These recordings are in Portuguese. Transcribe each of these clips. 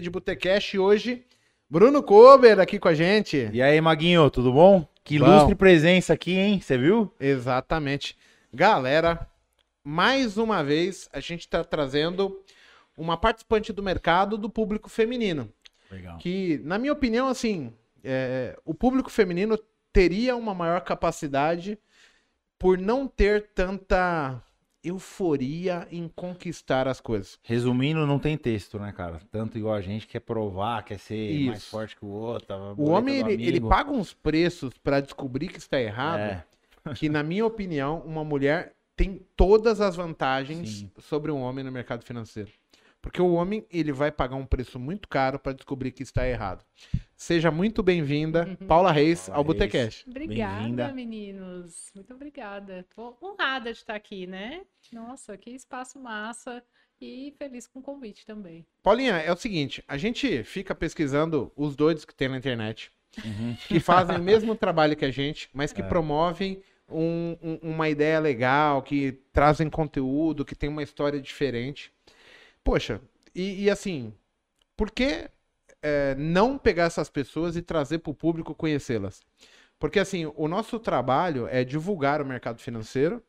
de Botecast hoje. Bruno Kober aqui com a gente. E aí, Maguinho, tudo bom? Que Bom. ilustre presença aqui, hein? Você viu? Exatamente. Galera, mais uma vez a gente está trazendo uma participante do mercado do público feminino. Legal. Que, na minha opinião, assim, é, o público feminino teria uma maior capacidade por não ter tanta euforia em conquistar as coisas. Resumindo, não tem texto, né, cara? Tanto igual a gente quer provar, quer ser Isso. mais forte que o outro. O homem, ele, ele paga uns preços para descobrir que está errado. É, que, na minha opinião, uma mulher tem todas as vantagens Sim. sobre um homem no mercado financeiro. Porque o homem, ele vai pagar um preço muito caro para descobrir que está errado. Seja muito bem-vinda, Paula Reis, Paula ao Reis. Botecast. Obrigada, meninos. Muito obrigada. Tô honrada de estar aqui, né? Nossa, que espaço massa e feliz com o convite também. Paulinha, é o seguinte, a gente fica pesquisando os doidos que tem na internet, uhum. que fazem o mesmo trabalho que a gente, mas É. que promovem um- um- uma ideia legal, que trazem conteúdo, que tem uma história diferente. Poxa, e, e assim, por que é, não pegar essas pessoas e trazer para o público conhecê-las? Porque assim, o nosso trabalho é divulgar o mercado financeiro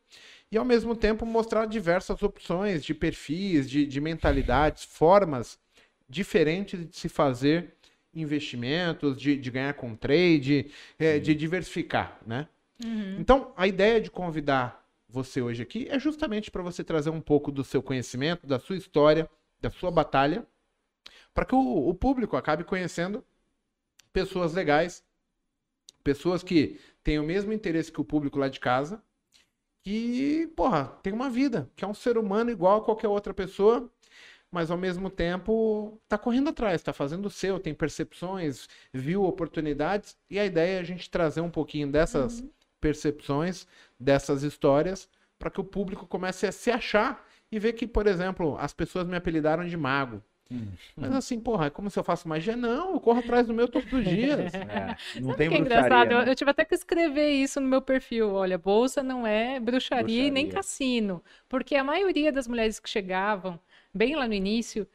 e ao mesmo tempo mostrar diversas opções de perfis, de, de mentalidades, formas diferentes de se fazer investimentos, de, de ganhar com trade, é, de diversificar, né? Então, a ideia de convidar você hoje aqui é justamente para você trazer um pouco do seu conhecimento, da sua história, da sua batalha, para que o, o público acabe conhecendo pessoas legais, pessoas que têm o mesmo interesse que o público lá de casa, que, porra, tem uma vida, que é um ser humano igual a qualquer outra pessoa, mas ao mesmo tempo tá correndo atrás, tá fazendo o seu, tem percepções, viu oportunidades, e a ideia é a gente trazer um pouquinho dessas percepções, dessas histórias, para que o público comece a se achar e ver que, por exemplo, as pessoas me apelidaram de mago. Hum. Mas assim, porra, é como se eu faço magia? Não, eu corro atrás do meu todos os dias. É, não Sabe tem que é bruxaria, engraçado? Eu, né? eu tive até que escrever isso no meu perfil. Olha, bolsa não é bruxaria, e nem Bruxaria. cassino. Porque a maioria das mulheres que chegavam, bem lá no início,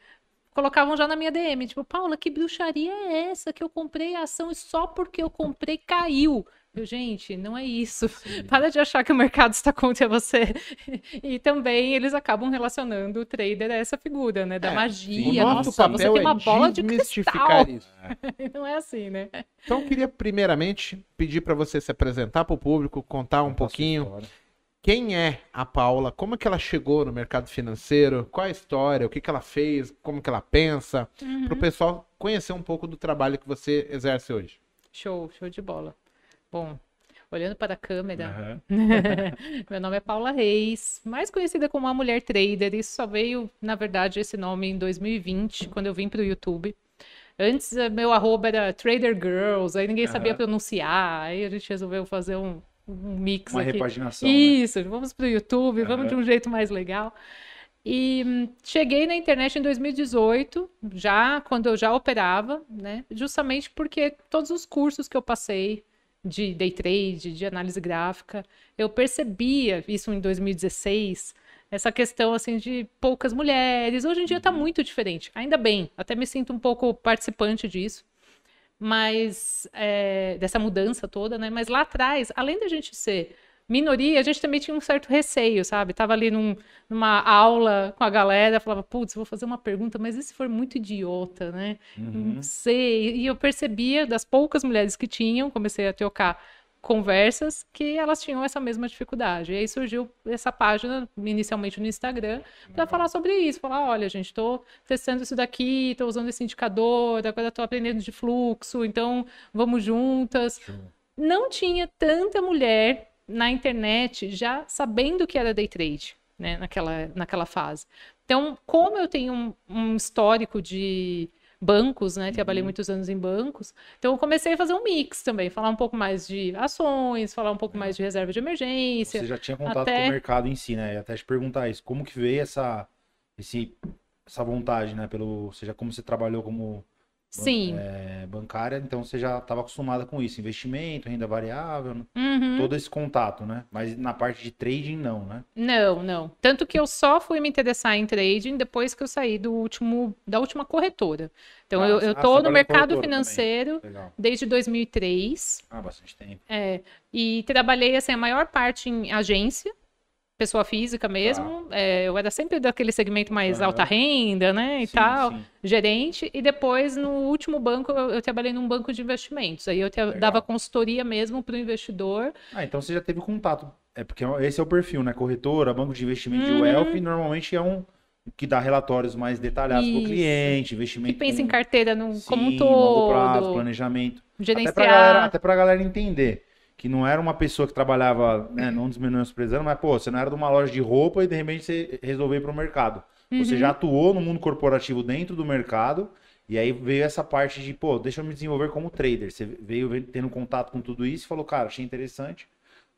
colocavam já na minha DM, tipo, Paula, que bruxaria é essa que eu comprei a ação e só porque eu comprei caiu? Eu, gente, não é isso. Para de achar que o mercado está contra você. E também eles acabam relacionando o trader a essa figura, né? Da É, o magia. nosso Nossa, você papel tem uma é bola de desmistificar cristal. isso. Não é assim, né? Então eu queria primeiramente pedir para você se apresentar para o público, contar um pouquinho história. quem é a Paula, como é que ela chegou no mercado financeiro, qual a história, o que, que ela fez, como que ela pensa, Uhum. para o pessoal conhecer um pouco do trabalho que você exerce hoje. Show, show de bola. Bom, olhando para a câmera, Aham. meu nome é Paula Reis, mais conhecida como a Mulher Trader. Isso só veio, na verdade, esse nome em 2020, quando eu vim para o YouTube. Antes, eh, meu arroba era Trader Girls, aí ninguém sabia pronunciar, aí a gente resolveu fazer um, um mix Uma aqui. repaginação. né? Isso, vamos para o YouTube, vamos de um jeito mais legal. E hum, cheguei na internet em 2018, já quando eu já operava, né? Justamente porque todos os cursos que eu passei de day trade, de análise gráfica, eu percebia isso em 2016, essa questão assim de poucas mulheres. Hoje em dia está muito diferente, ainda bem, até me sinto um pouco participante disso mas é, dessa mudança toda, né? Mas lá atrás, além da gente ser minoria, a gente também tinha um certo receio, sabe? Tava ali num- numa aula com a galera, falava, putz, vou fazer uma pergunta, mas e se for muito idiota, né? Uhum. Não sei. E eu percebia das poucas mulheres que tinham, comecei a trocar conversas, que elas tinham essa mesma dificuldade. E aí surgiu essa página, inicialmente no Instagram, para falar sobre isso. Falar, olha, gente, estou testando isso daqui, estou usando esse indicador, agora estou aprendendo de fluxo, então vamos juntas. Não tinha tanta mulher na internet já sabendo que era day trade, né, naquela, naquela fase. Então, como eu tenho um, um histórico de bancos, né? Trabalhei muitos anos em bancos. Então eu comecei a fazer um mix também, falar um pouco mais de ações, falar um pouco mais de reserva de emergência. Você já tinha contato até- com o mercado em si, né? E até te perguntar isso, como que veio essa, esse, essa vontade, né? Pelo, ou seja, como você trabalhou como Sim. é, bancária, então você já estava acostumada com isso, investimento, renda variável, né? Uhum. todo esse contato, né? Mas na parte de trading não, né? Não, não. Tanto que eu só fui me interessar em trading depois que eu saí do último, da última corretora. Então, Ah, eu, ah, eu você tô no mercado financeiro desde 2003. Ah, bastante tempo. É, e trabalhei, assim, a maior parte em agência, pessoa física mesmo. É, eu era sempre daquele segmento mais Aham. alta renda, né, e Sim, tal, sim. gerente. E depois, no último banco, eu, eu trabalhei num banco de investimentos. Aí eu te- dava consultoria mesmo para o investidor. Ah, então você já teve contato. É porque esse é o perfil, né? Corretora, banco de investimento Uhum. de wealth, normalmente é um que dá relatórios mais detalhados para o cliente, Que investimento pensa com- em carteira no, como um Sim, longo prazo, todo, planejamento. Até gerenciar. galera, até pra galera entender que não era uma pessoa que trabalhava, né, não desmenosprezando, mas, pô, você não era de uma loja de roupa e de repente você resolveu ir pro mercado. Uhum. Você já atuou no mundo corporativo dentro do mercado e aí veio essa parte de, pô, deixa eu me desenvolver como trader. Você veio ve- tendo contato com tudo isso e falou, cara, achei interessante,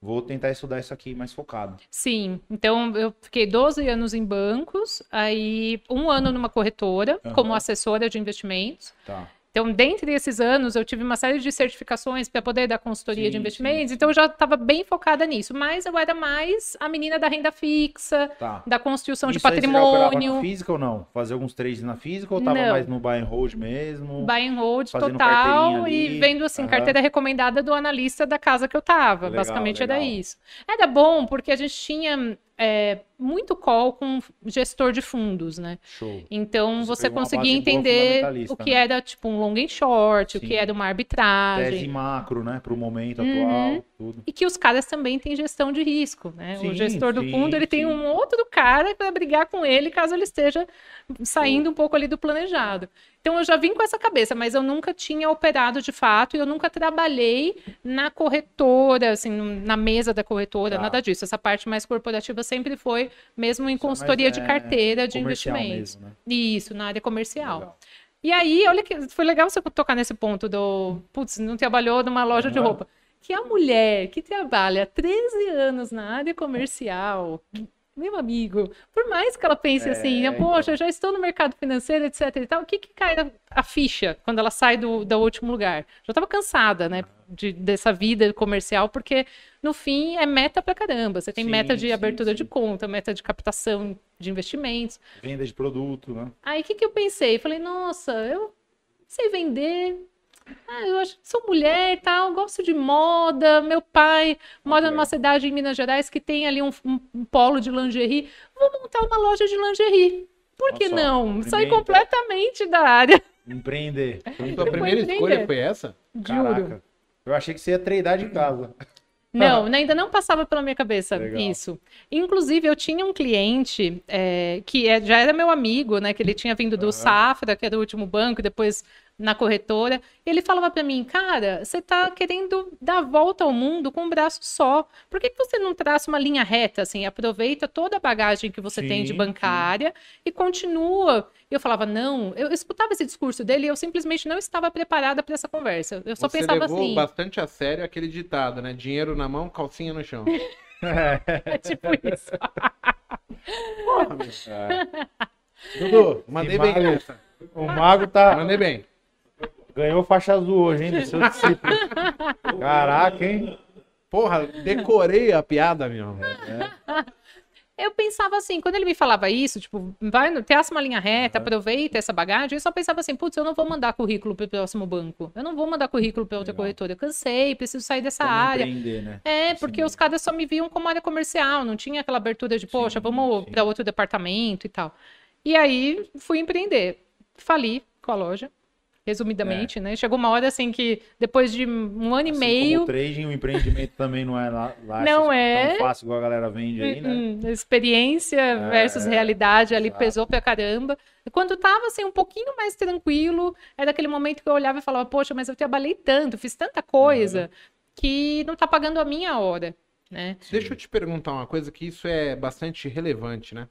vou tentar estudar isso aqui mais focado. Sim, então eu fiquei 12 anos em bancos, aí um ano numa corretora, Aham. como assessora de investimentos. Tá. Então, dentre esses anos, eu tive uma série de certificações para poder dar consultoria Sim, de investimentos, sim. então eu já estava bem focada nisso, mas eu era mais a menina da renda fixa, Tá. da construção de Isso aí você operava patrimônio, na física ou não? Fazer alguns trades na física ou tava Não. mais no buy and hold mesmo? buy and hold total e vendo assim, aham. carteira recomendada do analista da casa que eu tava. Legal, Basicamente era legal. isso. Era bom porque a gente tinha é, muito call com gestor de fundos, né? Show. Então Você você conseguia entender o que né? era tipo um long and short, o Sim. que era uma Tese arbitragem. macro, né? Pro momento Uhum. atual, tudo. E que os caras também têm gestão de risco, né? Sim, o gestor do sim, fundo, ele tem sim. um outro cara para brigar com ele caso ele esteja saindo um pouco ali do planejado. Então eu já vim com essa cabeça, mas eu nunca tinha operado de fato e eu nunca trabalhei na corretora, assim, na mesa da corretora, Tá. nada disso. Essa parte mais corporativa sempre foi mesmo em mais, consultoria de é, carteira de comercial investimentos. mesmo, né? Isso, na área comercial. Legal. E aí, olha que foi legal você tocar nesse ponto do, putz, não trabalhou numa loja de Aham. roupa. Que a mulher que trabalha 13 anos na área comercial, meu amigo, por mais que ela pense É, assim, né, então. poxa, eu já estou no mercado financeiro, etc e tal, o que que cai a, a ficha quando ela sai do, do último lugar? Já estava cansada, né, de, dessa vida comercial, porque no fim é meta pra caramba. Você tem Sim, meta de sim, abertura de sim. conta, meta de captação de investimentos. Venda de produto, né? Aí o que, que eu pensei? Falei, nossa, eu sei vender. Ah, eu acho, sou mulher e tal, gosto de moda. Meu pai mora numa cidade em Minas Gerais que tem ali um, um- um polo de lingerie. Vou montar uma loja de lingerie. Por que só, não? Saí completamente da área. Empreender. Sua primeira empreender. escolha foi essa? Juro. Caraca. Eu achei que você ia treinar de casa. Não, ainda não passava pela minha cabeça Legal. isso. Inclusive, eu tinha um cliente é, que é- já era meu amigo, né? Que ele tinha vindo do Aham. Safra, que era o último banco, e depois na corretora. E ele falava pra mim, cara, você tá querendo dar a volta ao mundo com um braço só. Por que, que você não traça uma linha reta, assim? Aproveita toda a bagagem que você tem de Sim, bancária e continua. E eu falava, não. Eu escutava esse discurso dele e eu simplesmente não estava preparada para essa conversa. Eu só Você pensava levou assim. bastante a sério aquele ditado, né? Dinheiro na mão, calcinha no chão. É tipo isso. Porra, meu. É. Dudu, mandei Que bem mago. O mago tá. Mandei bem. Ganhou faixa azul hoje, hein? Do seu discípulo. Caraca, hein? Porra, decorei a piada, meu. Eu pensava assim, quando ele me falava isso, tipo, vai, no- traça uma linha reta, aproveita essa bagagem, eu só pensava assim, putz, eu não vou mandar currículo para o próximo banco. Eu não vou mandar currículo para outra Legal. corretora. Eu cansei, preciso sair dessa Como área. empreender, né? É, Esse porque os caras só me viam como área comercial, não tinha aquela abertura de, poxa, Sim, vamos sim. para outro departamento e tal. E aí fui empreender. Fali com a loja, resumidamente, né? Chegou uma hora assim que depois de um ano É. Assim e meio. Como o trading, o empreendimento também não é lá, lá Não essas- é. tão fácil igual a galera vende aí, né? Hum, hum, experiência versus realidade ali exato. pesou pra caramba. E quando tava assim um pouquinho mais tranquilo, era aquele momento que eu olhava e falava, poxa, mas eu trabalhei tanto, fiz tanta coisa que não tá pagando a minha hora, né? Deixa eu te perguntar uma coisa que isso é bastante relevante, né?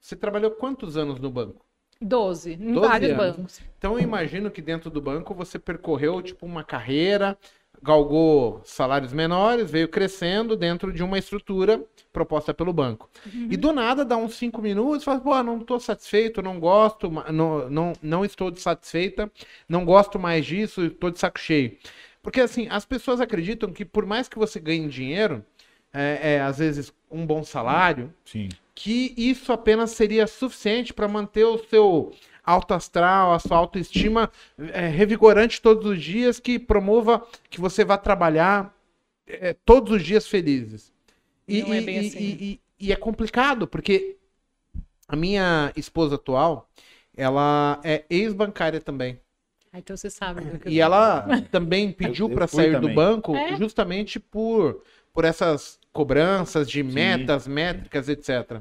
Você trabalhou quantos anos no banco? 12, em 12 vários anos. bancos. Então eu imagino que dentro do banco você percorreu tipo uma carreira, galgou salários menores, veio crescendo dentro de uma estrutura proposta pelo banco. E do nada, dá uns cinco minutos, fala, pô, não estou satisfeito, não gosto, não, não, não estou satisfeita, não gosto mais disso, estou de saco cheio. Porque assim, as pessoas acreditam que por mais que você ganhe dinheiro, é, é, às vezes um bom salário, Sim. Que isso apenas seria suficiente para manter o seu alto astral, a sua autoestima é, revigorante todos os dias, que promova que você vá trabalhar é, todos os dias felizes. E, Não é e- bem e- assim. e- e é complicado, porque a minha esposa atual, ela é ex-bancária também. Ah, então você sabe. do que eu E tô ela também pediu para sair do também. banco É? justamente por, por essas cobranças de metas, métricas, etc.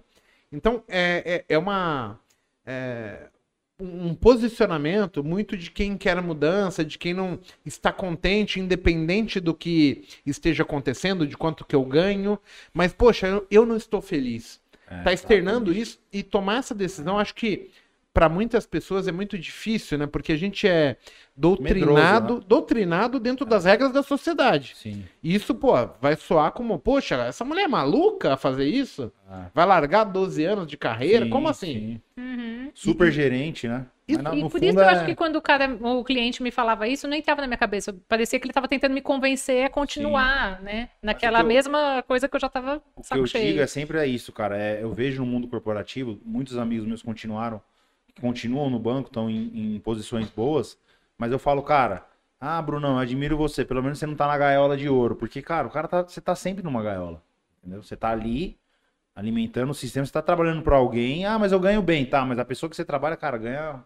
Então, é, é, é uma. é, um posicionamento muito de quem quer mudança, de quem não está contente, independente do que esteja acontecendo, de quanto que eu ganho. Mas, poxa, eu, eu não estou feliz. É, tá externando isso e tomar essa decisão, acho que para muitas pessoas é muito difícil, né? Porque a gente é doutrinado, Medroso, doutrinado dentro das regras da sociedade. Sim. E isso, pô, vai soar como, poxa, essa mulher é maluca a fazer isso? Ah, Vai largar 12 anos de carreira? sim, como assim? sim. Uhum. Super gerente, né? E- Mas na- E no por fundo isso eu é- acho que quando o cara, o cliente me falava isso, não entrava na minha cabeça. Parecia que ele estava tentando me convencer a continuar, né? Naquela que eu- mesma coisa que eu já estava O que saco eu cheio. digo é sempre é isso, cara. É, eu vejo no mundo corporativo, muitos amigos meus continuaram, continuam no banco, estão em, em posições boas, mas eu falo, cara, ah, Brunão, eu admiro você, pelo menos você não tá na gaiola de ouro, porque, cara, o cara tá, você tá sempre numa gaiola, entendeu? Você tá ali alimentando o sistema, você tá trabalhando para alguém, ah, mas eu ganho bem, tá, mas a pessoa que você trabalha, cara, ganha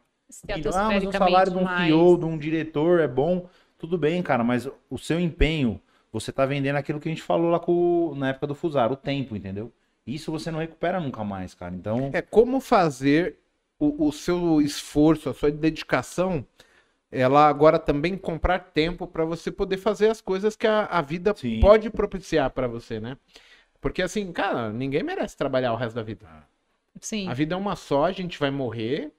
ah, mas o salário de um. CEO, de um diretor é bom, tudo bem, cara, mas o seu empenho, você tá vendendo aquilo que a gente falou lá com, na época do Fusar, o tempo, entendeu? Isso você não recupera nunca mais, cara. Então, É como fazer o, o seu esforço, a sua dedicação, ela agora também comprar tempo para você poder fazer as coisas que a, a vida Sim. pode propiciar para você, né? Porque assim, cara, ninguém merece trabalhar o resto da vida. Sim. A vida é uma só, a gente vai morrer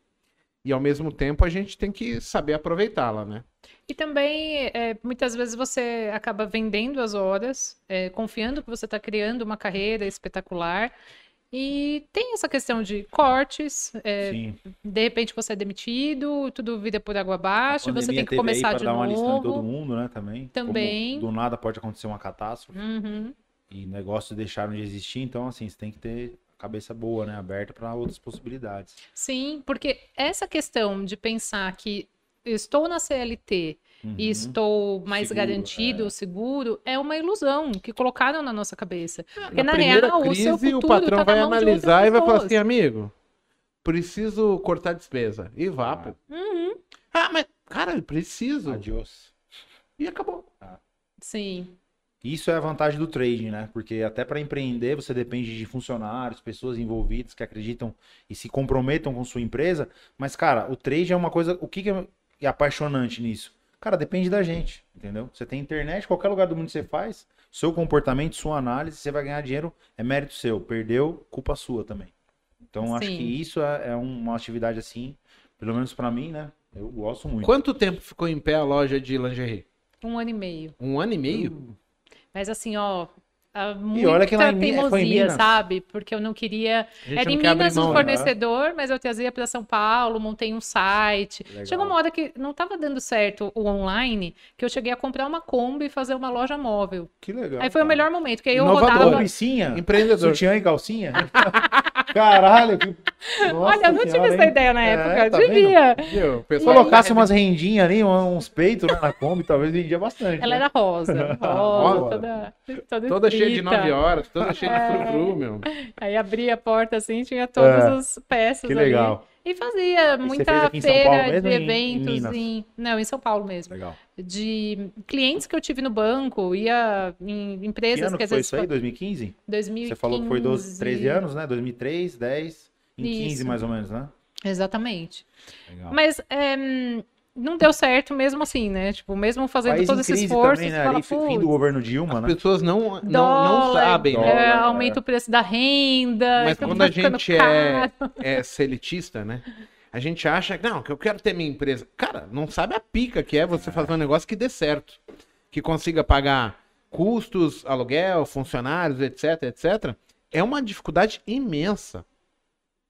e ao mesmo tempo a gente tem que saber aproveitá-la, né? E também, é, muitas vezes você acaba vendendo as horas, é, confiando que você está criando uma carreira espetacular. E tem essa questão de cortes, é, sim. de repente você é demitido, tudo vira por água abaixo, você tem que começar de dar uma lição em todo novo. mundo, né, também. Também. Como do nada pode acontecer uma catástrofe Uhum. e negócios deixaram de existir, então assim, você tem que ter a cabeça boa, né, aberta para outras possibilidades. Sim, porque essa questão de pensar que eu estou na CLT Uhum. e estou mais Seguro, garantido, seguro, é uma ilusão que colocaram na nossa cabeça. Porque Na na real, o crise, seu o futuro patrão tá vai analisar e vai falar assim, amigo, preciso cortar despesa. E vá, pô. Uhum, Ah, mas, cara, eu preciso. Adiós. E acabou. sim. Isso é a vantagem do trading, né? Porque até para empreender você depende de funcionários, pessoas envolvidas que acreditam e se comprometam com sua empresa. Mas, cara, o trade é uma coisa. O que que é é apaixonante nisso? Cara, depende da gente, entendeu? Você tem internet, qualquer lugar do mundo você faz, seu comportamento, sua análise, você vai ganhar dinheiro, é mérito seu. Perdeu, culpa sua também. Então, acho Sim. que isso é, é uma atividade assim, pelo menos para mim, né? Eu gosto muito. Quanto tempo ficou em pé a loja de lingerie? Um ano e meio. Um ano e meio? Mas assim, ó, há E olha que lá muita em Mi- foi em teimosia, Minas. sabe? Porque eu não queria. Gente Era em Minas mão, o né? fornecedor, mas eu trazia para São Paulo, montei um site. Legal. Chegou uma hora que não estava dando certo o online, que eu cheguei a comprar uma Kombi e fazer uma loja móvel. Que legal. Aí foi o cara. melhor momento, que aí eu Inovador. rodava. Calcinha? Empreendedor. Sutiã e calcinha? Caralho, que... Nossa Olha, eu não tive senhora, essa hein? ideia na É, época, tá eu devia. O Se pessoal colocasse umas rendinhas ali, um- uns peitos né, na Kombi, talvez vendia bastante. Ela né? era rosa, rosa, Rosa. toda, toda, Toda cheia de escrita. 9 horas, toda cheia de frufru, meu. Aí abria a porta assim, tinha todas É, as peças Que ali. legal. E fazia muita feira mesmo de ou em- em eventos. Não, em São Paulo mesmo. Legal. De clientes que eu tive no banco, ia em Que empresas ano que que às foi vezes... isso aí? 2015? 2015. Você falou que foi 12, 13 anos, né? 2003, 10, em 15 Isso. mais ou menos, né? Exatamente. Legal. Mas é, não deu certo mesmo assim, né? Tipo, mesmo fazendo País todo esse esforço, também, né? fala, fim do "Putz, governo Dilma, As né? pessoas não, não, não dólar, sabem, né? é, é. aumenta o preço da renda. Mas quando a gente é, é selitista, né? A gente acha que, não, que eu quero ter minha empresa. Cara, não sabe a pica que é você fazer um negócio que dê certo. que consiga pagar custos, aluguel, funcionários, etc, etc, é uma dificuldade imensa.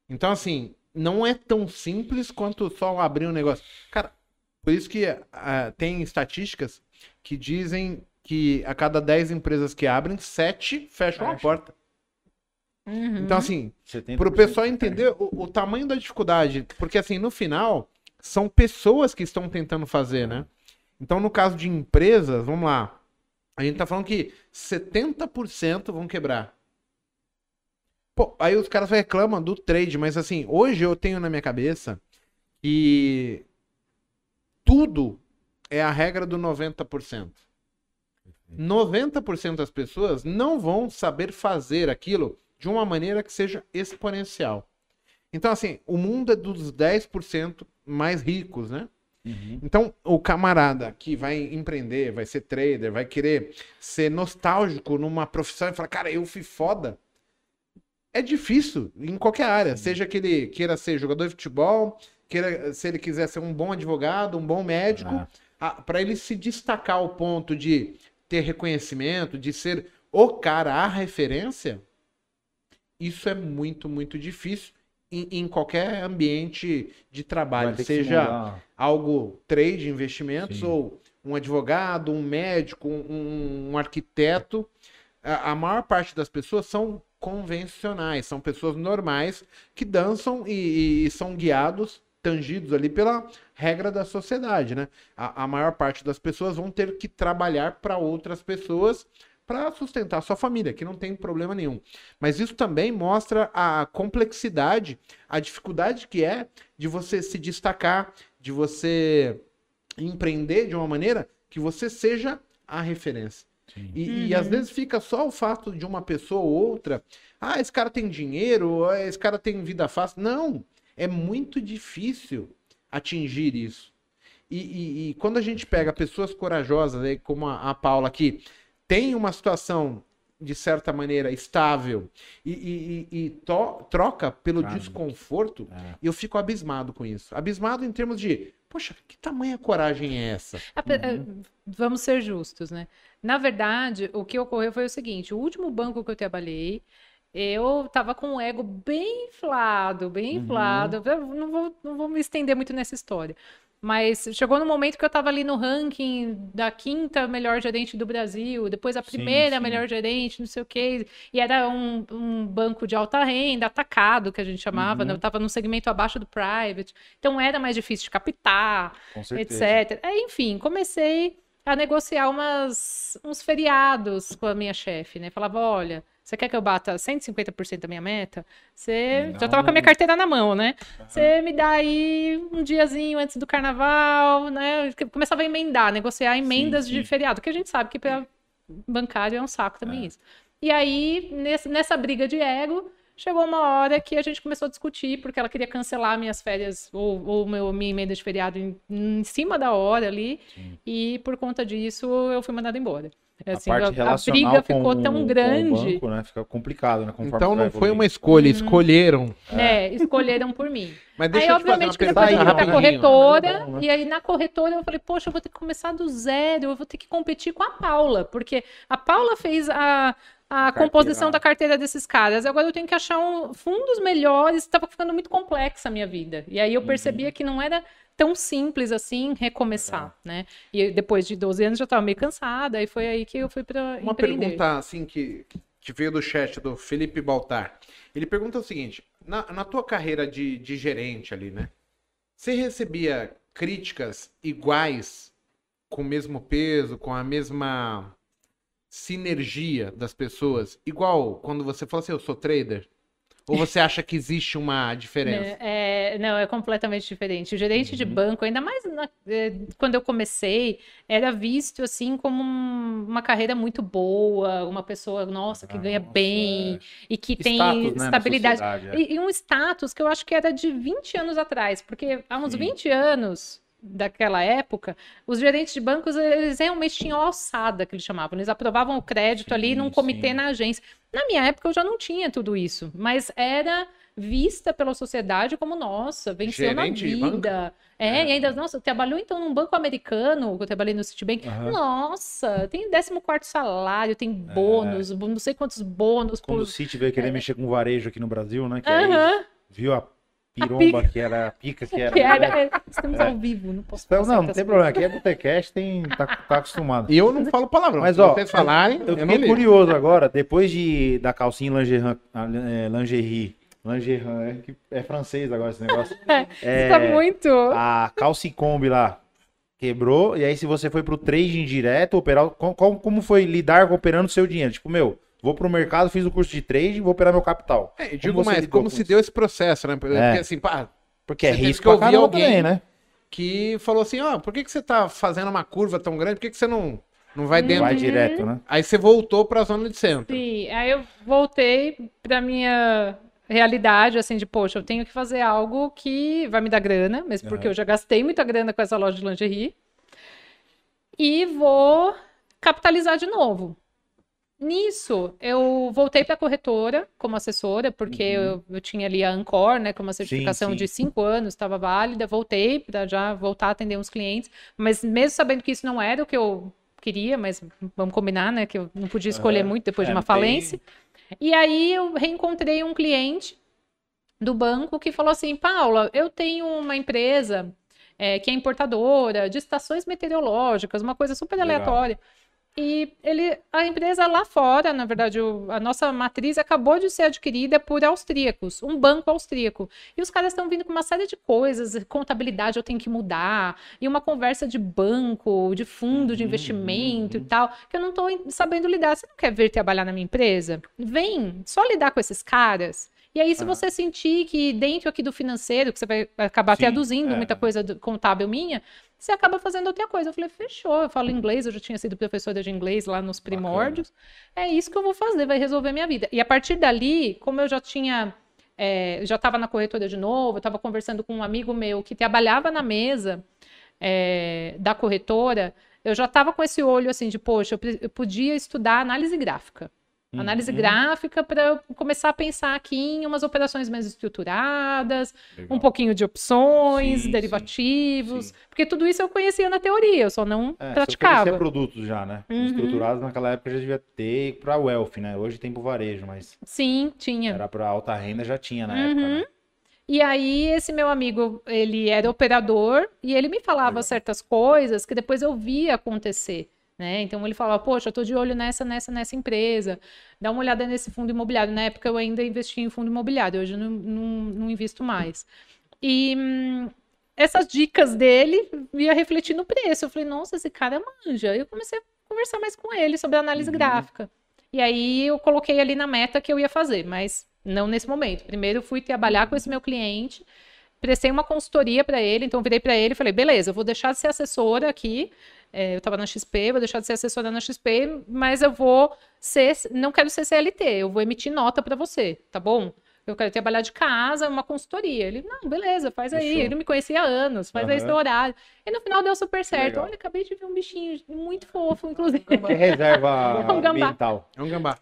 Então, assim, não é tão simples quanto só abrir um negócio. Cara, por isso que uh, tem estatísticas que dizem que a cada 10 empresas que abrem, 7 fecham Fecha. a porta. Uhum. Então, assim, 70% para o pessoal entender o, o tamanho da dificuldade, porque assim, no final, são pessoas que estão tentando fazer, né? Então, no caso de empresas, vamos lá, a gente tá falando que 70% vão quebrar. Pô, aí os caras reclamam do trade, mas assim, hoje eu tenho na minha cabeça que tudo é a regra do 90%. 90% das pessoas não vão saber fazer aquilo de uma maneira que seja exponencial. Então, assim, o mundo é dos 10% mais ricos, né? Uhum. Então, o camarada que vai empreender, vai ser trader, vai querer ser nostálgico numa profissão e falar, cara, eu fui foda. É difícil em qualquer área, seja que ele queira ser jogador de futebol, queira, se ele quiser ser um bom advogado, um bom médico, Ah. para ele se destacar ao ponto de ter reconhecimento, de ser o cara, a referência, isso é muito, muito difícil em, em qualquer ambiente de trabalho, seja algo trade, investimentos, Sim. ou um advogado, um médico, um, um arquiteto. A, a maior parte das pessoas são convencionais, são pessoas normais que dançam e, e são guiados, tangidos ali pela regra da sociedade, né? A, a maior parte das pessoas vão ter que trabalhar para outras pessoas para sustentar sua família, que não tem problema nenhum. Mas isso também mostra a complexidade, a dificuldade que é de você se destacar, de você empreender de uma maneira que você seja a referência. E, e às vezes fica só o fato de uma pessoa ou outra, ah, esse cara tem dinheiro, esse cara tem vida fácil. Não, é muito difícil atingir isso. E, e- e quando a gente pega pessoas corajosas, aí, como a, a Paula aqui, tem uma situação de certa maneira estável e, e- e- e to- troca pelo desconforto, É. eu fico abismado com isso. Abismado em termos de, poxa, que tamanha coragem é essa? Ape- eh, Vamos ser justos, né? Na verdade, o que ocorreu foi o seguinte: o último banco que eu trabalhei, eu tava com o ego bem inflado, bem Uhum. inflado. Eu não vou, não vou me estender muito nessa história. Mas chegou no momento que eu tava ali no ranking da quinta melhor gerente do Brasil, depois a Sim, primeira sim. melhor gerente, não sei o quê. E era um, um banco de alta renda, atacado, que a gente chamava, né? Uhum. Eu tava num segmento abaixo do private. Então era mais difícil de captar etc. Aí, enfim, comecei a negociar umas, uns feriados com a minha chefe, né? Falava, olha, você quer que eu bata 150% da minha meta? Você já tava com a minha carteira na mão, né? Você me dá aí um diazinho antes do carnaval, né? Começava a emendar, negociar emendas de sim. feriado, que a gente sabe que para bancário é um saco também É. isso. E aí, nesse- nessa briga de ego, chegou uma hora que a gente começou a discutir, porque ela queria cancelar minhas férias ou, ou meu, minha emenda de feriado em, em cima da hora ali, Sim. e por conta disso eu fui mandada embora. Assim, a a, parte a relacional briga com ficou tão com o grande, banco, né? Fica complicado, né? Conforme Então não foi uma escolha, escolheram. né? Escolheram por mim. Mas deixa aí, obviamente, que depois eu fui pra corretora, né? e aí na corretora eu falei, poxa, eu vou ter que começar do zero, eu vou ter que competir com a Paula, porque a Paula fez a, a Carteira. composição da carteira desses caras, agora eu tenho que achar um, fundos melhores, estava ficando muito complexa a minha vida. E aí eu percebia Uhum. que não era tão simples assim recomeçar, né? E depois de 12 anos já estava meio cansada, e foi aí que eu fui para Uma empreender. pergunta assim que, que veio do chat do Felipe Baltar. Ele pergunta o seguinte: na, na tua carreira de, de gerente ali, né? Você recebia críticas iguais, com o mesmo peso, com a mesma sinergia das pessoas, igual quando você fala assim, eu sou trader? Ou você acha que existe uma diferença? É, é, não, é completamente diferente. O gerente de Uhum. banco, ainda mais na- é, quando eu comecei, era visto assim como um- uma carreira muito boa, uma pessoa, nossa, que Ah, ganha nossa, bem e que tem Status, né, na estabilidade. é. E, e um status que eu acho que era de 20 anos atrás, porque há uns Sim. 20 anos daquela época, os gerentes de bancos, eles realmente tinham alçada, que eles chamavam. Eles aprovavam o crédito ali Sim, num comitê sim. na agência. Na minha época, eu já não tinha tudo isso, mas era vista pela sociedade como, nossa, venceu Gerente na vida. É, e ainda, nossa, trabalhou então num banco americano, que eu trabalhei no Citibank. Aham. Nossa, tem 14 salário, tem bônus, não sei quantos bônus Quando por. o City veio querer mexer com varejo aqui no Brasil, né? Que aí Aham. viu a piromba que era, a pica que era. Que era- né? Estamos ao vivo, não posso Então, falar não, não tem problema. Aqui é Botecast, tem, tá, tá acostumado. E eu não falo palavrão. Mas, Se ó, vocês falarem, Eu eu, fiquei curioso agora, depois de, da calcinha lingerie, é, lingerie, lingerie, é, que é francês agora esse negócio. Você tá muito. A calcicombi lá quebrou, e aí se você foi pro trading direto, operar, com- como, como foi lidar operando o seu dinheiro? Tipo, meu, vou pro mercado, fiz o curso de trading, vou operar meu capital. É, eu Como digo você mais, como com se isso? deu esse processo, né? Porque É. assim, pá, Porque é risco que pra caramba alguém. também, né? que falou assim, ó, por que, que você tá fazendo uma curva tão grande? Por que, que você não, não vai dentro? Vai direto, né? Aí você voltou pra zona de centro. Sim, aí eu voltei pra minha realidade, assim, de, poxa, eu tenho que fazer algo que vai me dar grana, mesmo porque Aham. eu já gastei muita grana com essa loja de lingerie, e vou capitalizar de novo. Nisso, eu voltei para a corretora como assessora, porque eu, eu tinha ali a Ancor, né, com uma certificação Uhum. sim. de cinco anos, estava válida, voltei para já voltar a atender uns clientes, mas mesmo sabendo que isso não era o que eu queria, mas vamos combinar, né, que eu não podia escolher Aham. muito depois de É, uma falência. E aí eu reencontrei um cliente do banco que falou assim: Paula, eu tenho uma empresa é, que é importadora de estações meteorológicas, uma coisa super Legal. aleatória. E ele, a empresa lá fora, na verdade, o- a nossa matriz acabou de ser adquirida por austríacos, um banco austríaco. E os caras estão vindo com uma série de coisas, contabilidade eu tenho que mudar, e uma conversa de banco, de fundo de Uhum, investimento uhum. e tal, que eu não estou sabendo lidar. Você não quer vir trabalhar na minha empresa? Vem, só lidar com esses caras. E aí, se Ah. você sentir que dentro aqui do financeiro, que você vai acabar Sim, traduzindo é. muita coisa do- contábil minha, você acaba fazendo outra coisa. Eu falei, fechou, eu falo inglês, eu já tinha sido professora de inglês lá nos primórdios. É isso que eu vou fazer, vai resolver minha vida. E a partir dali, como eu já tinha, é, já estava na corretora de novo, eu estava conversando com um amigo meu que trabalhava na mesa é, da corretora, eu já estava com esse olho assim de, poxa, eu, eu podia estudar análise gráfica. Análise Uhum. gráfica para começar a pensar aqui em umas operações mais estruturadas, Legal. um pouquinho de opções, Sim, derivativos, sim. porque tudo isso eu conhecia na teoria, eu só não É, você praticava. oferecia produtos já, né? Uhum. Estruturados naquela época já devia ter pra wealth, né? Hoje tem pro varejo, mas Sim, tinha. era pra alta renda já tinha na época, Uhum. né? E aí, esse meu amigo, ele era operador e ele me falava Legal. certas coisas que depois eu via acontecer, né? Então ele falava, poxa, eu tô de olho nessa, nessa, nessa empresa, dá uma olhada nesse fundo imobiliário. Na época eu ainda investia em fundo imobiliário, hoje eu não, não, não invisto mais. E hum, essas dicas dele ia refletir no preço. Eu falei, nossa, esse cara manja. Eu comecei a conversar mais com ele sobre análise Uhum. gráfica. E aí eu coloquei ali na meta que eu ia fazer, mas não nesse momento. Primeiro eu fui trabalhar com esse meu cliente, prestei uma consultoria para ele, então eu virei para ele e falei: beleza, eu vou deixar de ser assessora aqui. é, eu estava na XP, vou deixar de ser assessora na XP, mas eu vou ser, não quero ser CLT, eu vou emitir nota para você, tá bom? Eu quero trabalhar de casa, uma consultoria. Ele, não, beleza, faz aí. Fechou. Ele não me conhecia há anos, faz aí Aham. seu horário. E no final deu super certo. legal. Olha, acabei de ver um bichinho muito fofo, inclusive. Que reserva Um gambá. ambiental. É um gambá.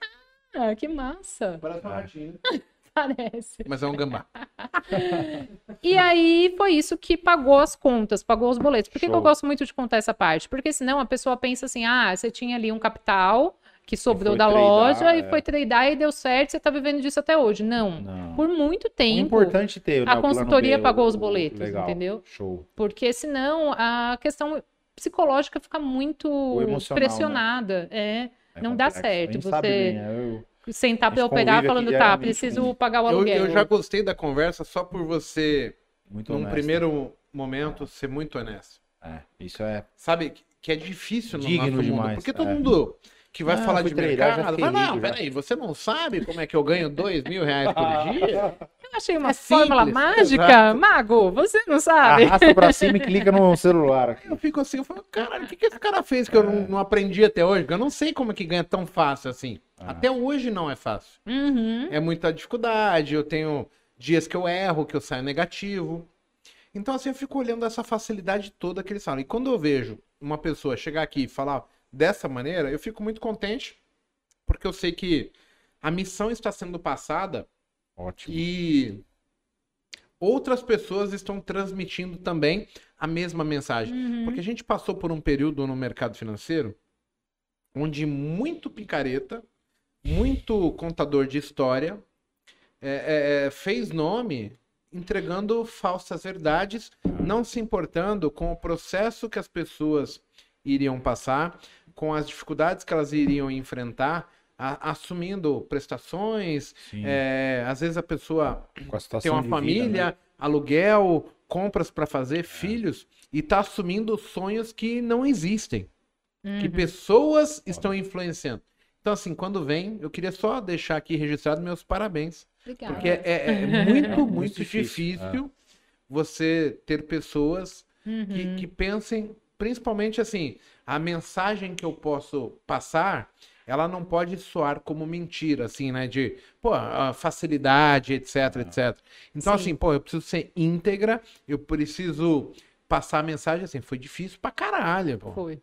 Ah, que massa. Parece uma ratinha. Parece. Mas é um gambá. E aí foi isso que pagou as contas, pagou os boletos. Por que, que eu gosto muito de contar essa parte? Porque senão a pessoa pensa assim: ah, você tinha ali um capital que sobrou da tradar, loja e é. foi tradar e deu certo, você tá vivendo disso até hoje. Não. Não. Por muito tempo. importante ter, né, a consultoria pagou os boletos, legal. entendeu? Show. Porque senão a questão psicológica fica muito né? pressionada. É. É Não dá certo você- bem, é, eu- Sentar para operar falando, tá, preciso pagar o Eu, aluguel. eu já gostei da conversa só por você, muito num honesto. primeiro momento, ser muito honesto. É, isso é. Sabe que- é difícil no Digno nosso mundo. demais, Porque todo é. mundo que vai Ah, falar de treinar, já mercado, vai, não, rico, já." peraí, você não sabe como é que eu ganho dois mil reais por dia? Eu achei uma É fórmula simples, mágica. exato. Mago, você não sabe. Arrasta pra cima e clica no celular aqui. Eu fico assim, eu falo, caralho, o que, que esse cara fez que eu não, não aprendi até hoje? Eu não sei como é que ganha tão fácil assim. Ah. Até hoje não é fácil. Uhum. É muita dificuldade, eu tenho dias que eu erro, que eu saio negativo. Então, assim, eu fico olhando essa facilidade toda que eles falam. E quando eu vejo uma pessoa chegar aqui e falar dessa maneira, eu fico muito contente, porque eu sei que a missão está sendo passada Ótimo. E outras pessoas estão transmitindo também a mesma mensagem. Uhum. Porque a gente passou por um período no mercado financeiro onde muito picareta, muito contador de história é, é, é, fez nome entregando falsas verdades, não se importando com o processo que as pessoas iriam passar, com as dificuldades que elas iriam enfrentar, a- assumindo prestações. É, às vezes a pessoa a tem uma de vida, família, né? aluguel, compras para fazer, É. filhos, e tá assumindo sonhos que não existem, que Uhum. pessoas estão influenciando. Então, assim, quando vem, eu queria só deixar aqui registrado meus parabéns. Obrigada. Porque é, é muito, muito, muito difícil, difícil, você ter pessoas que, Uhum. que pensem, principalmente assim, a mensagem que eu posso passar, ela não pode soar como mentira, assim, né? De, pô, facilidade, etc, etc. Então, Sim. assim, pô, eu preciso ser íntegra, eu preciso passar a mensagem assim, foi difícil pra caralho, pô. Foi.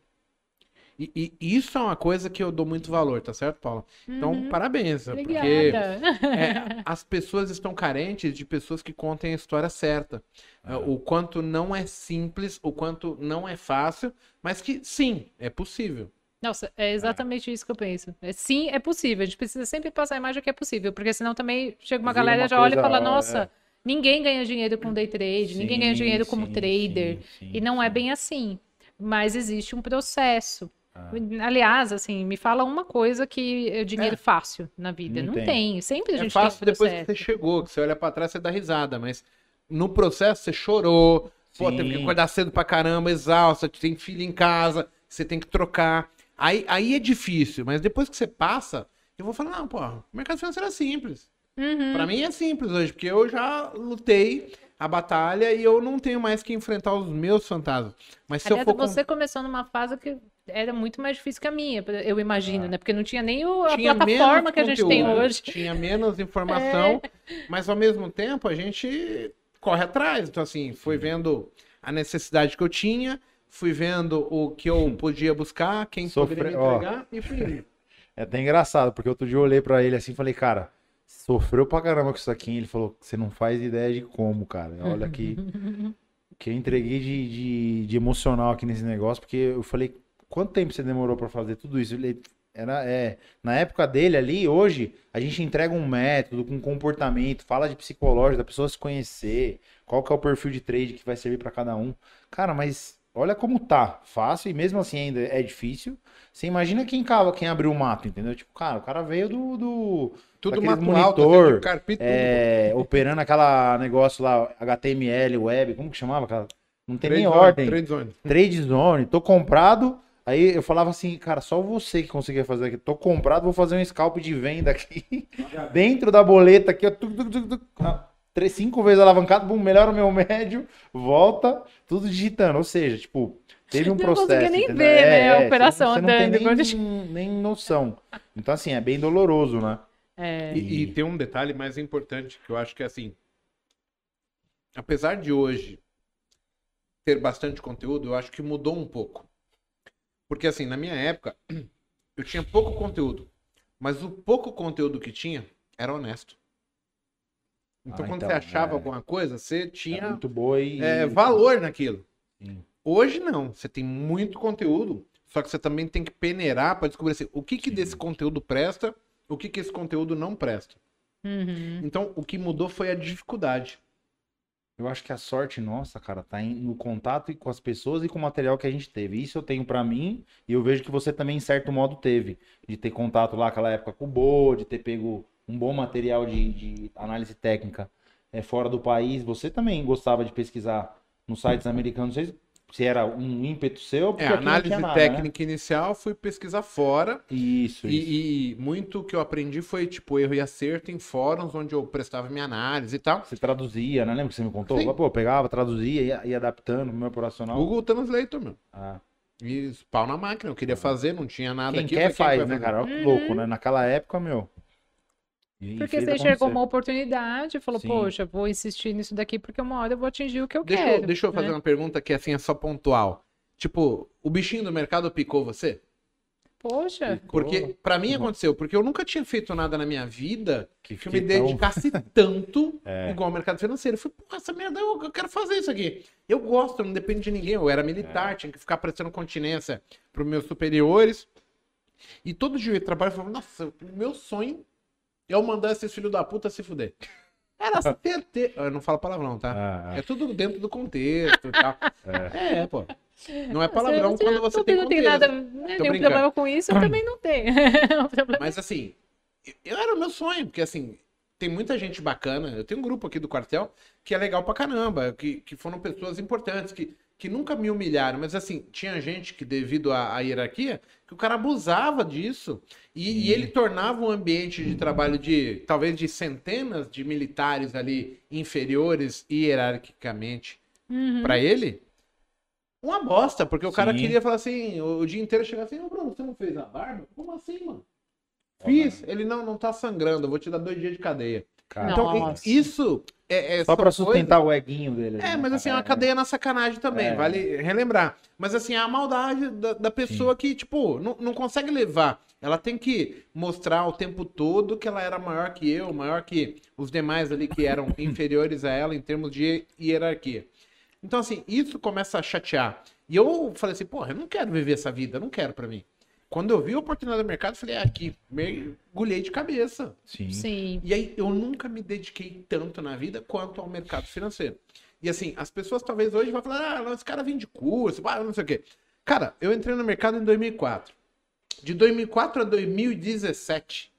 E, e isso é uma coisa que eu dou muito valor, tá certo, Paula? Então, Uhum. parabéns, porque Obrigada. é, as pessoas estão carentes de pessoas que contem a história certa. É, O quanto não é simples, o quanto não é fácil, mas que sim, é possível. Nossa, é exatamente isso que eu penso. É, sim, é possível. A gente precisa sempre passar a imagem que é possível, porque senão também chega uma Vira galera uma já olha e fala: é. Nossa, ninguém ganha dinheiro com day trade, ninguém ganha Sim, dinheiro como sim, trader. sim, sim, E não é sim. bem assim. Mas existe um processo. Ah. Aliás, assim, me fala uma coisa que é dinheiro É. fácil na vida. Não Não, tem. tem. Sempre a É gente fácil tem depois que processo. você chegou, que você olha pra trás, você dá risada, mas no processo você chorou, pô, teve que Sim. acordar cedo pra caramba, exausta, tem filho em casa, você tem que trocar. Aí, aí é difícil, mas depois que você passa, eu vou falar, não, pô, o mercado financeiro é simples. Uhum. Pra mim é simples hoje, porque eu já lutei a batalha e eu não tenho mais que enfrentar os meus fantasmas. Mas se Aliás, eu for com- você começou numa fase que era muito mais difícil que a minha, eu imagino, né? Porque não tinha nem o- a Ah. tinha plataforma que a gente tem conteúdo, hoje. Tinha menos informação, mas ao mesmo tempo a gente corre atrás. Então, assim, fui vendo a necessidade que eu tinha, fui vendo o que eu podia buscar, quem Sofre- poderia me entregar e fui. É até engraçado, porque outro dia eu olhei pra ele assim e falei, cara, sofreu pra caramba com isso aqui. Ele falou, você não faz ideia de como, cara. Olha aqui. que eu entreguei de, de, de emocional aqui nesse negócio, porque eu falei, quanto tempo você demorou pra fazer tudo isso? Ele era, é, na época dele ali, hoje, a gente entrega um método com comportamento, fala de psicológico, da pessoa se conhecer, qual que é o perfil de trade que vai servir pra cada um. Cara, mas olha como tá, fácil e mesmo assim ainda é difícil. Você imagina quem cava, quem abriu o mato, entendeu? Tipo, cara, o cara veio do, do Tudo mato alto, monitor, assim, de carpir tudo. é, operando aquela negócio lá, HTML, web, como que chamava? Aquela? Não tem Trade nem zone, ordem. trade zone. Trade zone, tô comprado. Aí eu falava assim, cara, só você que conseguia fazer aqui. Tô comprado, vou fazer um scalp de venda aqui. dentro da boleta aqui, ó. tuc, tuc, tuc, tuc. Ah, três, cinco vezes alavancado, bum, melhora o meu médio, volta, tudo digitando. Ou seja, tipo, teve um Não processo. conseguia nem entendeu? ver, né, a você- operação você não tem andando quando nem, nem noção. Então, assim, é bem doloroso, né? É, E, e tem um detalhe mais importante que eu acho que é assim. Apesar de hoje ter bastante conteúdo, eu acho que mudou um pouco. Porque assim, na minha época, eu tinha pouco conteúdo. Mas o pouco conteúdo que tinha era honesto. Então, Ah, quando então, você achava é. alguma coisa, você É tinha muito boa e. é, valor naquilo. Sim. Hoje não, você tem muito conteúdo, só que você também tem que peneirar para descobrir assim, o que, que Sim. desse conteúdo presta, o que, que esse conteúdo não presta. uhum. Então, o que mudou foi a dificuldade. Eu acho que a sorte nossa, cara, tá em- no contato com as pessoas e com o material que a gente teve. Isso eu tenho pra mim e eu vejo que você também, em certo modo, teve. De ter contato lá naquela época com o Bo, de ter pego um bom material de, de análise técnica é, fora do país. Você também gostava de pesquisar nos sites americanos. Sei se era um ímpeto seu, porque É, aqui não análise tinha nada, né? técnica inicial, fui pesquisar fora. Isso, isso. E, e muito que eu aprendi foi, tipo, erro e acerto em fóruns onde eu prestava minha análise e tal. Você traduzia, né? Lembra que você me contou? Sim. Pô, eu pegava, traduzia, ia, ia adaptando no meu operacional. Google Translator, meu. Ah. E pau na máquina, eu queria fazer, não tinha nada Quem aqui. quer eu falei, faz, quem né, cara? fazer? Olha que louco, né? Naquela época, meu. E Porque você enxergou uma oportunidade e falou, Sim. poxa, vou insistir nisso daqui porque uma hora eu vou atingir o que eu Deixa, quero. eu, deixa eu fazer né? uma pergunta que assim é só pontual. Tipo, o bichinho do mercado picou você? Poxa. Porque, pra mim aconteceu, porque eu nunca tinha feito nada na minha vida Que que eu me dedicasse tanto É. igual ao mercado financeiro. Eu falei, porra, essa merda, eu, eu quero fazer isso aqui. Eu gosto, não depende de ninguém. Eu era militar, É. tinha que ficar prestando continência pros meus superiores. E todo dia eu e falava, nossa, o meu sonho é eu mandar esses filhos da puta se fuder. Era certeza. Eu não falo palavrão, tá? Ah. É tudo dentro do contexto e tal. É, pô. Não é palavrão Você- quando você não tem não tem contexto. nada, né, nenhum brincando. problema com isso, eu também não tenho. Problema- Mas assim, eu era o meu sonho, porque assim, tem muita gente bacana. Eu tenho um grupo aqui do quartel que é legal pra caramba, que, que foram pessoas importantes, que, que nunca me humilharam, mas assim, tinha gente que, devido à, à hierarquia, que o cara abusava disso. E, e ele tornava um ambiente de trabalho de talvez de centenas de militares ali inferiores hierarquicamente Uhum. pra ele. Uma bosta, porque o cara Sim. queria falar assim, o, o dia inteiro chegar assim, ô Bruno, você não fez a barba? Como assim, mano? Fiz. Ele, não, não tá sangrando, eu vou te dar dois dias de cadeia. Cara, Então, Nossa. isso é, é Só pra são sustentar o eguinho dele. É, né, mas assim, é uma cadeia na sacanagem também, É. vale relembrar. Mas assim, é a maldade da, da pessoa que, tipo, não, não consegue levar. Ela tem que mostrar o tempo todo que ela era maior que eu, maior que os demais ali que eram inferiores a ela em termos de hierarquia. Então, assim, isso começa a chatear. E eu falei assim, porra, eu não quero viver essa vida, não quero pra mim. Quando eu vi a oportunidade do mercado, eu falei, ah, aqui, mergulhei de cabeça. Sim. Sim. E aí eu nunca me dediquei tanto na vida quanto ao mercado financeiro. E assim, as pessoas talvez hoje vão falar, ah, não, esse cara vende curso, ah, não sei o quê. Cara, eu entrei no mercado em 2004. De 2004 a 2017,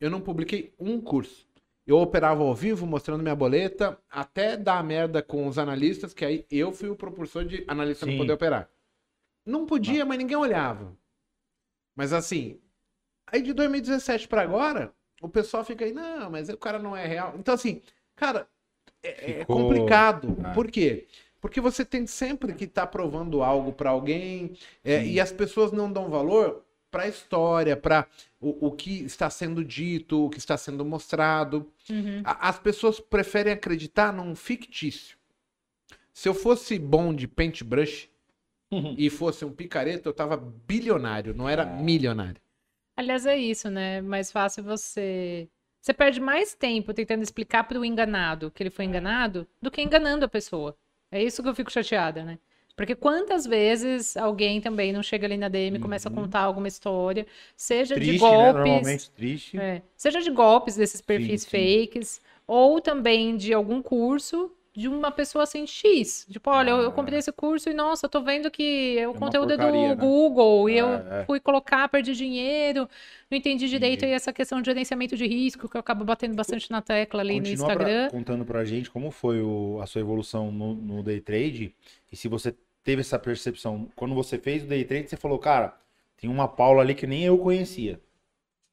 eu não publiquei um curso. Eu operava ao vivo, mostrando minha boleta, até dar merda com os analistas, que aí eu fui o propulsor de analista não Sim. poder operar. Não podia, mas ninguém olhava. Mas assim, aí de 2017 pra agora, o pessoal fica aí, não, mas o cara não é real. Então assim, cara, é, é Ficou- complicado. Ah. Por quê? Porque você tem sempre que estar provando algo pra alguém é, e as pessoas não dão valor pra história, pra o, o que está sendo dito, o que está sendo mostrado. Uhum. A- As pessoas preferem acreditar num fictício. Se eu fosse bom de paintbrush e fosse um picareta, eu tava bilionário, não era milionário. Aliás, é isso, né? Mais fácil você. Você perde mais tempo tentando explicar para o enganado que ele foi enganado do que enganando a pessoa. É isso que eu fico chateada, né? Porque quantas vezes alguém também não chega ali na DM e começa a contar alguma história, seja de Triste, né? golpes. Normalmente triste. É, seja de golpes desses perfis sim. fakes, ou também de algum curso de uma pessoa assim X. Tipo, olha, eu, eu Ah. comprei esse curso e, nossa, eu tô vendo que o uma conteúdo é do né? Google e eu É, é. fui colocar, perdi dinheiro, não entendi direito Entendi. aí essa questão de gerenciamento de risco, que eu acabo batendo bastante na tecla ali no Continua pra- Instagram. contando pra gente como foi o- a sua evolução no, no day trade e se você teve essa percepção. Quando você fez o day trade, você falou, cara, tem uma Paula ali que nem eu conhecia.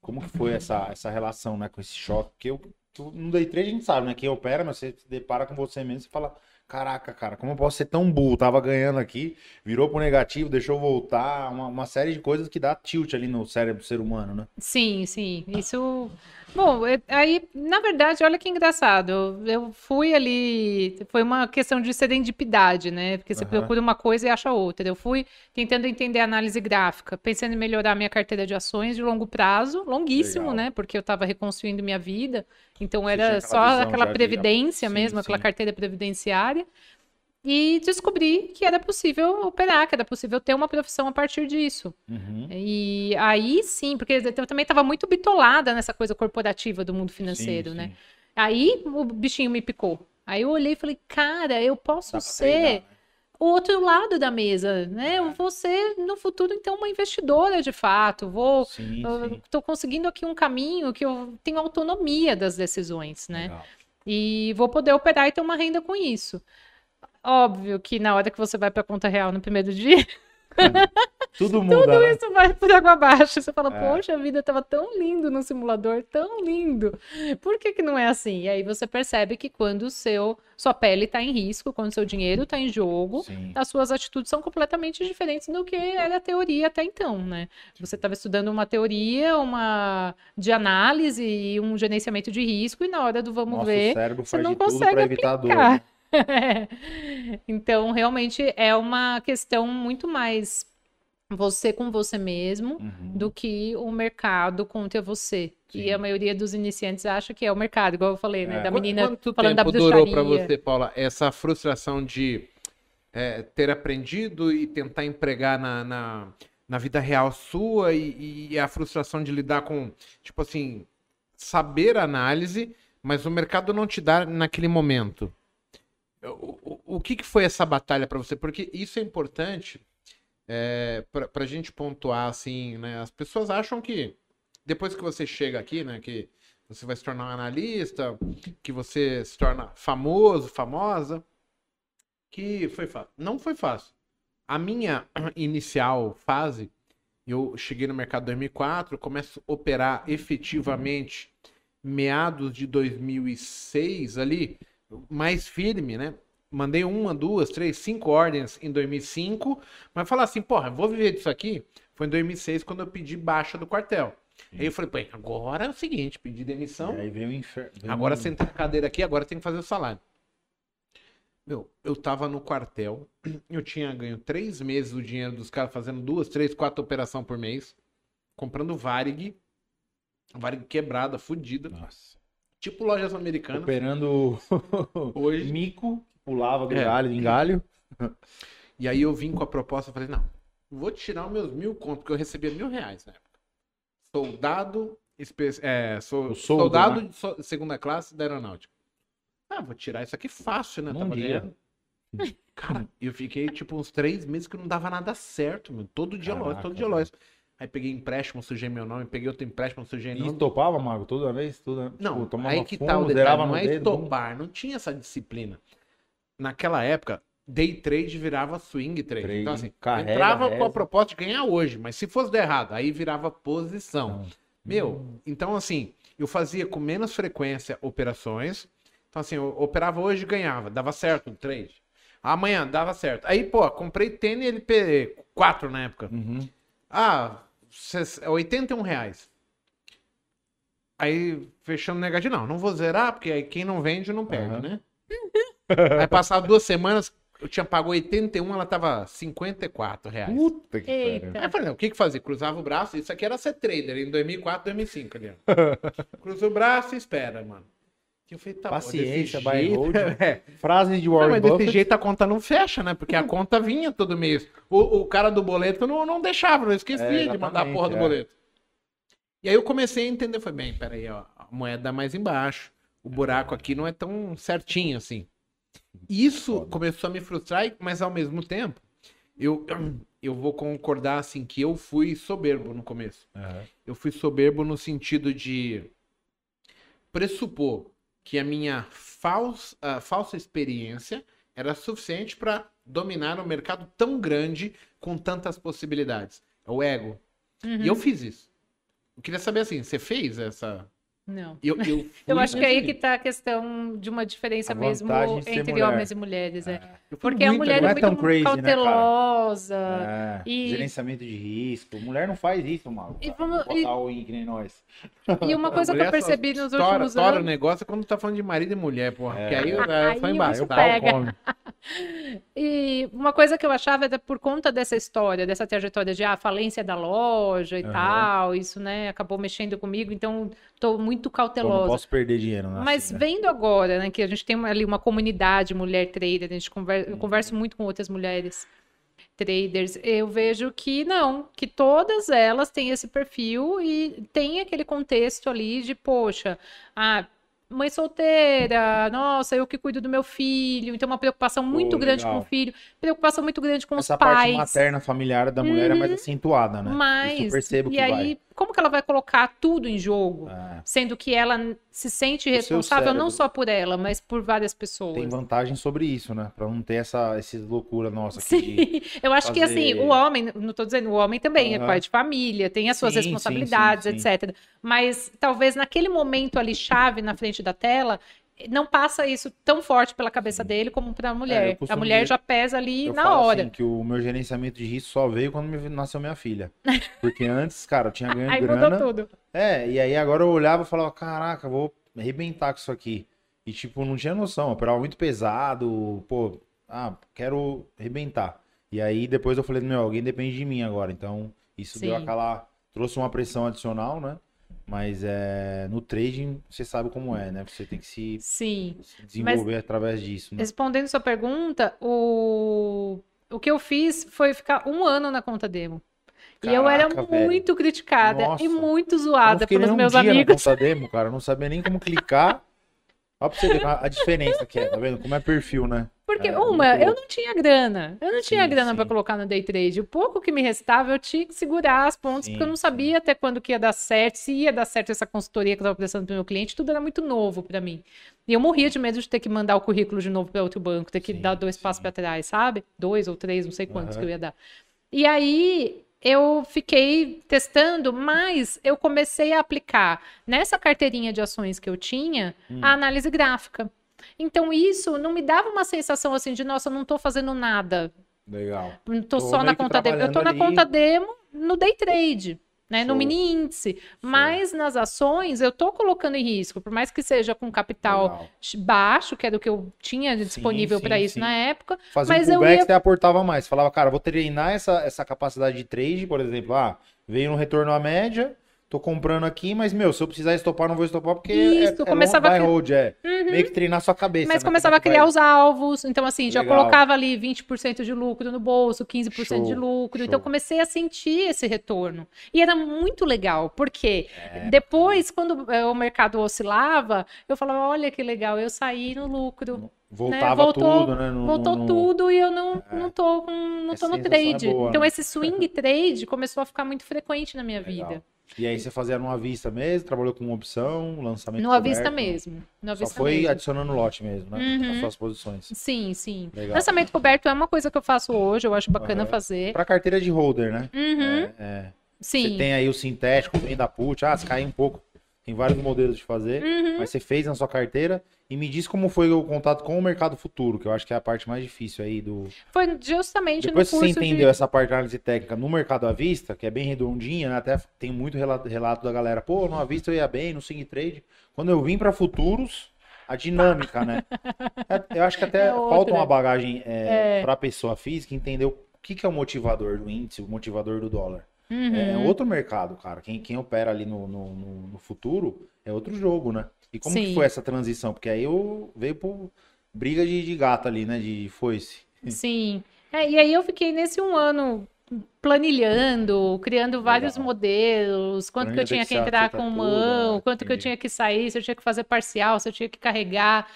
Como que foi essa, essa relação, né, com esse choque? Porque eu, tu- no day trade a gente sabe, né, quem opera, mas você se depara com você mesmo e fala, caraca, cara, como eu posso ser tão burro? Tava ganhando aqui, virou pro negativo, deixou voltar, uma, uma série de coisas que dá tilt ali no cérebro do ser humano, né? Sim, sim. Isso. Bom, é- aí, na verdade, olha que engraçado. Eu, fui ali. Foi uma questão de serendipidade, né? Porque você Aham. procura uma coisa e acha outra. Eu fui tentando entender a análise gráfica, pensando em melhorar minha carteira de ações de longo prazo, longuíssimo, Legal. né? Porque eu estava reconstruindo minha vida. Então era aquela só aquela já de- previdência Sim, mesmo, aquela sim. carteira previdenciária. E descobri que era possível operar, que era possível ter uma profissão a partir disso. Uhum. E aí sim, porque eu também estava muito bitolada nessa coisa corporativa do mundo financeiro, Sim, né? sim. Aí o bichinho me picou. Aí eu olhei e falei, cara, eu posso Dá ser treinar, né? o outro lado da mesa, né? Eu vou ser, no futuro, então, uma investidora de fato. Vou. Tô conseguindo aqui um caminho que eu tenho autonomia das decisões, né? Legal. E vou poder operar e ter uma renda com isso. Óbvio que na hora que você vai para conta real no primeiro dia, Tudo muda, né? isso vai por água abaixo. Você fala, É. poxa, a vida tava tão lindo no simulador, tão lindo. Por que que não é assim? E aí você percebe que quando o seu, sua pele tá em risco, quando seu dinheiro tá em jogo, Sim. as suas atitudes são completamente diferentes do que era a teoria até então, né? Você estava estudando uma teoria, uma de análise e um gerenciamento de risco, e na hora do vamos Nosso ver, você não tudo consegue para evitar a dor. então, realmente é uma questão muito mais você com você mesmo Uhum. do que o mercado contra você. E Sim. a maioria dos iniciantes acha que é o mercado, igual eu falei, né? É. Da Qu- menina Quanto falando da tempo durou bruxaria. você, Paula, essa frustração de é, ter aprendido e tentar empregar na, na, na vida real sua e, e a frustração de lidar com, tipo assim, saber análise, mas o mercado não te dá naquele momento. O, o, o que, que foi essa batalha pra você? Porque isso é importante é, pra, pra gente pontuar, assim, né? As pessoas acham que depois que você chega aqui, né, que você vai se tornar um analista, que você se torna famoso, famosa, que foi fácil. Não foi fácil. A minha inicial fase, eu cheguei no mercado em 2004, começo a operar efetivamente meados de 2006 ali, mais firme, né? Mandei uma, duas, três, cinco ordens em 2005, mas falar assim, porra, vou viver disso aqui. Foi em 2006 quando eu pedi baixa do quartel. Aí eu falei, pô, agora é o seguinte, pedi demissão. E aí veio o inferno. Agora senta na cadeira aqui, agora tem que fazer o salário. Meu, eu tava no quartel, eu tinha ganho três meses o dinheiro dos caras fazendo duas, três, quatro operações por mês, comprando Varig, Varig quebrada, fudida, Nossa. Tipo lojas americanas. Operando Hoje. mico, pulava de É. galho em galho. E aí eu vim com a proposta, falei, não, vou tirar os meus mil contos, porque eu recebia mil reais na época. Soldado, é, sou, soldo, soldado né? de so- segunda classe da aeronáutica. Ah, vou tirar isso aqui fácil, né? Num Tava dia. Cara, eu fiquei tipo uns três meses que não dava nada certo, meu. Todo dia loja, todo dia velho. Aí peguei empréstimo, sujei meu nome, peguei outro empréstimo, sujei E nome. estopava, Mago, toda vez? Toda... Não, Tipo, aí que fumo, tá o detalhe, não é dedo, estopar, não tinha essa disciplina. Naquela época, day trade virava swing trade. Trade, então assim, eu carrega, entrava com a reza. proposta de ganhar hoje, mas se fosse der errado, aí virava posição. Não. Meu, então assim, eu fazia com menos frequência operações. Então assim, eu operava hoje e ganhava, dava certo o trade. Amanhã dava certo. Aí, pô, comprei tênis LP 4 na época. Uhum. Ah, 81 reais. Aí, fechando negativo. Não, não vou zerar, porque aí quem não vende não perde, Aham. né? aí, passava duas semanas, eu tinha pago 81, ela tava 54 reais. Puta que pariu. Aí eu falei, não, o que que fazia? Cruzava o braço, isso aqui era ser trader em 2004, 2005 ali, ó. Cruza o braço e espera, mano. Eu falei, tá Paciência, desse buy hold. é. Frases de Não, Warren mas desse Buffett. jeito a conta não fecha, né? Porque a conta vinha todo mês. O, o cara do boleto não, não deixava, não esquecia É, de mandar a porra do é. boleto. E aí eu comecei a entender, foi bem, peraí, ó, a moeda mais embaixo, o buraco aqui não é tão certinho assim. Isso Foda. começou a me frustrar, mas ao mesmo tempo, eu, eu vou concordar assim que eu fui soberbo no começo. Aham. Eu fui soberbo no sentido de pressupor que a minha falsa, falsa experiência era suficiente para dominar um mercado tão grande com tantas possibilidades. É o ego. Uhum. E eu fiz isso. Eu queria saber assim, você fez essa. Não. Eu, eu, fui Eu acho que é aí que nível. tá a questão de uma diferença A mesmo entre mulher. homens e mulheres. É. Eu fui Porque a muito mulher não é é muito crazy, né, cautelosa. É, E- Gerenciamento de risco. Mulher não faz isso, Mago. E vamos- Botar e- in nós. E uma coisa que Mulher eu percebi nos Tora, últimos tora o anos. negócio é quando tá falando de marido e mulher, porra. É. Que aí eu, Aí eu sou o embaixo. tá? E uma coisa que eu achava era por conta dessa história, dessa trajetória de ah, falência da loja e Aham. tal, isso, né, acabou mexendo comigo, então tô muito Pô, não cautelosa. posso perder dinheiro, né? Mas assim, né? vendo agora, né, que a gente tem ali uma comunidade mulher trader, a gente conversa, Uhum. eu converso muito com outras mulheres traders, eu vejo que não, que todas elas têm esse perfil e tem aquele contexto ali de, poxa, ah, mãe solteira, nossa, eu que cuido do meu filho, então uma preocupação muito grande legal. com o filho, preocupação muito grande com Essa os parte pais. materna familiar da mulher é mais acentuada, né? Mas, Isso eu percebo e que aí, vai. como que ela vai colocar tudo em jogo? É. Sendo que ela se sente O responsável não só por ela, mas por várias pessoas. Tem vantagem sobre isso, né? Pra não ter essa, nossas aqui. de- Sim, eu acho que assim, fazer- o homem, não tô dizendo, o homem também é Aham. pai de família, tem as suas sim, responsabilidades, sim, sim. etc. Mas talvez naquele momento ali chave na frente da tela, não passa isso tão forte pela cabeça dele como para a mulher. a costumo mulher já pesa ali Eu na falo hora. assim, que o meu gerenciamento de risco só veio quando me nasceu minha filha. Porque antes, cara, eu tinha ganho Aí grana. mudou tudo. É, e aí agora eu olhava e falava, caraca, vou arrebentar com isso aqui. E tipo, não tinha noção, eu operava muito pesado, pô, ah, quero arrebentar. E aí depois eu falei, meu, alguém depende de mim agora. Então, isso deu Sim. aquela. trouxe uma pressão adicional, né? Mas é, no trading, você sabe como é, né? Você tem que se, Sim. se desenvolver através disso. Né? Respondendo sua pergunta, o, o que eu fiz foi ficar um ano na conta demo. e eu era Caraca, velho. muito criticada Nossa. e muito zoada fiquei nem pelos um meus dia na amigos. conta demo, cara. Eu não sabia nem como clicar. Olha pra você ver a a diferença que é, tá vendo? Como é perfil, né? Porque, É, uma, eu não tinha grana. Eu não tinha Sim, grana sim. para colocar no day trade. O pouco que me restava, eu tinha que segurar as pontas, porque eu não Sim, sabia até quando que ia dar certo, se ia dar certo essa consultoria que eu estava prestando para meu cliente, tudo era muito novo para mim. E eu morria de medo de ter que mandar o currículo de novo para outro banco, ter que Sim, dar dois passos sim. para trás, sabe? Dois ou três, não sei quantos Aham. que eu ia dar. E aí eu fiquei testando, mas eu comecei a aplicar nessa carteirinha de ações que eu tinha Hum. a análise gráfica. Então isso não me dava uma sensação assim de, nossa, eu não tô fazendo nada, Legal. não tô, Tô só na conta demo. Eu tô na conta demo no day trade. Né, no Show. mini índice, mas nas ações eu tô colocando em risco, por mais que seja com capital Legal. baixo, que era o que eu tinha disponível para isso sim. na época, Fazer Mas um eu pullback ia- você aportava mais. Falava, cara, vou treinar essa, essa capacidade de trade, por exemplo. Ah, veio no retorno à média, tô comprando aqui, mas, meu, se eu precisar estopar, não vou estopar, porque Isso, é, é começava long, a hold, é. Meio que treinar sua cabeça. Mas né? começava a é criar os alvos. Então, assim, já Legal. colocava ali 20% de lucro no bolso, 15% de Show, lucro. Então, show. comecei a sentir esse retorno. E era muito legal, porque É. depois, quando eh, o mercado oscilava, eu falava: olha que legal, eu saí no lucro. Voltava Voltou- tudo, né? No- Voltou no- tudo e eu não, não tô, não tô no é trade. boa, então, né? esse swing trade começou a ficar muito frequente na minha Legal. vida. E aí você fazia numa vista mesmo, trabalhou com opção, lançamento No avista coberto, mesmo. No Só foi mesmo. adicionando lote mesmo, né? Uhum. As suas posições. Sim, sim. Legal. Lançamento coberto é uma coisa que eu faço hoje, eu acho bacana Aham. fazer. Pra carteira de holder, né? Uhum, É, é. sim. Você tem aí o sintético, vem da put, ah, se cair um pouco. Tem vários modelos de fazer, Uhum. mas você fez na sua carteira e me diz como foi o contato com o mercado futuro, que eu acho que é a parte mais difícil aí do. Foi justamente Depois que no você curso entendeu de... essa parte de análise técnica no mercado à vista, que é bem redondinha, né? até tem muito relato, relato da galera, pô, no à vista eu ia bem, no swing trade. Quando eu vim para futuros, a dinâmica, né? É, Eu acho que até É falta uma bagagem é, É. para a pessoa física entender o que, que é o motivador do índice, o motivador do dólar. Uhum. É outro mercado, cara. Quem, quem opera ali no, no, no- futuro é outro jogo, né? E como que Sim. foi essa transição? Porque aí eu veio por briga de, de gato ali, né? De foice. Sim. É, e aí eu fiquei nesse um ano planilhando, criando vários Legal. modelos, quanto que eu Planilha tinha que entrar com tudo, mão, né? quanto que eu tinha que sair, se eu tinha que fazer parcial, se eu tinha que carregar.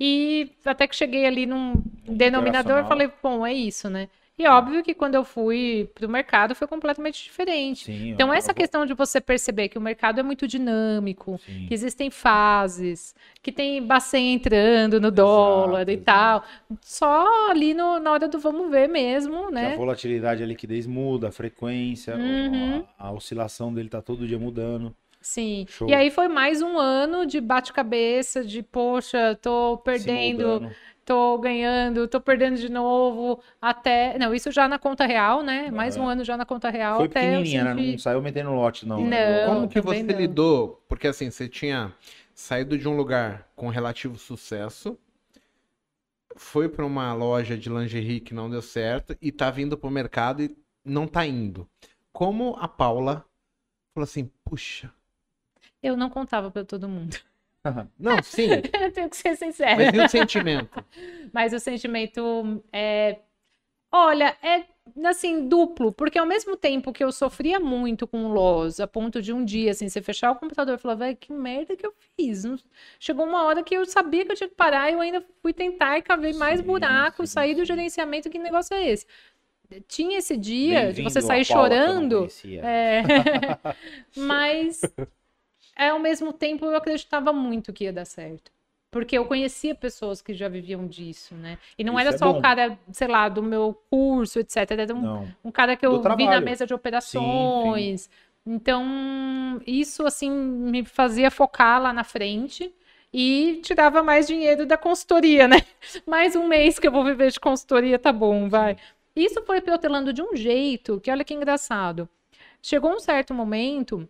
E até que cheguei ali num denominador, operacional. falei, bom, é isso, né? E óbvio que quando eu fui pro mercado foi completamente diferente. Sim, Então, essa vou- questão de você perceber que o mercado é muito dinâmico, Sim. que existem fases, que tem Bacen entrando no dólar e exato. tal, só ali no- na hora do vamos ver mesmo, Que né? a volatilidade, a liquidez muda, a frequência, o- Uhum. a, a oscilação dele tá todo dia mudando. Sim. Show. E aí foi mais um ano de bate-cabeça, de poxa, tô perdendo. Tô ganhando, tô perdendo de novo, até. Não, isso já na conta real, né? Mais um Aham. ano já na conta real. Foi até pequenininha, né? Não saiu metendo lote, não. Não. Como que você não. lidou? Porque assim, você tinha saído de um lugar com relativo sucesso, foi para uma loja de lingerie que não deu certo e tá vindo pro mercado e não tá indo. Como a Paula falou assim, puxa, Eu não contava pra todo mundo. não, sim, Eu tenho que ser sincera. mas e o sentimento? Mas o sentimento é. Olha, é assim, duplo, porque ao mesmo tempo que eu sofria muito com o loss, a ponto de um dia, assim, você fechar o computador e falar, velho, que merda que eu fiz. Chegou uma hora que eu sabia que eu tinha que parar e eu ainda fui tentar e cavei mais buracos, sair do gerenciamento, que negócio é esse? Tinha esse dia de você sair chorando, é, mas é, ao mesmo tempo eu acreditava muito que ia dar certo. Porque eu conhecia pessoas que já viviam disso, né? E não Isso era é só bom. o cara, sei lá, do meu curso, etc. Era um, Não. um cara que eu vi na mesa de operações. Então, isso, assim, me fazia focar lá na frente e tirava mais dinheiro da consultoria, né? Mais um mês que eu vou viver de consultoria, tá bom, vai. Isso foi protelando de um jeito que, olha que engraçado. Chegou um certo momento,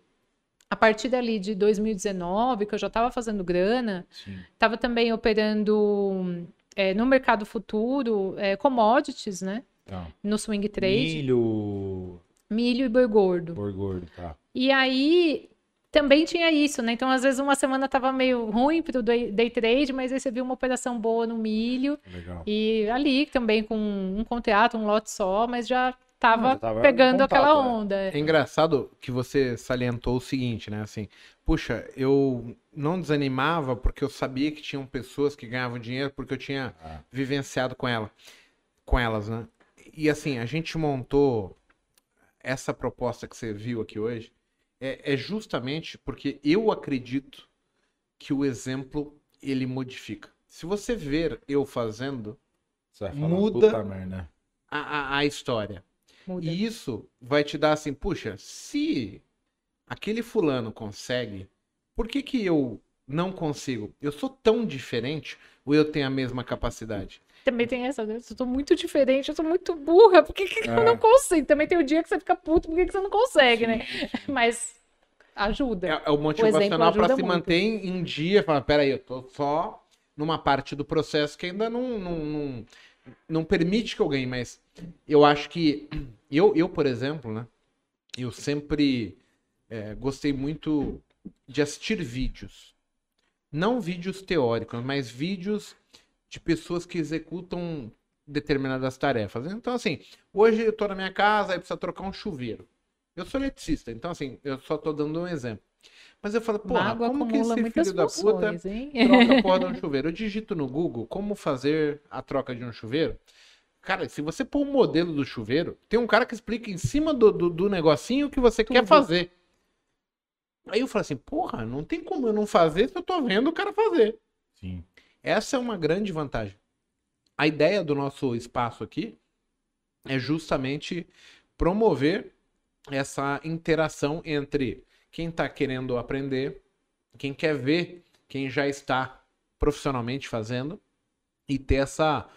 a partir dali de 2019, que eu já estava fazendo grana, estava também operando é, no mercado futuro, é, commodities, né? Tá. no swing trade, Milho, milho e boi gordo. boi gordo, tá. E aí também tinha isso, né? Então, às vezes, uma semana tava meio ruim pro day day trade, mas aí você viu uma operação boa no milho. Legal. E ali também com um contrato, um lote só, mas já tava, tava pegando contato, aquela é. onda. É engraçado que você salientou o seguinte, né? Assim, puxa, eu não desanimava porque eu sabia que tinham pessoas que ganhavam dinheiro porque eu tinha Ah. vivenciado com ela, com elas, né? E assim, a gente montou essa proposta que você viu aqui hoje é, é justamente porque eu acredito que o exemplo ele modifica. Se você ver eu fazendo Você vai falar, Muda- puta merda. a, a, a história, Muda. e isso vai te dar assim, puxa, se aquele fulano consegue, por que que eu não consigo? Eu sou tão diferente ou eu tenho a mesma capacidade? Também tem essa, né? Eu tô muito diferente, eu sou muito burra, por que, que eu É. não consigo? Também tem o dia que você fica puto, por que, que você não consegue, né? Mas ajuda. É, é o motivacional para se manter em, em dia, falar, peraí, eu tô só numa parte do processo que ainda não, não, não, não permite que eu ganhe, mas eu acho que eu, eu por exemplo, né, eu sempre é, gostei muito de assistir vídeos. Não vídeos teóricos, mas vídeos de pessoas que executam determinadas tarefas. Então, assim, hoje eu tô na minha casa e precisa trocar um chuveiro. Eu sou eletricista, então, assim, eu só tô dando um exemplo. Mas eu falo, porra, como que esse filho da puta hein? troca a porra de um chuveiro? Eu digito no Google como fazer a troca de um chuveiro. Cara, se você pôr o modelo do chuveiro, tem um cara que explica em cima do, do, do negocinho o que você quer Tudo. fazer. Aí eu falo assim, porra, não tem como eu não fazer se eu tô vendo o cara fazer. Sim. Essa é uma grande vantagem. A ideia do nosso espaço aqui é justamente promover essa interação entre quem está querendo aprender, quem quer ver quem já está profissionalmente fazendo e ter essa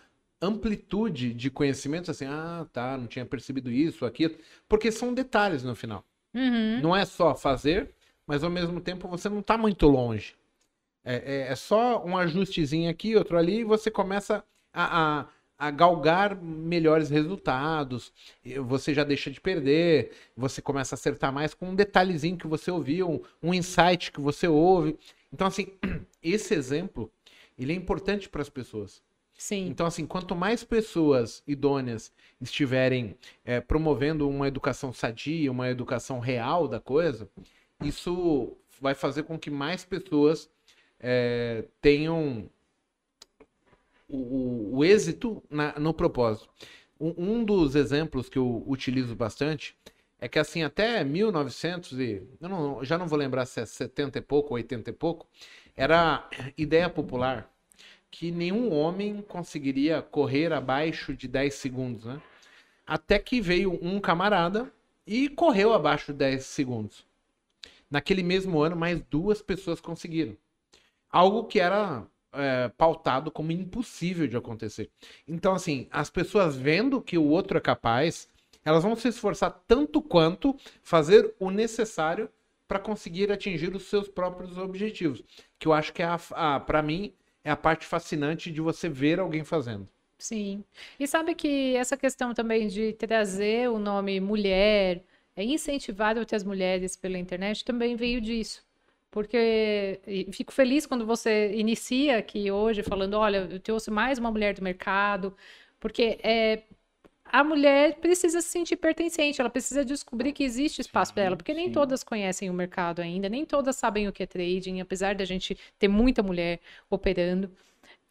amplitude de conhecimentos assim, ah, tá, não tinha percebido isso, aquilo, porque são detalhes no final. Uhum. Não é só fazer, mas ao mesmo tempo você não está muito longe. É, é- é só um ajustezinho aqui, outro ali, e você começa a, a- a galgar melhores resultados. Você já deixa de perder, você começa a acertar mais com um detalhezinho que você ouviu, um, um insight que você ouve. Então, assim, esse exemplo, ele é importante para as pessoas. Sim. Então, assim, quanto mais pessoas idôneas estiverem eh, promovendo uma educação sadia, uma educação real da coisa, isso vai fazer com que mais pessoas eh, tenham o, o- o êxito na- no propósito. Um, um dos exemplos que eu utilizo bastante é que, assim, até 1900 e... Eu não- já não vou lembrar se é 70 e pouco, 80 e pouco, era ideia popular que nenhum homem conseguiria correr abaixo de 10 segundos, né? Até que veio um camarada e correu abaixo de 10 segundos. Naquele mesmo ano, mais duas pessoas conseguiram. Algo que era é, pautado como impossível de acontecer. Então, assim, as pessoas vendo que o outro é capaz, elas vão se esforçar tanto quanto fazer o necessário para conseguir atingir os seus próprios objetivos. Que eu acho que é para mim é a parte fascinante de você ver alguém fazendo. Sim. E sabe que essa questão também de trazer o nome mulher, é incentivar outras mulheres pela internet também veio disso. Porque fico feliz quando você inicia aqui hoje falando, olha, eu trouxe mais uma mulher do mercado, porque é, a mulher precisa se sentir pertencente, ela precisa descobrir que existe espaço para ela, porque nem sim. todas conhecem o mercado ainda, nem todas sabem o que é trading, apesar da gente ter muita mulher operando.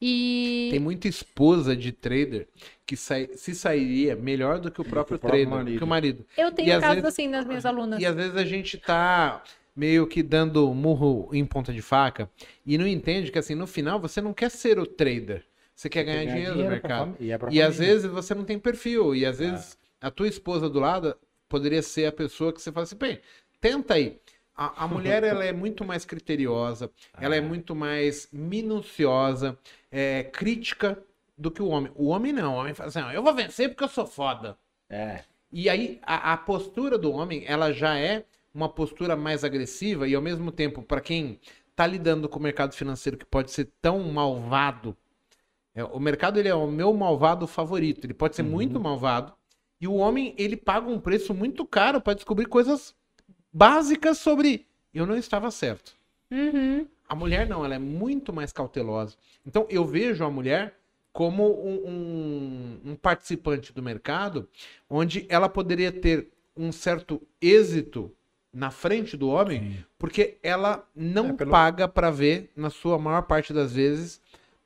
E Tem muita esposa de trader que sai- se sairia melhor do que o próprio, próprio trader, marido. que o marido. eu tenho E casos vezes- assim nas minhas alunas. E às vezes a gente tá meio que dando murro em ponta de faca e não entende que assim, no final você não quer ser o trader. Você quer ganhar, dinheiro, no pra mercado. E, é pra E às vezes você não tem perfil. E às vezes a tua esposa do lado poderia ser a pessoa que você fala assim, bem, tenta aí. A, a mulher ela é muito mais criteriosa, ela é muito mais minuciosa, é, crítica do que o homem. O homem não, o homem fala assim, "Ah, eu vou vencer porque eu sou foda. É. E aí a, a postura do homem, ela já é uma postura mais agressiva e ao mesmo tempo, para quem tá lidando com o mercado financeiro que pode ser tão malvado, É, o mercado ele é o meu malvado favorito. Ele pode ser Uhum. muito malvado. E o homem, ele paga um preço muito caro para descobrir coisas básicas sobre eu não estava certo. Uhum. A mulher não, ela é muito mais cautelosa. Então eu vejo a mulher como um, um- um participante do mercado, onde ela poderia ter um certo êxito na frente do homem, Sim. porque ela não É, pelo- paga para ver, na sua maior parte das vezes,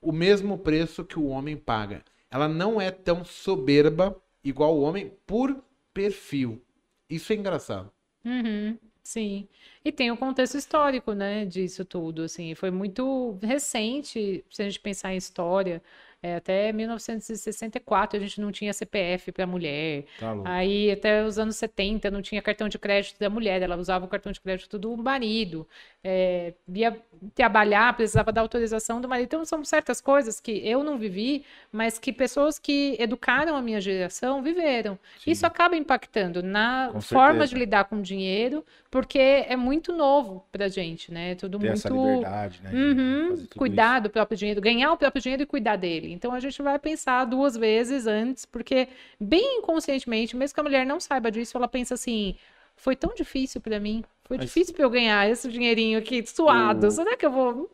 o mesmo preço que o homem paga. Ela não é tão soberba igual o homem por perfil. Isso é engraçado. Uhum, sim. E tem o contexto histórico, né, disso tudo, assim, foi muito recente, se a gente pensar em história, é, até 1964 a gente não tinha CPF para mulher, Tá aí até os anos 70 não tinha cartão de crédito da mulher, ela usava o cartão de crédito do marido, é, ia trabalhar, precisava da autorização do marido, então são certas coisas que eu não vivi, mas que pessoas que educaram a minha geração viveram. Sim. Isso acaba impactando na Com forma certeza. de lidar com dinheiro, porque é muito novo pra gente, né? É Tudo Ter essa muito. liberdade, né? Uhum, cuidar do próprio dinheiro, ganhar o próprio dinheiro e cuidar dele. Então a gente vai pensar duas vezes antes, porque bem inconscientemente, mesmo que a mulher não saiba disso, ela pensa assim: foi tão difícil pra mim, foi Mas- difícil pra eu ganhar esse dinheirinho aqui suado. O- Será que eu vou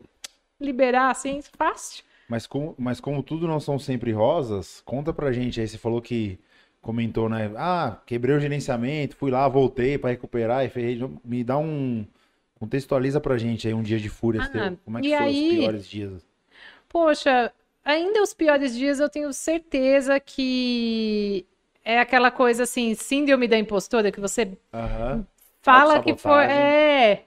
liberar assim fácil? Mas como, mas como tudo não são sempre rosas, conta pra gente aí. Você falou que comentou, né? Ah, quebrei o gerenciamento, fui lá, voltei pra recuperar e ferrei. Me dá um. Contextualiza pra gente aí um dia de fúria Ah, seu. Como é que e foram aí- os piores dias? Poxa, ainda os piores dias eu tenho certeza que é aquela coisa assim, síndrome da impostora, que você Aham. fala que foi. É.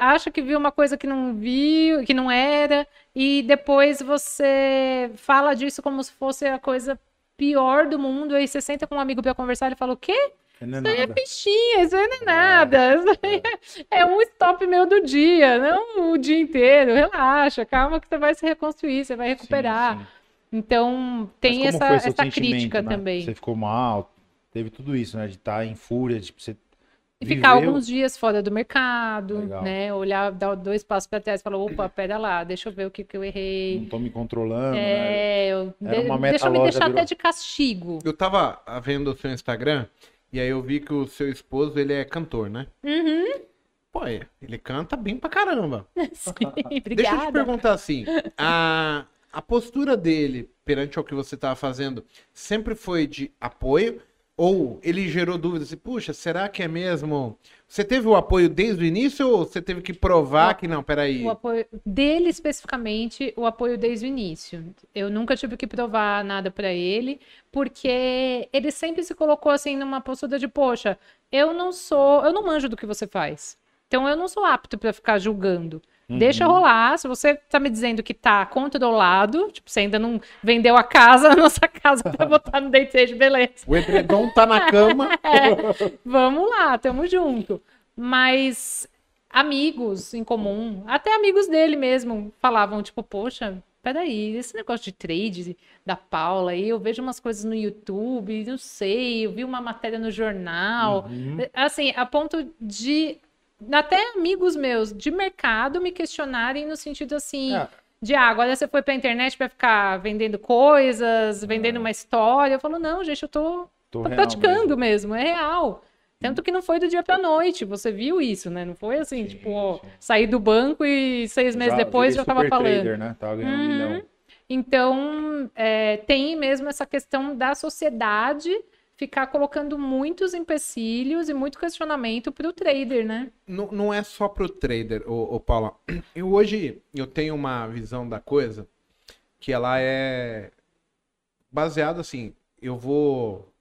Acha que viu uma coisa que não viu, que não era, e depois você fala disso como se fosse a coisa pior do mundo, aí você senta com um amigo pra conversar e fala: o quê? Não é Isso aí é nada. fichinha, isso aí não é nada. Isso aí é, é um stop meu do dia, não o dia inteiro. Relaxa, calma que você vai se reconstruir, você vai Sim, recuperar. sim. Então, Mas tem essa, essa crítica né? também. Você ficou mal, teve tudo isso, né? De estar em fúria, tipo, você E ficar viveu- alguns dias fora do mercado, Legal. né? Olhar, dar dois passos para trás e falar, opa, pera lá, deixa eu ver o que, que eu não errei. tô me controlando, né? É, eu, Era de- uma deixa eu me deixar virou- até de castigo. Eu tava vendo o seu Instagram e aí eu vi que o seu esposo, ele é cantor, né? Uhum, Pô, é, ele canta bem pra caramba. sim, Deixa eu te obrigada. perguntar assim, a, a postura dele perante ao que você tava fazendo sempre foi de apoio ou ele gerou dúvidas assim, puxa, será que é mesmo... Você teve o apoio desde o início ou você teve que provar O- que não, peraí... O apoio dele especificamente, o apoio desde o início. Eu nunca tive que provar nada pra ele, porque ele sempre se colocou assim numa postura de, poxa, eu não sou, eu não manjo do que você faz. Então eu não sou apto pra ficar julgando. Deixa rolar. Se você tá me dizendo que tá controlado, tipo, você ainda não vendeu a casa, a nossa casa pra botar no day trade, beleza. O edredom tá na cama... Vamos lá, tamo junto. Mas amigos em comum, até amigos dele mesmo, falavam, tipo, poxa, peraí, esse negócio de trade da Paula aí, eu vejo umas coisas no YouTube, não sei, eu vi uma matéria no jornal. Uhum. Assim, a ponto de até amigos meus de mercado me questionarem no sentido assim. É. De ah, agora você foi pra internet pra ficar vendendo coisas, vendendo uma história. Eu falo, não, gente, eu tô Tô Tô praticando mesmo. mesmo. é real. Tanto que não foi do dia pra noite, você viu isso, né? Não foi assim, Sim, tipo, ó, sair do banco e seis meses depois virei já tava falando. trader, né? Tava ganhando um Uhum. milhão. Então, é, tem mesmo essa questão da sociedade ficar colocando muitos empecilhos e muito questionamento pro trader, né? não, não é só pro trader, ô, ô Paula. Eu hoje eu tenho uma visão da coisa que ela é baseada assim, eu vou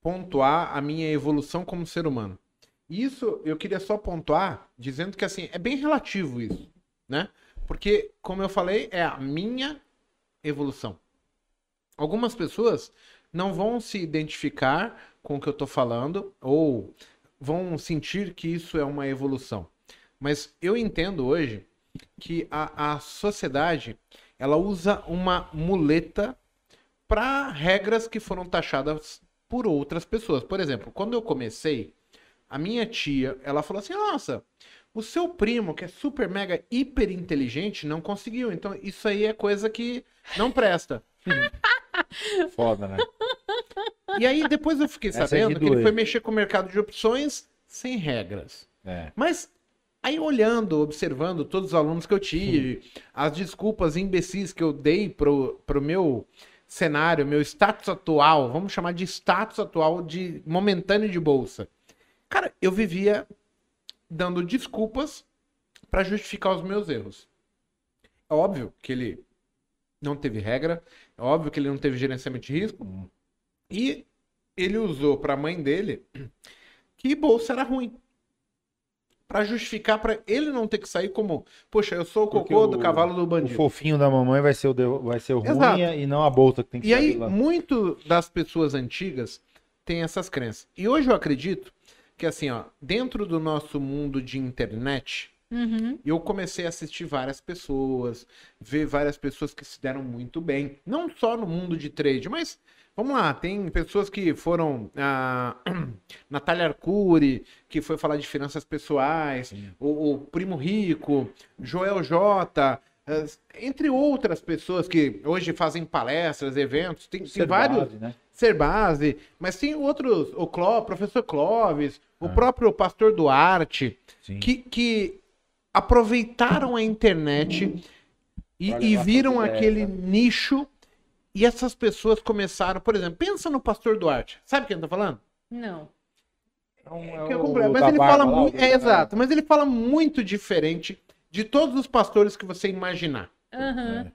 pontuar a minha evolução como ser humano. Isso eu queria só pontuar dizendo que assim, é bem relativo isso, né? Porque como eu falei, é a minha evolução. Algumas pessoas não vão se identificar com o que eu tô falando ou vão sentir que isso é uma evolução. Mas eu entendo hoje que a, a sociedade ela usa uma muleta para regras que foram taxadas por outras pessoas. Por exemplo, quando eu comecei, a minha tia, ela falou assim: "Nossa, o seu primo, que é super mega hiper inteligente, não conseguiu. Então isso aí é coisa que não presta". Foda, né? E aí depois eu fiquei Essa é sabendo de que ele foi mexer com o mercado de opções sem regras. É. Mas aí olhando, observando todos os alunos que eu tive, as desculpas imbecis que eu dei pro, pro meu cenário, meu status atual, vamos chamar de status atual de momentâneo de bolsa. Cara, eu vivia dando desculpas para justificar os meus erros. É óbvio que ele não teve regra, é óbvio que ele não teve gerenciamento de risco, Hum. e ele usou para a mãe dele que bolsa era ruim. Pra justificar pra ele não ter que sair como, poxa, eu sou o Porque cocô o- do cavalo do O bandido. fofinho da mamãe vai ser o, de- vai ser o ruim e não a bolsa que tem que E aí, lá. muito das pessoas antigas têm essas crenças. E hoje eu acredito que, assim, ó, dentro do nosso mundo de internet, Uhum. eu comecei a assistir várias pessoas, ver várias pessoas que se deram muito bem. Não só no mundo de trade, mas vamos lá, tem pessoas que foram. A Natália Arcuri, que foi falar de finanças pessoais, o, o Primo Rico, Joel J. eh, Entre outras pessoas que hoje fazem palestras, eventos, tem, tem vários base, né? ser base, mas tem outros, o Cló, professor Clóvis, o Ah. próprio pastor Duarte, Sim. que, que aproveitaram a internet e, e viram aquele né? nicho e essas pessoas começaram, por exemplo, pensa no pastor Duarte, sabe quem eu tô falando? Não. É o- completo, o mas ele fala muito, é exato, mas ele fala muito diferente de todos os pastores que você imaginar. É,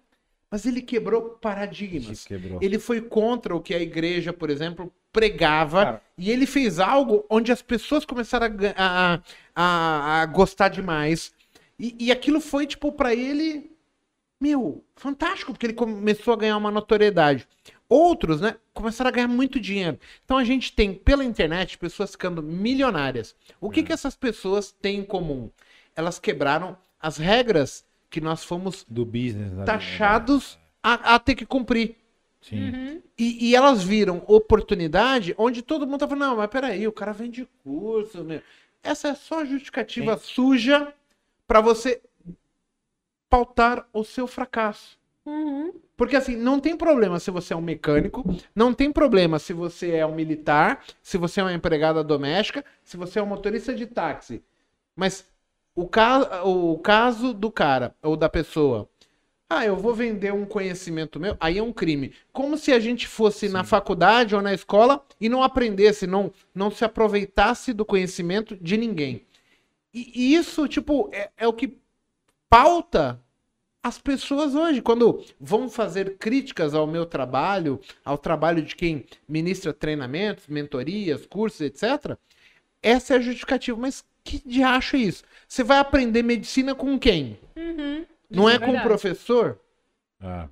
Mas ele quebrou paradigmas. que quebrou. Ele foi contra o que a igreja, por exemplo, pregava. Cara. e ele fez algo onde as pessoas começaram a, a, a- a gostar demais. E, e aquilo foi, tipo, pra ele. Meu, fantástico, porque ele começou a ganhar uma notoriedade. Outros, né, começaram a ganhar muito dinheiro. Então a gente tem, pela internet, pessoas ficando milionárias. O que, que essas pessoas têm em comum? Elas quebraram as regras que nós fomos Do business. né? taxados a, a ter que cumprir. Sim. Uhum. E, e elas viram oportunidade onde todo mundo tá falando, não, mas peraí, o cara vende curso, meu. Essa é só justificativa suja pra você pautar o seu fracasso. Uhum. Porque assim, não tem problema se você é um mecânico, não tem problema se você é um militar, se você é uma empregada doméstica, se você é um motorista de táxi. Mas o, ca o caso do cara ou da pessoa, ah, eu vou vender um conhecimento meu, aí é um crime. Como se a gente fosse na faculdade ou na escola e não aprendesse, não, não se aproveitasse do conhecimento de ninguém. E, e isso, tipo, é, é o que pauta as pessoas hoje, quando vão fazer críticas ao meu trabalho, ao trabalho de quem ministra treinamentos, mentorias, cursos, etc., essa é a justificativa. Mas que diacho é isso? Você vai aprender medicina com quem? Uhum. Não Isso é com o professor? Ah,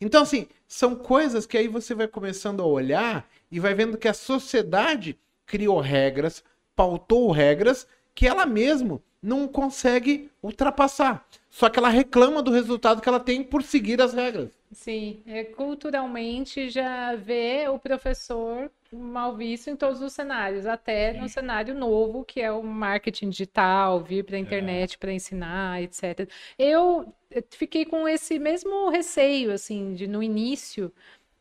Então, assim, são coisas que aí você vai começando a olhar e vai vendo que a sociedade criou regras, pautou regras que ela mesmo não consegue ultrapassar. Só que ela reclama do resultado que ela tem por seguir as regras. Sim, é, culturalmente já vê o professor mal visto em todos os cenários, até no cenário novo, que é o marketing digital, vir para a internet para ensinar, etc. Eu eh, fiquei com esse mesmo receio, assim, de no início,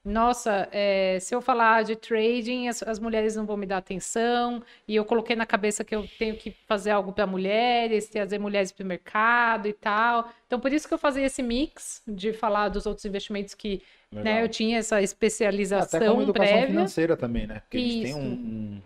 nossa, eh, se eu falar de trading, as, as mulheres não vão me dar atenção, e eu coloquei na cabeça que eu tenho que fazer algo para mulheres, trazer mulheres para o mercado e tal. Então, por isso que eu fazia esse mix de falar dos outros investimentos que né, eu tinha essa Até como especialização educação prévia. financeira também, né? Porque eles têm Isso. um, um-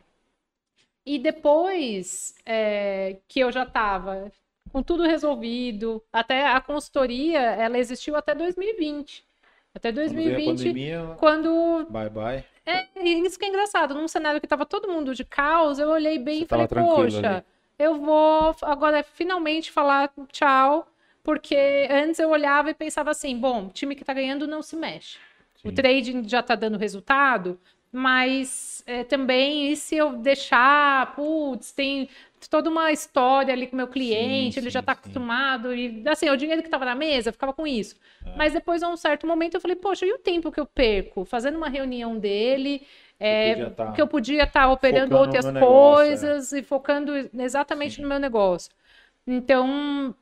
E depois é, que eu já estava com tudo resolvido, até a consultoria, ela existiu até 2020. Até Quando veio a 2020, pandemia, quando bye bye. É, isso que é engraçado. Num cenário que tava todo mundo de caos, eu olhei bem Você e falei, poxa, ali. eu vou agora finalmente falar tchau, porque antes eu olhava e pensava assim, bom, o time que tá ganhando não se mexe. O Sim. trading já tá dando resultado, mas é, também, e se eu deixar, putz, tem toda uma história ali com o meu cliente, ele já sim, tá sim. acostumado, e assim, o dinheiro que tava na mesa, eu ficava com isso. É. Mas depois, a um certo momento, eu falei, poxa, e o tempo que eu perco fazendo uma reunião dele, é, tá que eu podia estar operando focando outras negócio, é. coisas e focando exatamente Sim. no meu negócio. Então,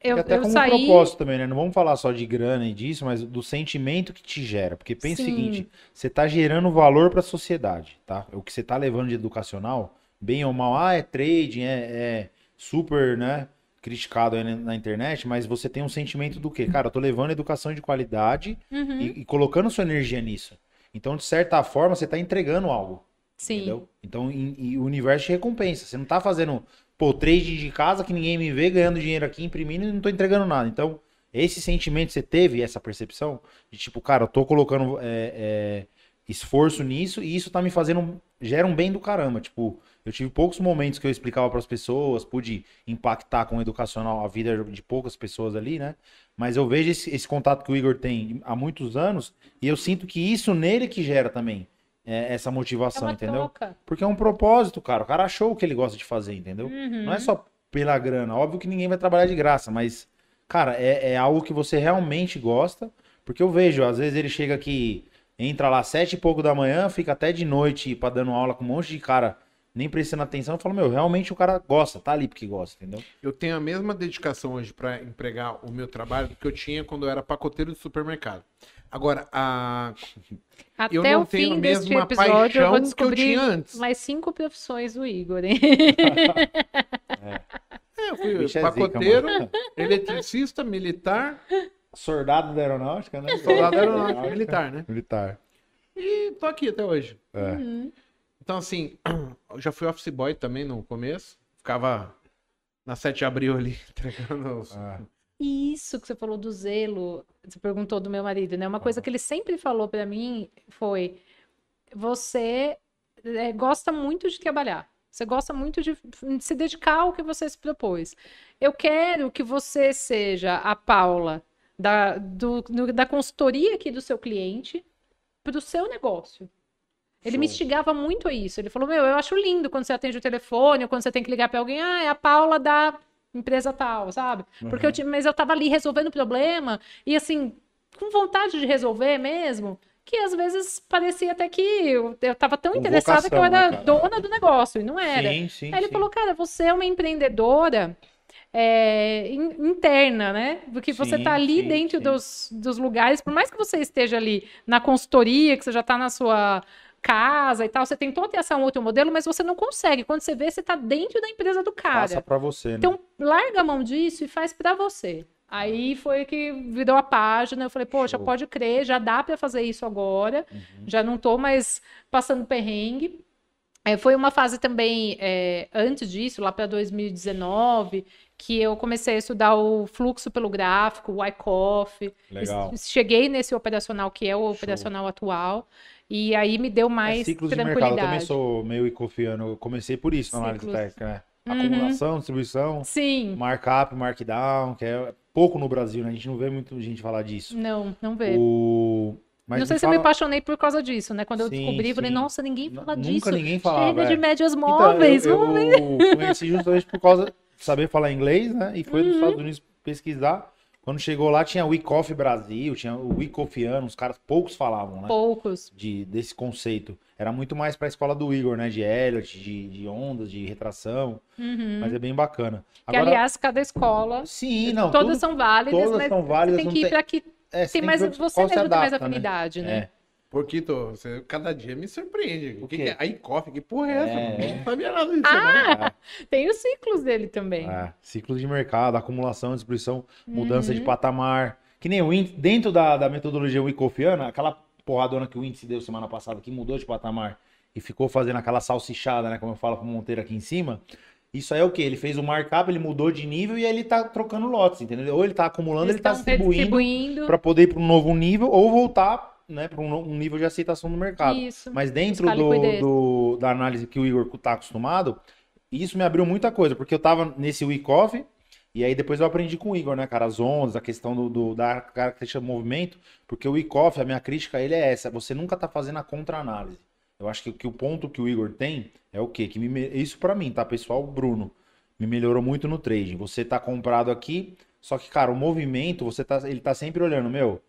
eu, e até eu como saí. propósito também, né? Não vamos falar só de grana e disso, mas do sentimento que te gera. Porque pensa o Sim. seguinte, você tá gerando valor para a sociedade, tá? O que você tá levando de educacional, bem ou mal, ah, é trading, é, é super, né? Criticado aí na- na internet, mas você tem um sentimento do quê? Cara, eu tô levando educação de qualidade Uhum, e, e colocando sua energia nisso. Então, de certa forma, você tá entregando algo. sim. Entendeu? Então, e, e o universo te recompensa. Você não tá fazendo, pô, trade de casa que ninguém me vê, ganhando dinheiro aqui, imprimindo e não tô entregando nada. Então, esse sentimento, você teve essa percepção de tipo, cara, eu tô colocando é, é, esforço nisso e isso tá me fazendo, gera um bem do caramba. Tipo, eu tive poucos momentos que eu explicava para as pessoas, pude impactar com o educacional a vida de poucas pessoas ali, né? Mas eu vejo esse, esse contato que o Igor tem há muitos anos e eu sinto que isso nele que gera também é, essa É motivação, uma entendeu? troca. Porque é um propósito, cara. O cara achou o que ele gosta de fazer, entendeu? Uhum. Não é só pela grana. Óbvio que ninguém vai trabalhar de graça, mas, cara, é, é algo que você realmente gosta. Porque eu vejo, às vezes ele chega aqui, entra lá sete e pouco da manhã, fica até de noite pra dando aula com um monte de cara nem prestando atenção. Eu falo, meu, realmente o cara gosta, tá ali porque gosta, entendeu? Eu tenho a mesma dedicação hoje para empregar o meu trabalho que eu tinha quando eu era pacoteiro de supermercado. Agora, a... Até eu não o tenho a fim deste mesma episódio, eu vou paixão que eu descobrir tinha antes. mais cinco profissões do Igor, hein? É, eu fui Bicho é zica, pacoteiro, mano. eletricista, militar, Soldado da aeronáutica, né? soldado aeronáutico, militar, né? Militar. E tô aqui até hoje. É. Uhum. Então, assim, eu já fui office boy também no começo. Ficava na 7 de abril ali, entregando os... Ah, Isso que você falou do zelo, você perguntou do meu marido, né? Uma coisa que ele sempre falou pra mim foi: você é, gosta muito de trabalhar. Você gosta muito de de se dedicar ao que você se propôs. Eu quero que você seja a Paula da, do- do- da consultoria aqui do seu cliente para o seu negócio. Ele me Show. instigava muito a isso. Ele falou: Meu, eu acho lindo quando você atende o telefone, ou quando você tem que ligar para alguém, ah, é a Paula da empresa tal, sabe? Porque eu tinha, mas eu tava ali resolvendo o problema, e assim, com vontade de resolver mesmo, que às vezes parecia até que eu, eu tava tão interessada que eu vocação, era né, dona do negócio, e não era. sim, sim. Aí ele sim. falou, cara, você é uma empreendedora é, in- interna, né? Porque você Sim, tá ali sim, dentro sim. Dos, dos lugares, por mais que você esteja ali na consultoria, que você já tá na sua casa e tal, você tentou ter essa um outro modelo, mas você não consegue. Quando você vê, você tá dentro da empresa do cara. Passa pra você, né? Então, larga a mão disso e faz pra você. Aí foi que virou a página. Eu falei, poxa, Show. pode crer, já dá pra fazer isso agora. Uhum. Já não tô mais passando perrengue. É, foi uma fase também, é, antes disso, lá para 2019, que eu comecei a estudar o fluxo pelo gráfico, o ICOF. Legal. Cheguei nesse operacional que é o operacional atual. E aí me deu É mais ciclos de mercado. Eu também tranquilidade. sou meio icofiano. Eu comecei por isso na análise técnica, né? Uhum. Acumulação, distribuição, Sim. markup, markdown, que é pouco no Brasil, né? A gente não vê muita gente falar disso. Não, não vê. O... Mas não sei se eu me fala- apaixonei por causa disso, né? Quando eu Sim, descobri, eu falei, sim. nossa, ninguém fala Nunca disso. ninguém falava. Chega de é. médias Então, móveis, eu, vamos ver. eu conheci justamente por causa de saber falar inglês, né? E foi nos Uhum. Estados Unidos pesquisar. Quando chegou lá, tinha o Week Brasil, tinha o Week os caras poucos falavam, né? Poucos. De, desse conceito. Era muito mais pra escola do Igor, né? De Elliot, de, de ondas, de retração. Uhum. Mas é bem bacana. Que, aliás, cada escola, sim, não. todas tudo- são válidas, todas mas são válidas, tem não que ir tem- para que é, você tem que mais, você mesmo tem mais adapta, né? afinidade, né? É. Porquito, você cada dia me surpreende. O que, quê? que é? Aí, coffee, que porra é essa? É. Não sabia nada disso, Ah! Tem os ciclos dele também. É, ciclo de mercado, acumulação, distribuição, mudança Uhum. de patamar. Que nem o índice, dentro da, da metodologia Wickofiana, aquela porradona que o índice deu semana passada, que mudou de patamar e ficou fazendo aquela salsichada, né? Como eu falo pro Monteiro aqui em cima. Isso aí é o quê? Ele fez o markup, ele mudou de nível e aí ele tá trocando lotes, entendeu? Ou ele tá acumulando, Eles ele tá distribuindo para poder ir para um novo nível ou voltar, né, para um, no- um nível de aceitação do mercado. Isso. Mas dentro do, do- da análise que o Igor tá acostumado, isso me abriu muita coisa, porque eu tava nesse week off, e aí depois eu aprendi com o Igor, né, cara, as ondas, a questão do, do- da característica do movimento, porque o week off, a minha crítica a ele é essa, você nunca tá fazendo a contra-análise. Eu acho que, que o ponto que o Igor tem é o quê? Que me isso pra mim, tá, pessoal? Bruno, me melhorou muito no trading. Você tá comprado aqui, só que, cara, o movimento, você tá, ele tá sempre olhando, meu,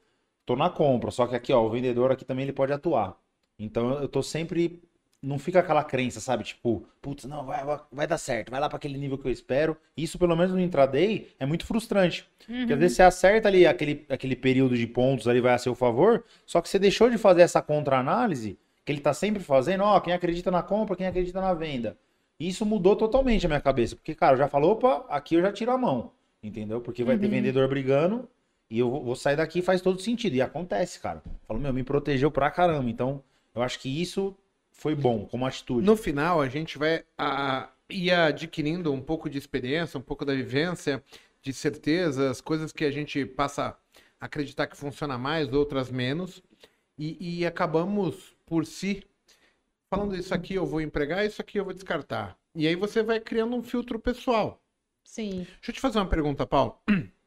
tô na compra, só que aqui, ó, o vendedor aqui também ele pode atuar. Então eu tô sempre não fica aquela crença, sabe? Tipo, putz, não, vai, vai, dar certo, vai lá para aquele nível que eu espero. Isso, pelo menos no intraday, é muito frustrante. Porque às vezes você acerta ali aquele, aquele período de pontos ali, vai a seu favor, só que você deixou de fazer essa contra-análise, que ele tá sempre fazendo, ó, quem acredita na compra, quem acredita na venda. E isso mudou totalmente a minha cabeça. Porque, cara, eu já falou, opa, aqui eu já tiro a mão. Entendeu? Porque vai ter vendedor brigando e eu vou sair daqui e faz todo sentido. E acontece, cara. Falo, meu, me protegeu pra caramba. Então, eu acho que isso foi bom como atitude. No final, a gente vai a, ir adquirindo um pouco de experiência, um pouco da vivência, de certezas, coisas que a gente passa a acreditar que funciona mais, outras menos. E, e acabamos, por si, falando isso aqui eu vou empregar, isso aqui eu vou descartar. E aí você vai criando um filtro pessoal. Sim. Deixa eu te fazer uma pergunta, Paulo.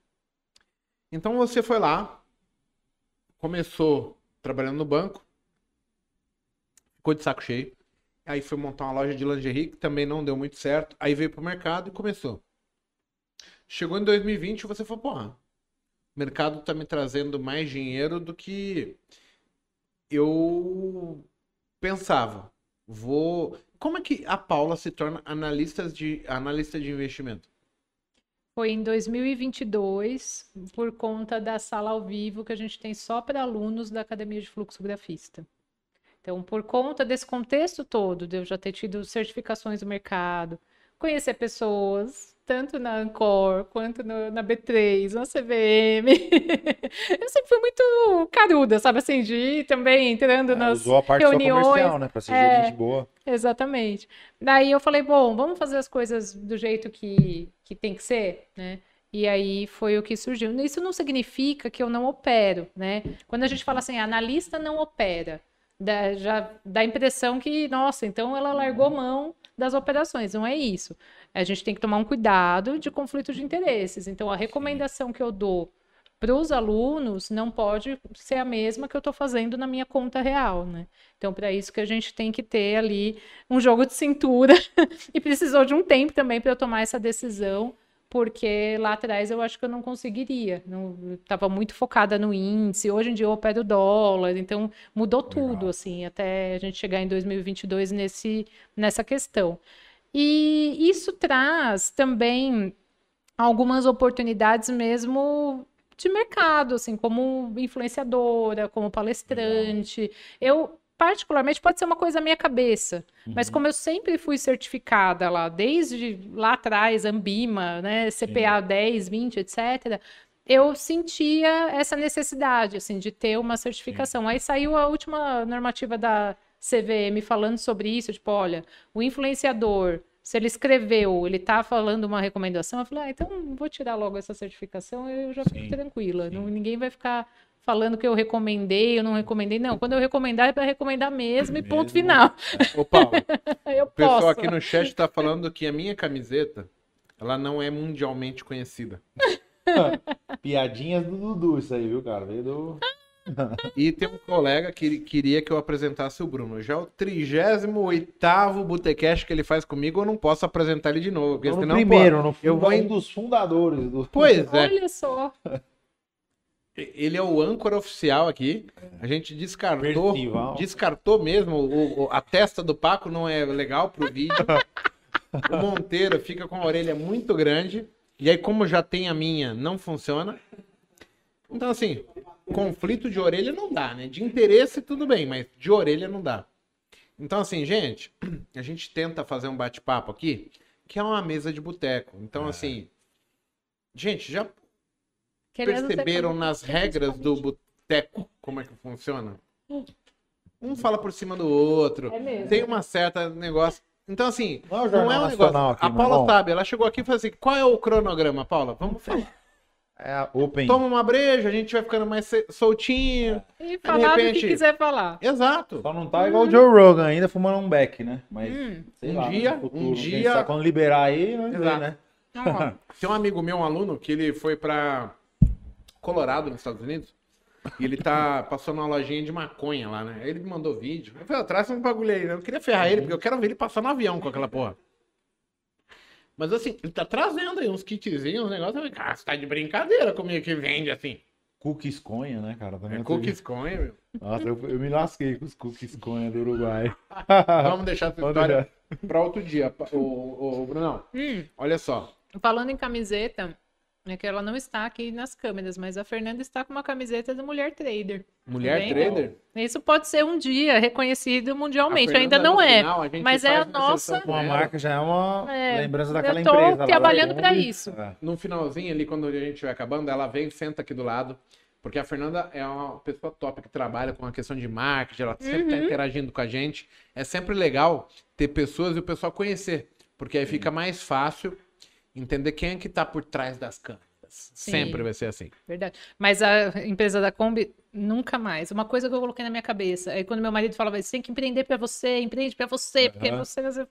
Então você foi lá, começou trabalhando no banco, ficou de saco cheio, aí foi montar uma loja de lingerie que também não deu muito certo, aí veio pro mercado e começou. Chegou em 2020 e você falou, porra, o mercado tá me trazendo mais dinheiro do que eu pensava. Vou. Como é que a Paula se torna analista de, analista de investimento? Foi em 2022, por conta da sala ao vivo que a gente tem só para alunos da Academia de Fluxografista. Então, por conta desse contexto todo, de eu já ter tido certificações do mercado, conhecer pessoas, tanto na Ancor quanto no- na B3, na CVM. eu sempre fui muito caruda, sabe assim, de ir também entrando É, nas usou a parte só reuniões. comercial, né? Pra ser É. gerente boa. Exatamente. Daí eu falei, bom, vamos fazer as coisas do jeito que, que tem que ser, né? E aí foi o que surgiu. Isso não significa que eu não opero, né? Quando a gente fala assim, analista não opera, dá, já dá a impressão que, nossa, então ela largou mão das operações. Não é isso. A gente tem que tomar um cuidado de conflito de interesses. Então, a recomendação que eu dou para os alunos não pode ser a mesma que eu estou fazendo na minha conta real, né? Então, para isso que a gente tem que ter ali um jogo de cintura e precisou de um tempo também para eu tomar essa decisão, porque lá atrás eu acho que eu não conseguiria, não estava muito focada no índice. Hoje em dia eu opero dólar, então mudou tudo assim, até a gente chegar em 2022 nesse nessa questão. E isso traz também algumas oportunidades mesmo de mercado, assim, como influenciadora, como palestrante. Eu, particularmente, pode ser uma coisa da minha cabeça, mas como eu sempre fui certificada lá, desde lá atrás, Ambima, né, CPA 10, 20, etc., eu sentia essa necessidade, assim, de ter uma certificação. Aí saiu a última normativa da CVM falando sobre isso, tipo, olha, o influenciador, se ele escreveu, ele tá falando uma recomendação, eu falei, ah, então vou tirar logo essa certificação, eu já fico Sim, tranquila. sim. Não, ninguém vai ficar falando que eu recomendei, eu não recomendei. Não, quando eu recomendar é para recomendar mesmo e ponto Mesmo. final. Ô, Paulo, Eu o pessoal posso. aqui no chat tá falando que a minha camiseta, ela não é mundialmente conhecida. Piadinhas do Dudu, isso aí, viu, cara? Veio do. E tem um colega que queria que eu apresentasse o Bruno. Já é o 38º Botecast que ele faz comigo, eu não posso apresentar ele de novo. Porque senão, primeiro, no eu vou um dos fundadores do. pô, pois é. Olha só. Ele é o âncora oficial aqui. A gente descartou, Percival. descartou mesmo. O, o- a testa do Paco não é legal pro vídeo. o Monteiro fica com a orelha muito grande. E aí, como já tem a minha, não funciona. Então, assim, conflito de orelha não dá, né? De interesse, tudo bem, mas de orelha não dá. Então, assim, gente, a gente tenta fazer um bate-papo aqui, que é uma mesa de boteco. Então, assim, gente, já Querendo perceberam como- nas regras do boteco como é que funciona? Um fala por cima do outro. É mesmo. Tem uma certa negócio. Então, assim, Não é é um negócio. aqui, a Paula sabe, ela chegou aqui e falou assim: qual é o cronograma, Paula? Vamos falar. É a Open. Toma uma breja, a gente vai ficando mais soltinho. E falar do repente- que quiser falar. Exato. Só não tá igual o Joe Rogan ainda fumando um beck, né? Mas, Hum. sei Um lá, dia- no futuro, um dia- sabe Quando liberar aí, vemos, Exato. né? Tem um amigo meu, um aluno, que ele foi pra Colorado, nos Estados Unidos. E ele tá passando uma lojinha de maconha lá, né? Aí ele me mandou vídeo. Eu falei, "Ó, traz um bagulho aí. né? Eu queria ferrar ele, porque eu quero ver ele passar no avião com aquela porra. Mas assim, ele tá trazendo aí uns kitzinhos, uns negócios. Eu falei, cara, você tá de brincadeira comigo que vende assim. Cookies Conha, né, cara? Também É eu cookies conha, meu. Nossa, eu, eu me lasquei com os cookies Conha do Uruguai. Vamos deixar essa história para outro dia. pa- O, o, Brunão, Hum, olha só. falando em camiseta, é que ela não está aqui nas câmeras, mas a Fernanda está com uma camiseta da Mulher Trader. Mulher Bem, trader. Isso pode ser um dia reconhecido mundialmente, ainda não é. final, a gente mas é a nossa- Uma marca já é uma É, lembrança eu daquela tô empresa. lá da trabalhando pra Kombi. isso. É. No finalzinho ali, quando a gente estiver acabando, ela vem, senta aqui do lado. Porque a Fernanda é uma pessoa top que trabalha com a questão de marketing, ela sempre tá Uhum. interagindo com a gente. É sempre legal ter pessoas e o pessoal conhecer. Porque aí fica mais fácil entender quem é que tá por trás das câmeras. Sempre vai ser assim. Verdade. Mas a empresa da Kombi, nunca mais. Uma coisa que eu coloquei na minha cabeça. Aí quando meu marido falava, você tem que empreender pra você, empreende pra você, porque você. você-"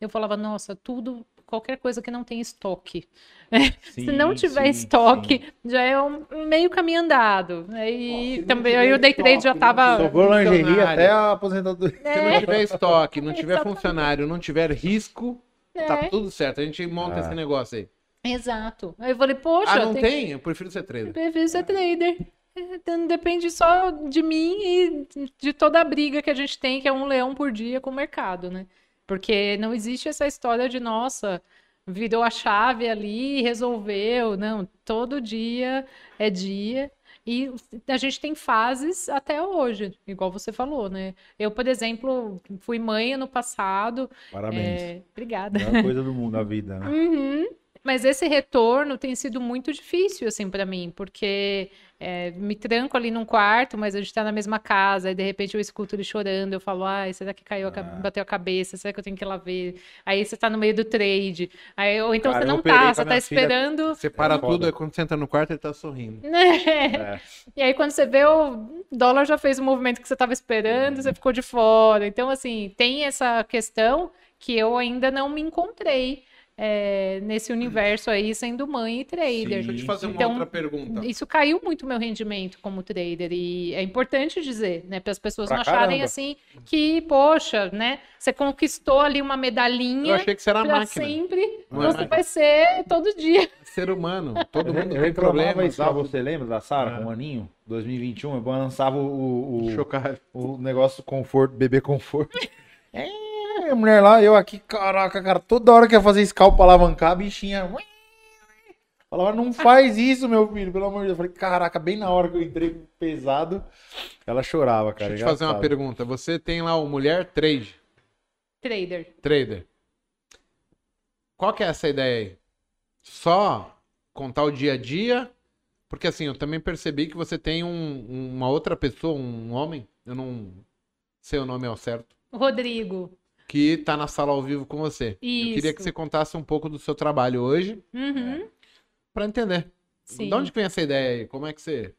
Eu falava, nossa, tudo, qualquer coisa que não tem estoque. Se Sim, não tiver sim, estoque, sim. já é um meio caminho andado. Aí se não também aí o day trade já tava. Sobrou lingerie até a aposentadoria. Se não tiver estoque, não tiver Exatamente. funcionário, não tiver risco, tá É. tudo certo. A gente monta Ah. esse negócio aí. Exato. Aí eu falei, poxa, ah, não tem tem? Eu prefiro ser trader. Prefiro ser trader. É, Então, Depende só de mim e de toda a briga que a gente tem, que é um leão por dia com o mercado, né? Porque não existe essa história de, nossa, virou a chave ali, resolveu. Não, todo dia é dia. E a gente tem fases até hoje, igual você falou, né? Eu, por exemplo, fui mãe ano passado. Parabéns. é, Obrigada. Melhor coisa do mundo, a vida, né? Uhum. Mas esse retorno tem sido muito difícil, assim, para mim, porque é, me tranco ali num quarto, mas a gente tá na mesma casa, e de repente eu escuto ele chorando, eu falo, ai, será que caiu, a Ah. bateu a cabeça? Será que eu tenho que ir lá ver? Aí você tá no meio do trade, aí, ou então Cara, você não tá, você tá filha- esperando, Você para É tudo, aí quando você entra no quarto, ele tá sorrindo. né? É. E aí, quando você vê, o dólar já fez o movimento que você estava esperando, você ficou de fora. Então, assim, tem essa questão que eu ainda não me encontrei é, nesse universo aí, sendo mãe e trader. Deixa eu te fazer uma Então, outra pergunta. Isso caiu muito meu rendimento como trader e é importante dizer, né, para as pessoas Pra não acharem caramba. assim que, poxa, né, você conquistou ali uma Eu medalhinha achei que você era para máquina. sempre, Não é você máquina. vai ser todo dia. Ser humano. Todo Eu, mundo eu tem problemas. isso você, lembra da Sara, Ah. com o aninho? 2021, eu lançava o, o, o negócio conforto, bebê conforto. É, a mulher lá, eu aqui, caraca, cara, toda hora que ia fazer scalp pra alavancar, a bichinha. Falava, não faz isso, meu filho, pelo amor de Deus. Eu falei, caraca, bem na hora que eu entrei pesado, ela chorava, cara. Deixa eu te fazer uma pergunta. Você tem lá o Mulher Trade, Trader. Trader. Qual que é essa ideia aí? Só contar o dia a dia? Porque assim, eu também percebi que você tem um- uma outra pessoa, um homem, eu não sei o nome ao certo, Rodrigo. Que tá na sala ao vivo com você. Eu queria que Isso. você contasse um pouco do seu trabalho hoje, Uhum. pra entender. Sim. De onde vem essa ideia aí? Como é que você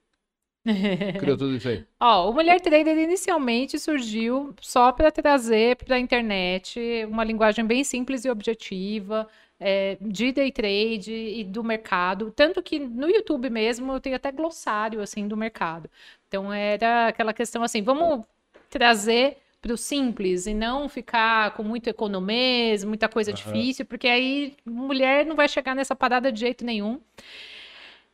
criou tudo isso aí? Ó, o Mulher Trader inicialmente surgiu só para trazer para a internet uma linguagem bem simples e objetiva é, de day trade e do mercado. Tanto que no YouTube mesmo eu tenho até glossário assim do mercado. Então era aquela questão assim, vamos trazer para o simples e não ficar com muito economês, muita coisa Aham. difícil, porque aí mulher não vai chegar nessa parada de jeito nenhum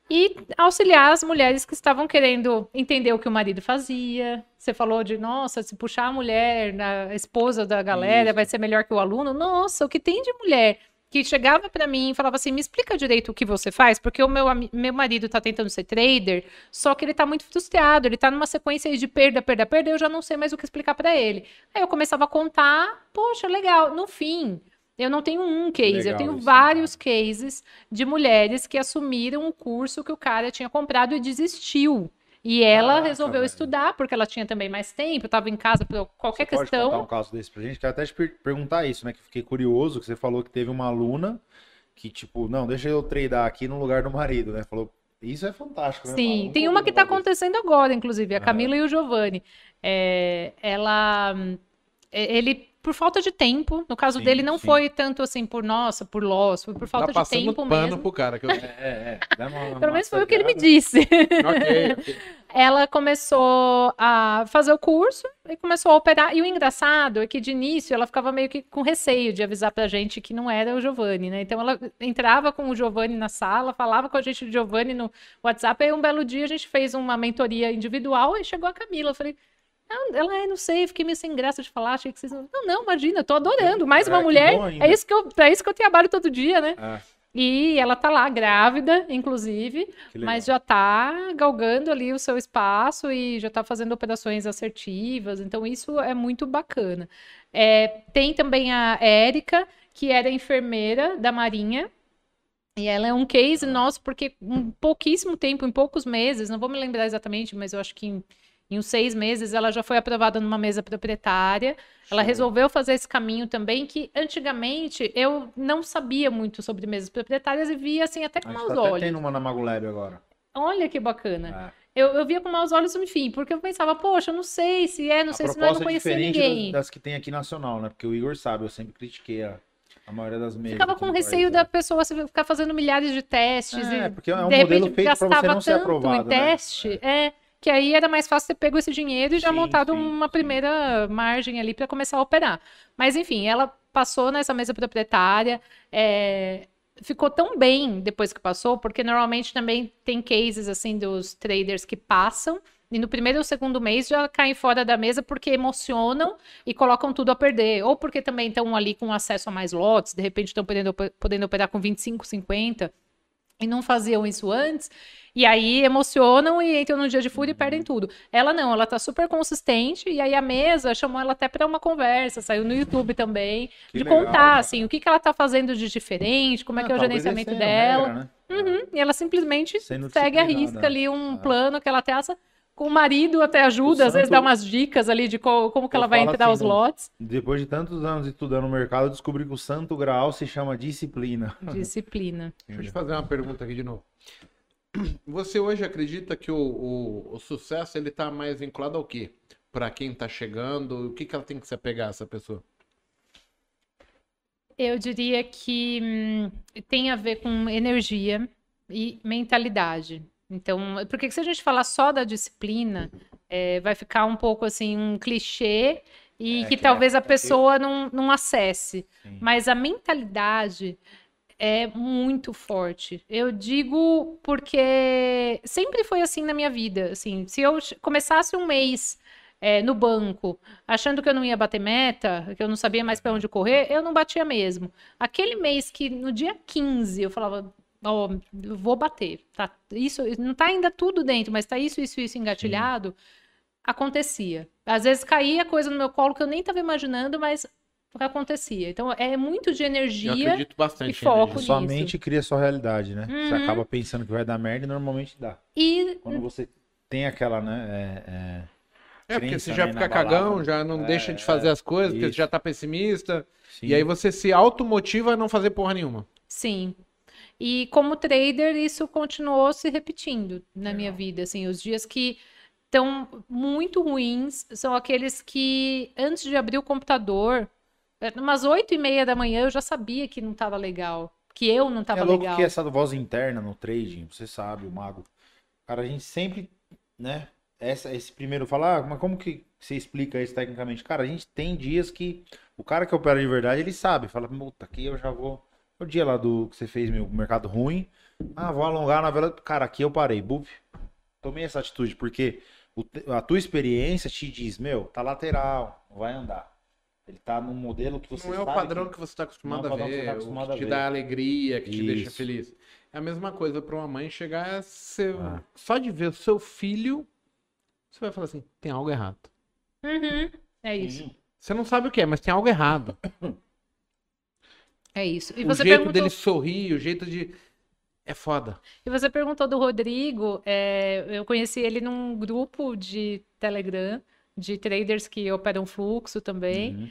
e auxiliar as mulheres que estavam querendo entender o que o marido fazia. Você falou de, nossa, se puxar a mulher, a esposa da galera, Isso. vai ser melhor que o aluno. Nossa, o que tem de mulher que chegava para mim e falava assim: me explica direito o que você faz, porque o meu, meu marido tá tentando ser trader, só que ele tá muito frustrado, ele tá numa sequência aí de perda, perda, perda, eu já não sei mais o que explicar para ele. Aí eu começava a contar, poxa, legal. No fim, eu não tenho um case, eu Legal tenho isso, vários cases de mulheres que assumiram o curso que o cara tinha comprado e desistiu. E ela Caraca, resolveu velho. estudar, porque ela tinha também mais tempo, estava em casa por qualquer Você pode contar um questão. caso desse pra gente? Quero até te per- perguntar isso, né? Que fiquei curioso, que você falou que teve uma aluna que, tipo, não, deixa eu tradar aqui no lugar do marido, né? Falou, isso é fantástico, né? Sim, tem uma que está acontecendo agora, inclusive, a. Camila e o Giovanni. É, ela, e- ele por falta de tempo. No caso Sim, dele, não sim. foi tanto assim por nossa, por loss, foi por falta tá de tempo pano mesmo. pro cara. Que eu... É, é, é. Uma Pelo menos foi o que ele me disse. ok, ok. ela começou a fazer o curso e começou a operar. E o engraçado é que de início ela ficava meio que com receio de avisar pra gente que não era o Giovanni, né? Então ela entrava com o Giovanni na sala, falava com a gente do Giovanni no WhatsApp. Aí um belo dia a gente fez uma mentoria individual e chegou a Camila. Eu falei. "Ah, Ela é, não sei, fiquei meio sem graça de falar, achei que vocês não. Não, não, imagina, tô adorando. Mais É, uma que mulher. É isso que eu, é isso que eu trabalho todo dia, né? Ah, E ela tá lá, grávida, inclusive. Mas já está galgando ali o seu espaço e já está fazendo operações assertivas, então isso é muito bacana. É, tem também a Érica, que era enfermeira da Marinha, e ela é um case nosso, porque em pouquíssimo tempo, em poucos meses, não vou me lembrar exatamente, mas eu acho que em, em uns seis meses ela já foi aprovada numa mesa proprietária. Ela resolveu fazer esse caminho também, que antigamente eu não sabia muito sobre mesas proprietárias e via assim até com maus tá olhos. tendo uma na Magolab agora. Olha que bacana. É. Eu, eu via com maus olhos, enfim, porque eu pensava, poxa, eu não sei se é, não a sei se não é, eu não proposta é conhecia diferente ninguém. das, das que tem aqui nacional, né? Porque o Igor sabe, eu sempre critiquei a, a maioria das mesas. Ficava com receio da né? pessoa ficar fazendo milhares de testes É, e porque é um de modelo repente feito pra você não ser aprovado, em né? teste, é. Que aí era mais fácil ter pego esse dinheiro e já Sim, montado sim, uma sim. primeira margem ali para começar a operar. Mas enfim, ela passou nessa mesa proprietária, é, ficou tão bem depois que passou, porque normalmente também tem cases assim dos traders que passam e no primeiro ou segundo mês já caem fora da mesa porque emocionam e colocam tudo a perder. Ou porque também estão ali com acesso a mais lotes, de repente estão podendo, podendo operar com 25, 50 e não faziam isso antes. E aí emocionam e entram no dia de fúria e perdem tudo. Ela não, ela tá super consistente. E aí a mesa chamou ela até para uma conversa, saiu no YouTube também, Que de legal, contar cara. assim, o que, que ela tá fazendo de diferente, como é que é o Ah, gerenciamento essa é dela. regra, né? Uhum, E ela simplesmente segue a risca ali um Ah. plano que ela traça. Com o marido até ajuda, às vezes santo- dá umas dicas ali de co- como que ela vai entrar assim, os lotes. Depois de tantos anos estudando o mercado, eu descobri que o santo grau se chama disciplina. Disciplina. Deixa eu te fazer uma pergunta aqui de novo. Você hoje acredita que o, o, o sucesso ele tá mais vinculado ao quê? Pra quem tá chegando, o que, que ela tem que se apegar, essa pessoa? Eu diria que hum, tem a ver com energia e mentalidade. Então, porque se a gente falar só da disciplina, é, vai ficar um pouco assim, um clichê e É, que que talvez é- a pessoa não, não acesse. Sim. Mas a mentalidade é muito forte. Eu digo porque sempre foi assim na minha vida. Assim, se eu começasse um mês é, no banco, achando que eu não ia bater meta, que eu não sabia mais para onde correr, eu não batia mesmo. Aquele mês que no dia 15 eu falava, ó, eu vou bater, tá? Isso não tá ainda tudo dentro, mas tá isso, isso, isso engatilhado. Acontecia. Às vezes caía coisa no meu colo que eu nem estava imaginando, mas acontecia. Então é muito de Eu energia. acredito bastante. e foco em Sua nisso. mente cria sua realidade, né? Você Uhum. acaba pensando que vai dar merda e normalmente dá. E Quando você tem aquela, né? é- é, É, porque crença, você já né, fica cagão, já não É, deixa de fazer as coisas, porque isso. você já tá pessimista. sim. E aí você se automotiva a não fazer porra nenhuma. sim. E como trader, isso continuou se repetindo na minha vida. Assim, os dias que estão muito ruins são aqueles que, antes de abrir o computador, é, umas oito e meia da manhã, eu já sabia que não estava legal. Que eu não estava é louco legal. que essa voz interna no trading, você sabe, o mago. Cara, a gente sempre, né? Essa, esse primeiro falar, ah, mas como que você explica isso tecnicamente? Cara, a gente tem dias que o cara que opera de verdade, ele sabe, fala, puta, aqui eu já vou. O dia lá do que você fez meu mercado ruim, ah, vou alongar na vela. Cara, aqui eu parei, buf. Tomei essa atitude, porque a tua experiência te diz, meu, tá lateral, não vai andar. Ele tá num modelo que você não é o padrão que- que, você tá acostumado não é o a padrão que ver, você tá o acostumado que a te ver. dá alegria, que te deixa Isso. feliz. É a mesma coisa pra uma mãe chegar a ser... Ah. Só de ver o seu filho, você vai falar assim, tem algo errado. Uhum, É isso. Você não sabe o que é, mas tem algo errado. É isso. E o jeito perguntou... dele sorrir, o jeito de... É foda. E você perguntou do Rodrigo, é, eu conheci ele num grupo de Telegram, de traders que operam fluxo também, Uhum.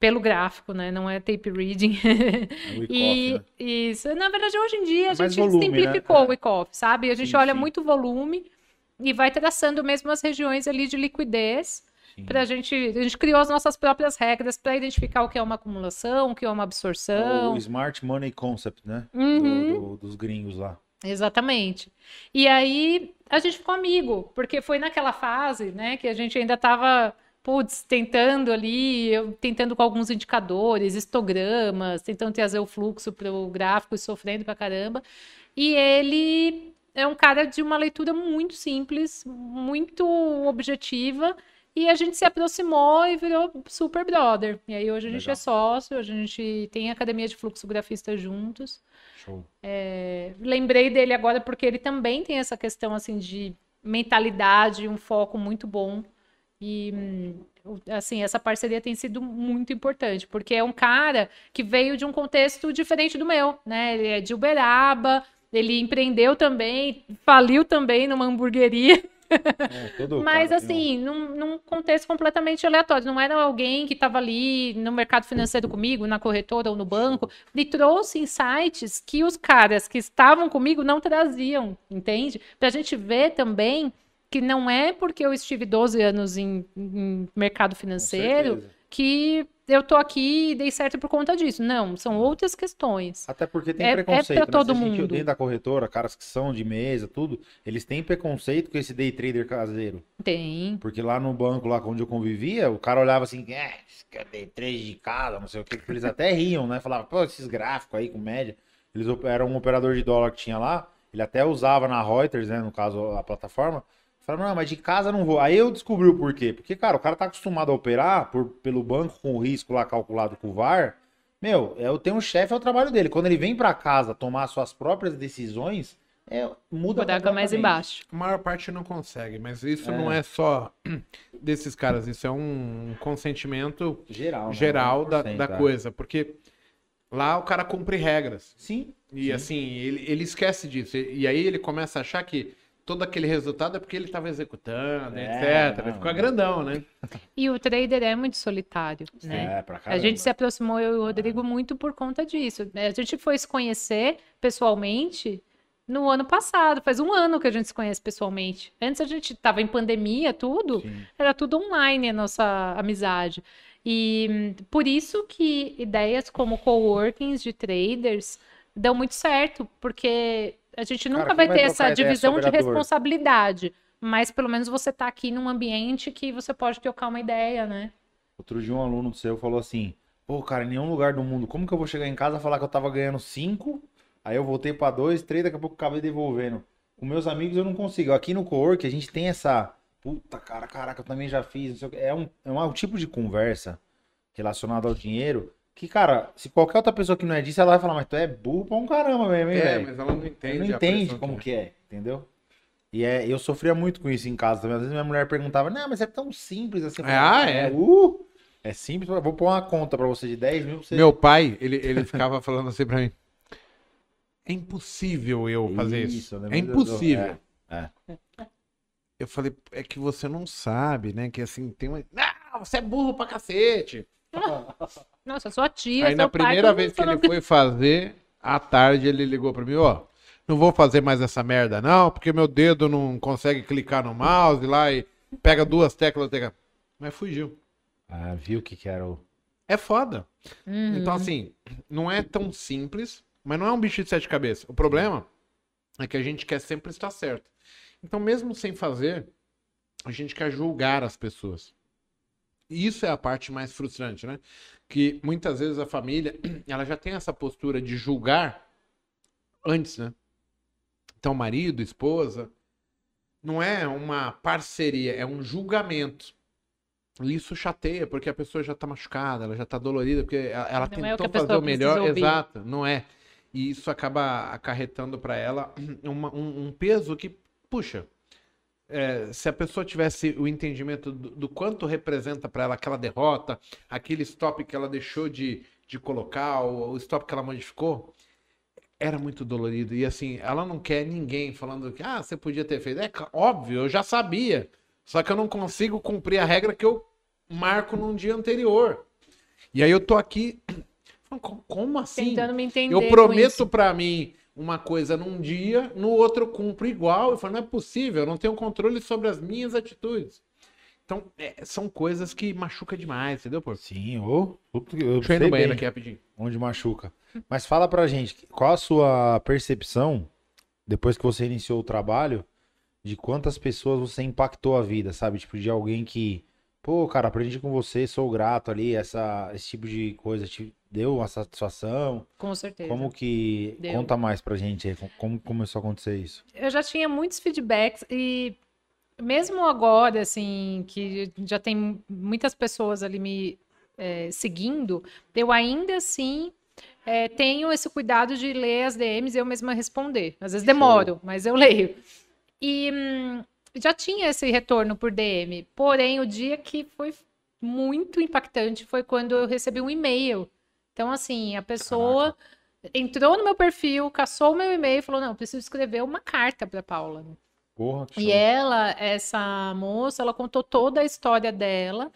pelo gráfico, né? Não é tape reading. É o E né? isso, na verdade, hoje em dia a É mais gente volume, simplificou né? o e-coff, sabe? A gente Sim, olha sim. muito volume e vai traçando mesmo as regiões ali de liquidez. Pra gente, a gente criou as nossas próprias regras para identificar o que é uma acumulação, o que é uma É absorção. o Smart Money Concept, né? Do- Uhum. do- dos gringos lá. Exatamente. E aí a gente ficou amigo, porque foi naquela fase, né, que a gente ainda estava, putz, tentando ali, eu tentando com alguns indicadores, histogramas, tentando trazer o fluxo para o gráfico e sofrendo pra caramba. E ele é um cara de uma leitura muito simples, muito objetiva. E a gente se aproximou e virou super brother. E aí hoje a gente Legal. é sócio, a gente tem academia de fluxografistas juntos. Show. Lembrei dele agora porque ele também tem essa questão assim de mentalidade, um foco muito bom. E hum, assim, essa parceria tem sido muito importante, porque é um cara que veio de um contexto diferente do meu, né? Ele é de Uberaba, ele empreendeu também, faliu também numa hamburgueria. É, Mas assim, num, num contexto completamente aleatório. Não era alguém que estava ali no mercado financeiro comigo, na corretora ou no banco. Ele trouxe insights que os caras que estavam comigo não traziam, entende? Para a gente ver também que não é porque eu estive 12 anos em, em mercado financeiro que eu tô aqui e dei certo por conta disso. Não, são outras questões. Até porque tem É- é preconceito, pra né? todo Se a gente- mundo. Dentro da corretora, caras que são de mesa, tudo, eles têm preconceito com esse day trader caseiro. Tem. Porque lá no banco, lá onde eu convivia, o cara olhava assim, é, é day trade de casa, não sei o que. Eles até riam, né? Falavam, pô, esses gráficos aí com média. Eles eram um operador de dólar que tinha lá, ele até usava na Reuters, né? No caso, a plataforma. Falava, não, mas de casa não vou. Aí eu descobri o porquê. Porque, cara, o cara tá acostumado a operar por, pelo banco com o risco lá calculado com o VAR. Meu, eu tenho um chefe, é o trabalho dele. Quando ele vem pra casa tomar suas próprias decisões, é, muda Buraco mais embaixo. A maior parte não consegue, mas isso É. não é só desses caras, isso é um consentimento Geral, né? geral da, 100%, da é. coisa, porque lá o cara cumpre regras. Sim. E Sim. assim, ele, ele esquece disso. E, e aí ele começa a achar que todo aquele resultado é porque ele estava executando, É, etc. Ele não, não. grandão, né? E o trader é muito solitário, né? É, pra A caramba. gente se aproximou, eu e o Rodrigo, muito por conta disso. A gente foi se conhecer pessoalmente no ano passado. Faz um ano que a gente se conhece pessoalmente. Antes a gente estava em pandemia, tudo. Sim. Era tudo online a nossa amizade. E hum, por isso que ideias como coworkings de traders dão muito certo, porque a gente Cara, nunca quem vai ter essa divisão de responsabilidade. Mas pelo menos você está aqui num ambiente que você pode trocar uma ideia, né? Outro dia um aluno seu falou assim: Pô, cara, em nenhum lugar do mundo, como que eu vou chegar em casa e falar que eu tava ganhando 5? Aí eu voltei pra 2, 3, daqui a pouco eu acabei devolvendo. Com meus amigos eu não consigo. Aqui no Cowork a gente tem essa. Puta, cara, caraca, eu também já fiz. não sei o quê. É um, é um tipo de conversa relacionada ao dinheiro que, cara, se qualquer outra pessoa que não é disso, ela vai falar, mas tu é burro pra um caramba mesmo, hein, É, velho? mas ela não entende. Não entende como que que é, entendeu? E é, eu sofria muito com isso em casa também. Às vezes minha mulher perguntava, não, mas é tão simples assim. É, ah, é. Uh, é simples, vou pôr uma conta pra você de 10 mil você. Meu pai, ele, ele ficava falando assim pra mim. É impossível eu fazer isso. Isso? É impossível. é, Eu falei, é que você não sabe, né? Que assim, tem uma. Não, você é burro pra cacete. Nossa, sua tia, Aí na seu pai, primeira todo vez que ele foi fazer, à tarde ele ligou pra mim, ó. Não vou fazer mais essa merda, não, porque meu dedo não consegue clicar no mouse lá e pega duas teclas. Tecla... Mas fugiu. Ah, viu o que que era o... É foda. Uhum. Então, assim, não é tão simples, mas não é um bicho de sete cabeças. O problema é que a gente quer sempre estar certo. Então, mesmo sem fazer, a gente quer julgar as pessoas. Isso é a parte mais frustrante, né? Que muitas vezes a família, ela já tem essa postura de julgar antes, né? Então, marido, esposa, não é uma parceria, é um julgamento. E Isso chateia, porque a pessoa já tá machucada, ela já tá dolorida, porque ela, ela Não é o tentou fazer o melhor. ouvir. Exato, não é. E isso acaba acarretando para ela uma- um, um peso que, puxa, é, se a pessoa tivesse o entendimento do, do quanto representa para ela aquela derrota, aquele stop que ela deixou de, de colocar, o, o stop que ela modificou, era muito dolorido. E assim, ela não quer ninguém falando que, ah, você podia ter feito. É óbvio, eu já sabia. Só que eu não consigo cumprir a regra que eu marco num dia anterior. E aí eu tô aqui. falando, "Co- Como assim? Tentando me entender. Eu prometo pra mim uma coisa num dia, no outro eu cumpro igual. Eu falo, não é possível, eu não tenho controle sobre as minhas atitudes. Então, é, são coisas que machuca demais, entendeu, pô? Sim, ou. eu eu sei no banheiro aqui rapidinho. onde machuca. Mas fala pra gente, qual a sua percepção, depois que você iniciou o trabalho, de quantas pessoas você impactou a vida, sabe? Tipo, de alguém que, pô, cara, aprendi com você, sou grato ali, essa, esse tipo de coisa te deu uma satisfação. Com certeza. Como que. Deu. Conta mais pra gente aí, como começou a acontecer isso? eu já tinha muitos feedbacks e mesmo agora, assim, que já tem muitas pessoas ali me eh, seguindo, eu ainda assim eh, tenho esse cuidado de ler as DMs e eu mesma responder. Às vezes demoro, mas eu leio. E hum, já tinha esse retorno por DM, porém o dia que foi muito impactante foi quando eu recebi um e-mail. Então, assim, a pessoa entrou no meu perfil, caçou o meu e-mail e falou: Não, eu preciso escrever uma carta para Paula. Porra, E ela, essa moça, ela contou toda a história dela,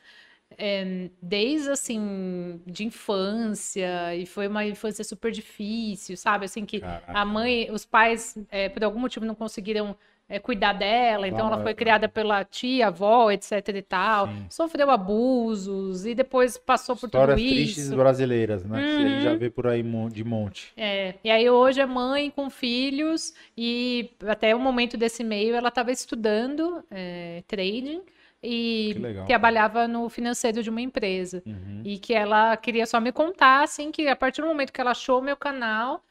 eh, desde assim, de infância, e foi uma infância super difícil, sabe? Assim, que Caraca. a mãe, os pais, eh, por algum motivo, não conseguiram eh, cuidar dela, então ela Ah, foi é. criada pela tia, avó, etc e tal, Sim. sofreu abusos, e depois passou por Histórias tudo tristes isso. brasileiras, né? Que a gente já Uhum. vê por aí de monte. É, e aí hoje é mãe com filhos e até o momento desse e-mail ela estava estudando é, trading e trabalhava no financeiro de uma empresa. Uhum. E que ela queria só me contar, assim, que a partir do momento que ela achou o meu canal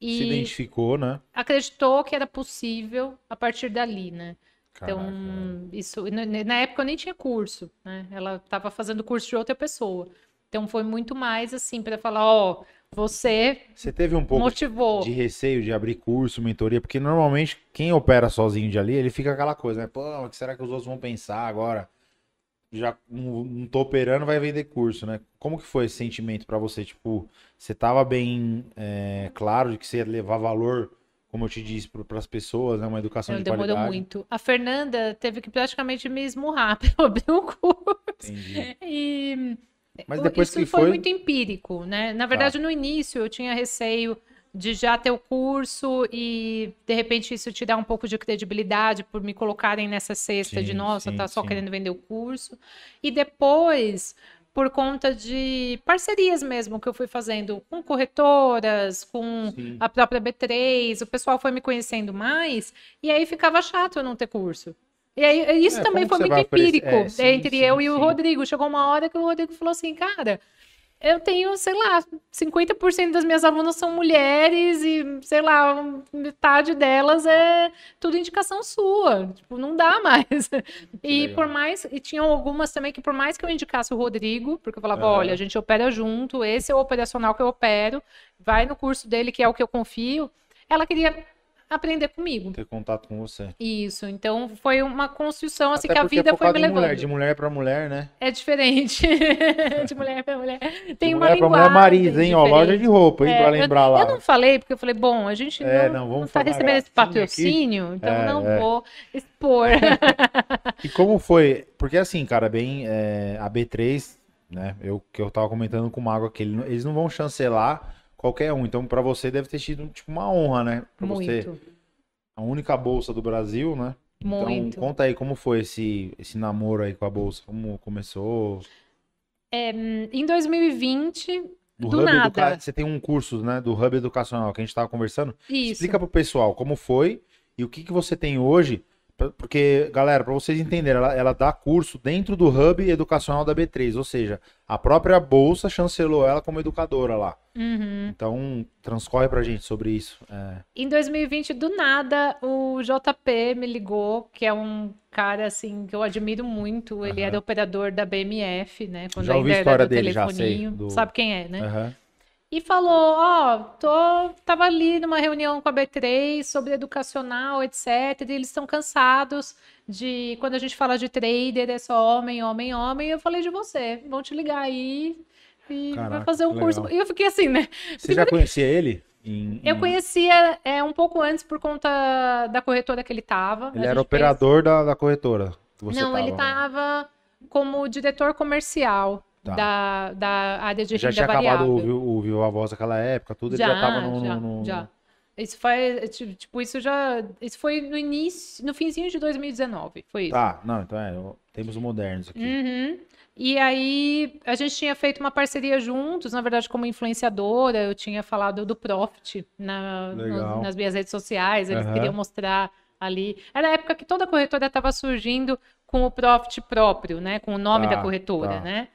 Se e identificou, né? acreditou que era possível a partir dali, né? Então, Caraca. isso, e na época eu nem tinha curso, né? Ela estava fazendo curso de outra pessoa. Então foi muito mais assim para falar, ó, você Você teve um pouco motivou. de receio de abrir curso, mentoria, porque normalmente quem opera sozinho de ali, ele fica aquela coisa, né? Pô, o que será que os outros vão pensar agora? Já não, não tô operando, vai vender curso, né? Como que foi esse sentimento pra você? Tipo, você tava bem é, claro de que você ia levar valor, como eu te disse, para as pessoas, né? Uma educação Não, de demorou qualidade. muito. A Fernanda teve que praticamente me esmurrar para eu abrir o curso. Entendi. E Mas depois isso que foi foi, Tá. muito empírico, né? Na verdade, no início eu tinha receio de já ter o curso e de repente isso te dá um pouco de credibilidade por me colocarem nessa cesta de Sim, nossa, sim, tá só sim. querendo vender o curso. E depois, por conta de parcerias mesmo que eu fui fazendo com corretoras, com a própria B3, o pessoal foi me conhecendo mais, e aí ficava chato eu não ter curso. E aí, isso É, também foi muito empírico É, entre eu e o. Rodrigo. Chegou uma hora que o Rodrigo falou assim, cara, eu tenho, sei lá, 50% das minhas alunas são mulheres e, sei lá, metade delas é tudo indicação sua. Tipo, não dá mais. E legal. por mais, e tinham algumas também que por mais que eu indicasse o Rodrigo, porque eu falava, Aham. olha, a gente opera junto, esse é o operacional que eu opero, vai no curso dele, que é o que eu confio, ela queria aprender comigo. ter contato com você. Isso, então foi uma construção assim Até que a é vida foi focado me levando. mulher, de mulher pra mulher, né? É diferente. de mulher para mulher. Tem de uma mulher mulher linguagem Marisa, hein? Ó, loja de roupa, hein? É, pra lembrar eu, lá. Eu não falei, porque eu falei, bom, a gente É, não, não, não tá recebendo esse patrocínio, então É, não é. vou expor. E como foi? Porque assim, cara, bem, é, a B3, né? Eu que eu tava comentando com o Mago aqui, eles não vão chancelar qualquer um. Então, pra você deve ter sido tipo uma honra, né? Pra você, Muito, a única bolsa do Brasil, né? muito. Então, conta aí como foi esse esse namoro aí com a bolsa, como começou? Em 2020, Do Do nada. Educa... Você tem um curso, né, do Hub Educacional que a gente tava conversando. isso. Explica pro pessoal como foi e o que, que você tem hoje. Porque, galera, para vocês entenderem, ela, ela dá curso dentro do Hub Educacional da B3, ou seja, a própria bolsa chancelou ela como educadora lá. Uhum. Então, transcorre pra gente sobre isso. É, Em 2020, do nada, o JP me ligou, que é um cara assim que eu admiro muito. Ele Aham. era operador da BMF, né? Quando Já ouvi a história dele, já sei, do- Sabe quem é, né? aham. E falou, ó, tô, tava ali numa reunião com a B3 sobre educacional, etc. E eles estão cansados de quando a gente fala de trader, é só homem, homem, homem. Eu falei de você, vão te ligar aí e vai Caraca, fazer um curso. legal. E eu fiquei assim, né? Você já conhecia ele? Em- Eu conhecia é, um pouco antes por conta da corretora que ele tava. Ele era operador da, da corretora. Não, ele tava. tava como diretor comercial Tá. da, da área de Já renda tinha variável. acabado o, o Viva a Voz naquela época, tudo, ele já tava no. já, no- já. Isso ti- tipo, isso já, isso foi no início, no finzinho de 2019, foi isso. Tá, não, então é, temos o modernos aqui. Uhum. E aí, a gente tinha feito uma parceria juntos, na verdade, como influenciadora, eu tinha falado do Profit na, no- nas minhas redes sociais, eles Aham. queriam mostrar ali. Era a época que toda corretora estava surgindo com o Profit próprio, né? Com o nome Tá, da corretora, tá. né?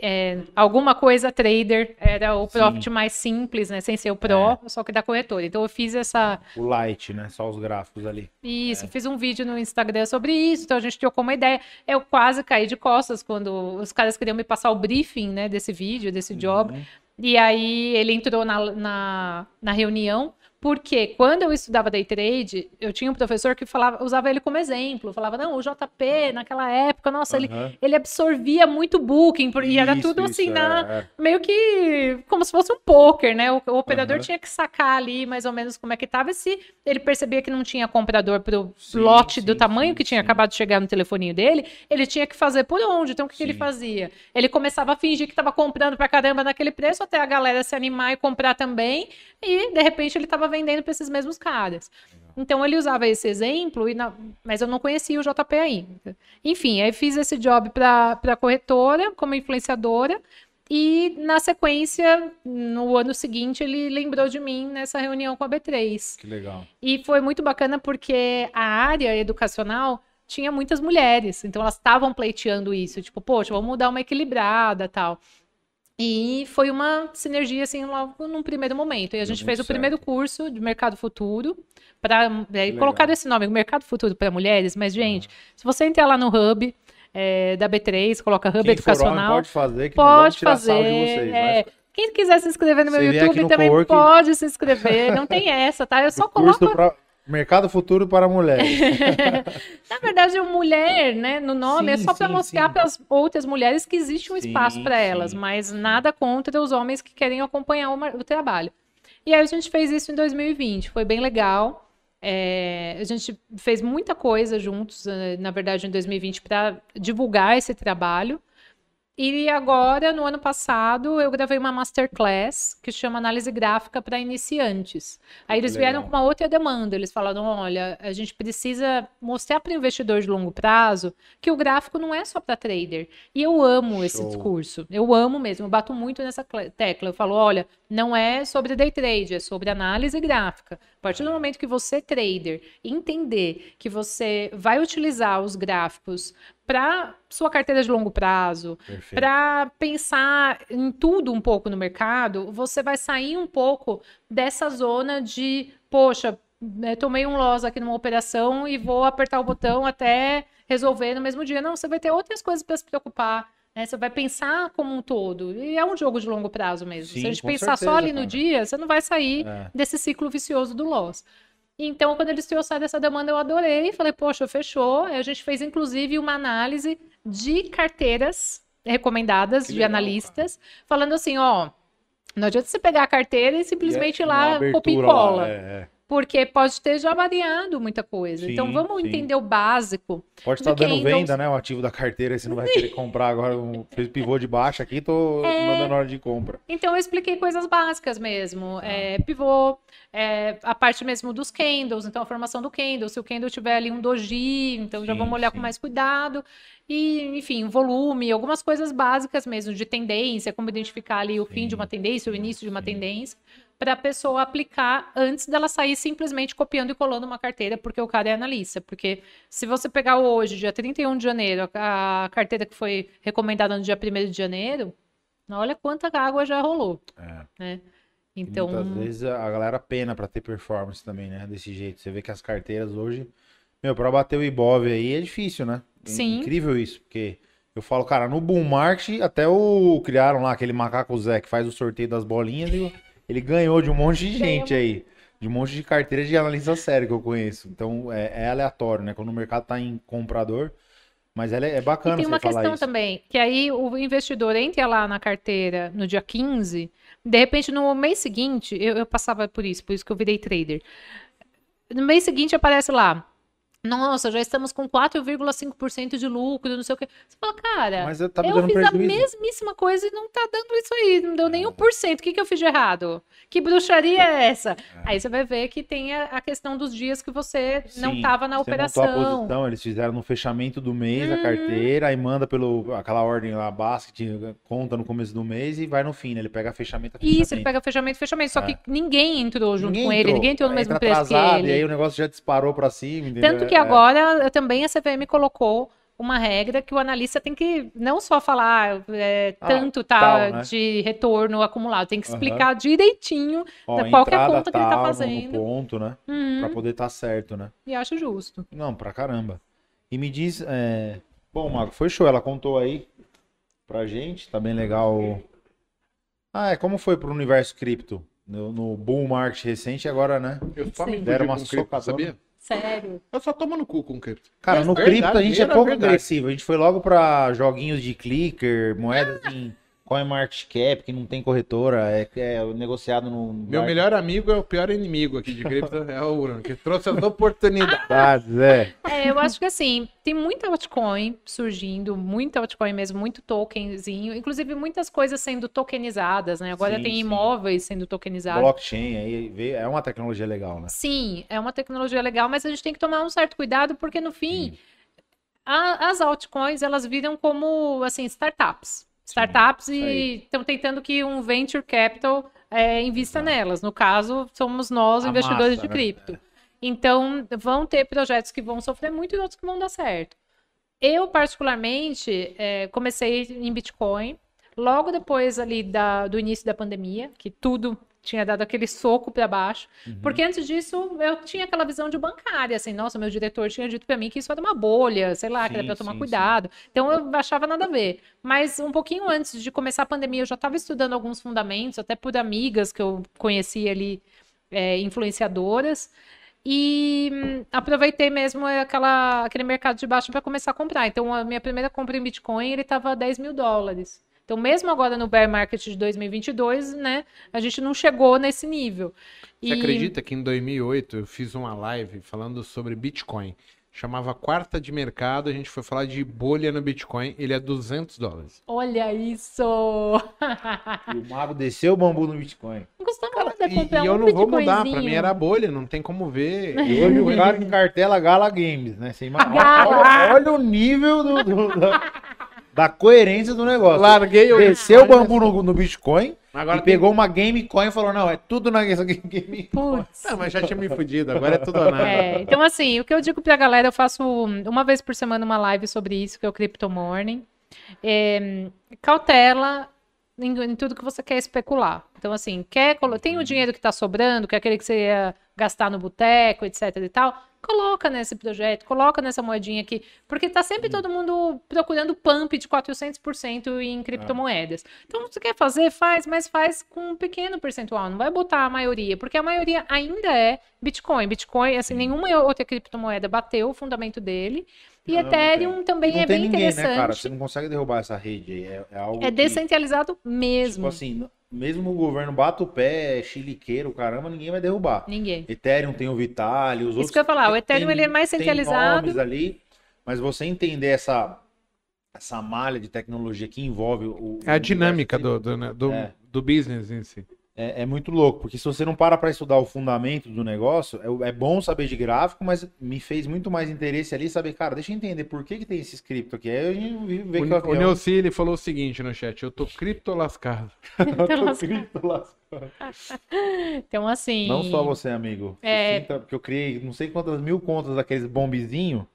É, alguma coisa trader era o Sim. Profit mais simples, né? Sem ser o Pro, só que da corretora. Então eu fiz essa, O light, né? Só os gráficos ali. isso, fiz um vídeo no Instagram sobre isso, então a gente trocou uma ideia. Eu quase caí de costas quando os caras queriam me passar o briefing, né, desse vídeo, desse job. Uhum. E aí ele entrou na, na, na reunião, porque quando eu estudava day trade, eu tinha um professor que falava, usava ele como exemplo, falava, não, o JP naquela época, nossa, ele, Aham. ele absorvia muito booking, e era Isso, tudo assim isso, na, é, é. meio que como se fosse um poker, né? O, o operador Aham. tinha que sacar ali mais ou menos como é que tava. E se ele percebia que não tinha comprador pro Sim, lote do sim, tamanho sim, que tinha sim. acabado de chegar no telefoninho dele, ele tinha que fazer por onde. Então, o que, que ele fazia? Ele começava a fingir que tava comprando pra caramba naquele preço, até a galera se animar e comprar também. E, de repente, ele tava vendendo pra esses mesmos caras. Então ele usava esse exemplo, e na- mas eu não conhecia o JP ainda. Enfim, aí fiz esse job para a corretora, como influenciadora, e na sequência, no ano seguinte, ele lembrou de mim nessa reunião com a B3. Que legal. E foi muito bacana porque a área educacional tinha muitas mulheres, então elas estavam pleiteando isso, tipo, poxa, vamos dar uma equilibrada tal. E foi uma sinergia, assim, logo num primeiro momento. E a gente muito fez o primeiro certo. curso de Mercado Futuro, para legal. colocaram esse nome, Mercado Futuro para Mulheres, mas, gente, se você entrar lá no Hub é, da B3, coloca Hub Quem Educacional, pode fazer, que pode tirar sal de fazer. vocês. é, mas quem quiser se inscrever no meu Você YouTube também coworking- pode se inscrever, não tem essa, tá? Eu só coloco pra Mercado Futuro para mulheres. Na verdade, o mulher, né, no nome, é Sim, só para mostrar para as outras mulheres que existe um Sim, espaço para elas, mas nada contra os homens que querem acompanhar o, o trabalho. E aí a gente fez isso em 2020, foi bem legal. É, a gente fez muita coisa juntos, eh, na verdade, em 2020, para divulgar esse trabalho. E agora, no ano passado, eu gravei uma masterclass que chama Análise Gráfica para Iniciantes. Aí eles vieram Legal. com uma outra demanda. Eles falaram: olha, a gente precisa mostrar para o investidor de longo prazo que o gráfico não é só para trader. E eu amo esse Show. discurso. Eu amo mesmo. Eu bato muito nessa tecla. Eu falo: olha, não é sobre day trade, é sobre análise gráfica. A partir do momento que você, trader, entender que você vai utilizar os gráficos para sua carteira de longo prazo, para pensar em tudo um pouco no mercado, você vai sair um pouco dessa zona de, poxa, né, tomei um loss aqui numa operação e vou apertar o botão até resolver no mesmo dia. Não, você vai ter outras coisas para se preocupar. Né? Você vai pensar como um todo. E é um jogo de longo prazo mesmo. Sim, Se a gente pensar só certeza, ali no cara. dia, você não vai sair É. desse ciclo vicioso do loss. Então, quando eles trouxeram essa demanda, eu adorei. Falei, poxa, fechou. A gente fez, inclusive, uma análise de carteiras recomendadas Que de legal, analistas, falando assim, ó, não adianta você pegar a carteira e simplesmente ir uma lá, abertura copia e lá, cola. é, é. Porque pode ter já variado muita coisa. então, Sim, vamos sim. entender o básico. Pode de estar dando venda, né? O ativo da carteira, você não vai querer comprar agora. Um, fez pivô de baixa aqui, tô É. mandando hora de compra. Então, eu expliquei coisas básicas mesmo. É, pivô, é, a parte mesmo dos candles, então a formação do candle. Se o candle tiver ali um doji, então já Sim, vamos olhar com mais cuidado. E, enfim, volume, algumas coisas básicas mesmo, de tendência, como identificar ali o fim de uma tendência, o início de uma tendência, para a pessoa aplicar antes dela sair simplesmente copiando e colando uma carteira, porque o cara é analista. Porque se você pegar hoje, dia 31 de janeiro, a carteira que foi recomendada no dia 1 de janeiro, olha quanta água já rolou, É. né? E Então, Muitas vezes a galera pena pra ter performance também, né? Desse jeito. Você vê que as carteiras hoje. Meu, pra bater o Ibov aí é difícil, né? É Sim. Incrível isso, porque eu falo, cara, no Bull Market, até o. Criaram lá aquele macaco Zé que faz o sorteio das bolinhas e ele ganhou de um monte de gente aí. De um monte de carteira de analista sério que eu conheço. Então é, é aleatório, né? Quando o mercado tá em comprador. Mas ela é, é E bacana tem você uma questão também, que aí o investidor entra lá na carteira no dia 15, de repente no mês seguinte, eu, eu passava por isso, por isso que eu virei trader. No mês seguinte aparece lá, Nossa, já estamos com 4,5% de lucro, não sei o quê. Você fala, cara, Mas tá me eu fiz a prejuízo. mesmíssima coisa e não tá dando isso aí, não deu nem 1%. O que, que eu fiz de errado? Que bruxaria é essa? Aí você vai ver que tem a, a questão dos dias que você não Sim, estava na montou a operação. posição, eles fizeram no fechamento do mês a Uhum. carteira, aí manda pelo aquela ordem lá, basket, conta no começo do mês e vai no fim, né? Ele pega fechamento a Isso, ele fechamento. pega fechamento, fechamento. Só É. que ninguém entrou junto Ninguém com ele, entrou. ninguém entrou no Aí mesmo preço que atrasado, ele. E aí o negócio já disparou pra cima, entendeu? Tanto que É, agora eu também a CVM colocou uma regra que o analista tem que não só falar é, Ah, tanto tá, tal, né? de retorno acumulado, tem que explicar direitinho ó, da- qual que é a conta que ele tá tal, no- fazendo. No ponto, né? Uhum, Pra poder estar certo, né? e acho justo. Não, pra caramba. E me diz, é... bom, Mago, foi show, ela contou aí pra gente, tá bem legal. Ah, é, como foi pro universo cripto? No, no bull market recente agora, né? Eu só me Deram uma com cripto, sabia? Sério. Eu só tomo no cu com cripto. Cara, Mas no cripto a gente é pouco verdade. agressivo. A gente foi logo pra joguinhos de clicker, moedas em CoinMarketCap, que não tem corretora, é, é negociado no... Meu melhor amigo é o pior inimigo aqui de cripto, é o Bruno, que trouxe as oportunidades. Zé. É, eu acho que assim, tem muita altcoin surgindo, muita altcoin mesmo, muito tokenzinho, inclusive muitas coisas sendo tokenizadas, né? Agora Sim, tem sim. imóveis sendo tokenizados. Blockchain aí é uma tecnologia legal, né? Sim, é uma tecnologia legal, mas a gente tem que tomar um certo cuidado, porque no fim, a- as altcoins, elas viram como, assim, startups. Startups aí. e estão tentando que um venture capital é, invista Exato. nelas. No caso, somos nós, A investidores massa, de né? cripto. Então, vão ter projetos que vão sofrer muito e outros que vão dar certo. Eu, particularmente, é, comecei em Bitcoin, logo depois ali da- do início da pandemia, que tudo tinha dado aquele soco para baixo. Uhum. Porque antes disso, eu tinha aquela visão de bancária, assim, nossa, meu diretor tinha dito para mim que isso era uma bolha, sei lá, que era Sim, para tomar sim, cuidado. Então eu achava nada a ver. Mas um pouquinho antes de começar a pandemia, eu já estava estudando alguns fundamentos, até por amigas que eu conheci ali, é, influenciadoras. E hum, aproveitei mesmo aquela, aquele mercado de baixo para começar a comprar. Então, a minha primeira compra em Bitcoin, ele estava 10 mil dólares. Então, mesmo agora no bear market de 2022, né, a gente não chegou nesse nível. Você E- acredita que em 2008 eu fiz uma live falando sobre Bitcoin? Chamava Quarta de Mercado, a gente foi falar de bolha no Bitcoin, ele é 200 dólares. Olha isso! E o mago desceu o bambu no Bitcoin. Não custa nada comprar e eu um não vou mudar, pra mim era bolha, não tem como ver. E hoje o cara encartela Gala Games, né? Você imagina- Gala. Olha, olha o nível do- do- da, coerência do negócio. Larguei o. Desceu o bambu no, no Bitcoin Agora e pegou uma Gamecoin e falou: não, é tudo na Gamecoin. Putz. Não, mas já tinha me fudido, agora é tudo ou nada. É, então, assim, o que eu digo pra galera, eu faço uma vez por semana uma live sobre isso, que é o Crypto Morning. É, cautela em, em tudo que você quer especular. Então, assim, quer colo- tem o dinheiro que tá sobrando, que é aquele que você ia gastar no boteco, etc e tal, coloca nesse projeto, coloca nessa moedinha aqui, porque tá sempre todo mundo procurando pump de 400% em criptomoedas. Então, se você quer fazer, faz, mas faz com um pequeno percentual, não vai botar a maioria, porque a maioria ainda é Bitcoin. Bitcoin, assim, nenhuma outra criptomoeda bateu o fundamento dele. E Não, não Ethereum tem. também não é bem ninguém, interessante. né, cara? Você não consegue derrubar essa rede aí. É, é algo É que, descentralizado mesmo. Tipo assim, mesmo o governo bata o pé, chiliqueiro, caramba, ninguém vai derrubar. Ninguém. Ethereum tem o Vitalik, os Isso outros. que eu ia falar, o tem- Ethereum ele é mais tem centralizado. nomes ali, mas você entender essa, essa malha de tecnologia que envolve o. É a dinâmica do, do, né, do, É. do business em si. É, é muito louco, porque se você não para para estudar o fundamento do negócio, é, é bom saber de gráfico, mas me fez muito mais interesse ali saber, cara, deixa eu entender por que, que tem esse script aqui. Aí a gente vê que é O, o Neuci, ele falou o seguinte no chat, eu tô cripto lascado. Então, assim. Não só você, amigo. É. sinta- porque eu criei não sei quantas mil contas daqueles bombezinho.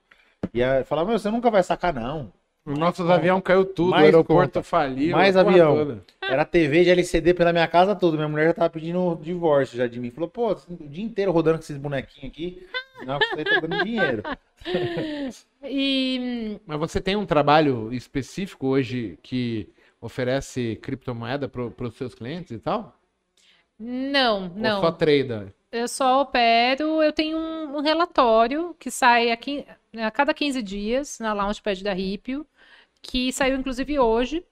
E aí falava, meu, você nunca vai sacar, não. Os nossos aviões caiu tudo, Mais o aeroporto conta. faliu. Mais avião. toda. Era TV de LCD pela minha casa toda. Minha mulher já tava pedindo divórcio já de mim. Falou, pô, o dia inteiro rodando com esses bonequinhos aqui. Não, você tá dando dinheiro. E Mas você tem um trabalho específico hoje que oferece criptomoeda para os seus clientes e tal? não, Ou não. só trader? Eu só opero, eu tenho um, um relatório que sai a, quin- a cada 15 dias na Launchpad da Ripio, que saiu inclusive hoje,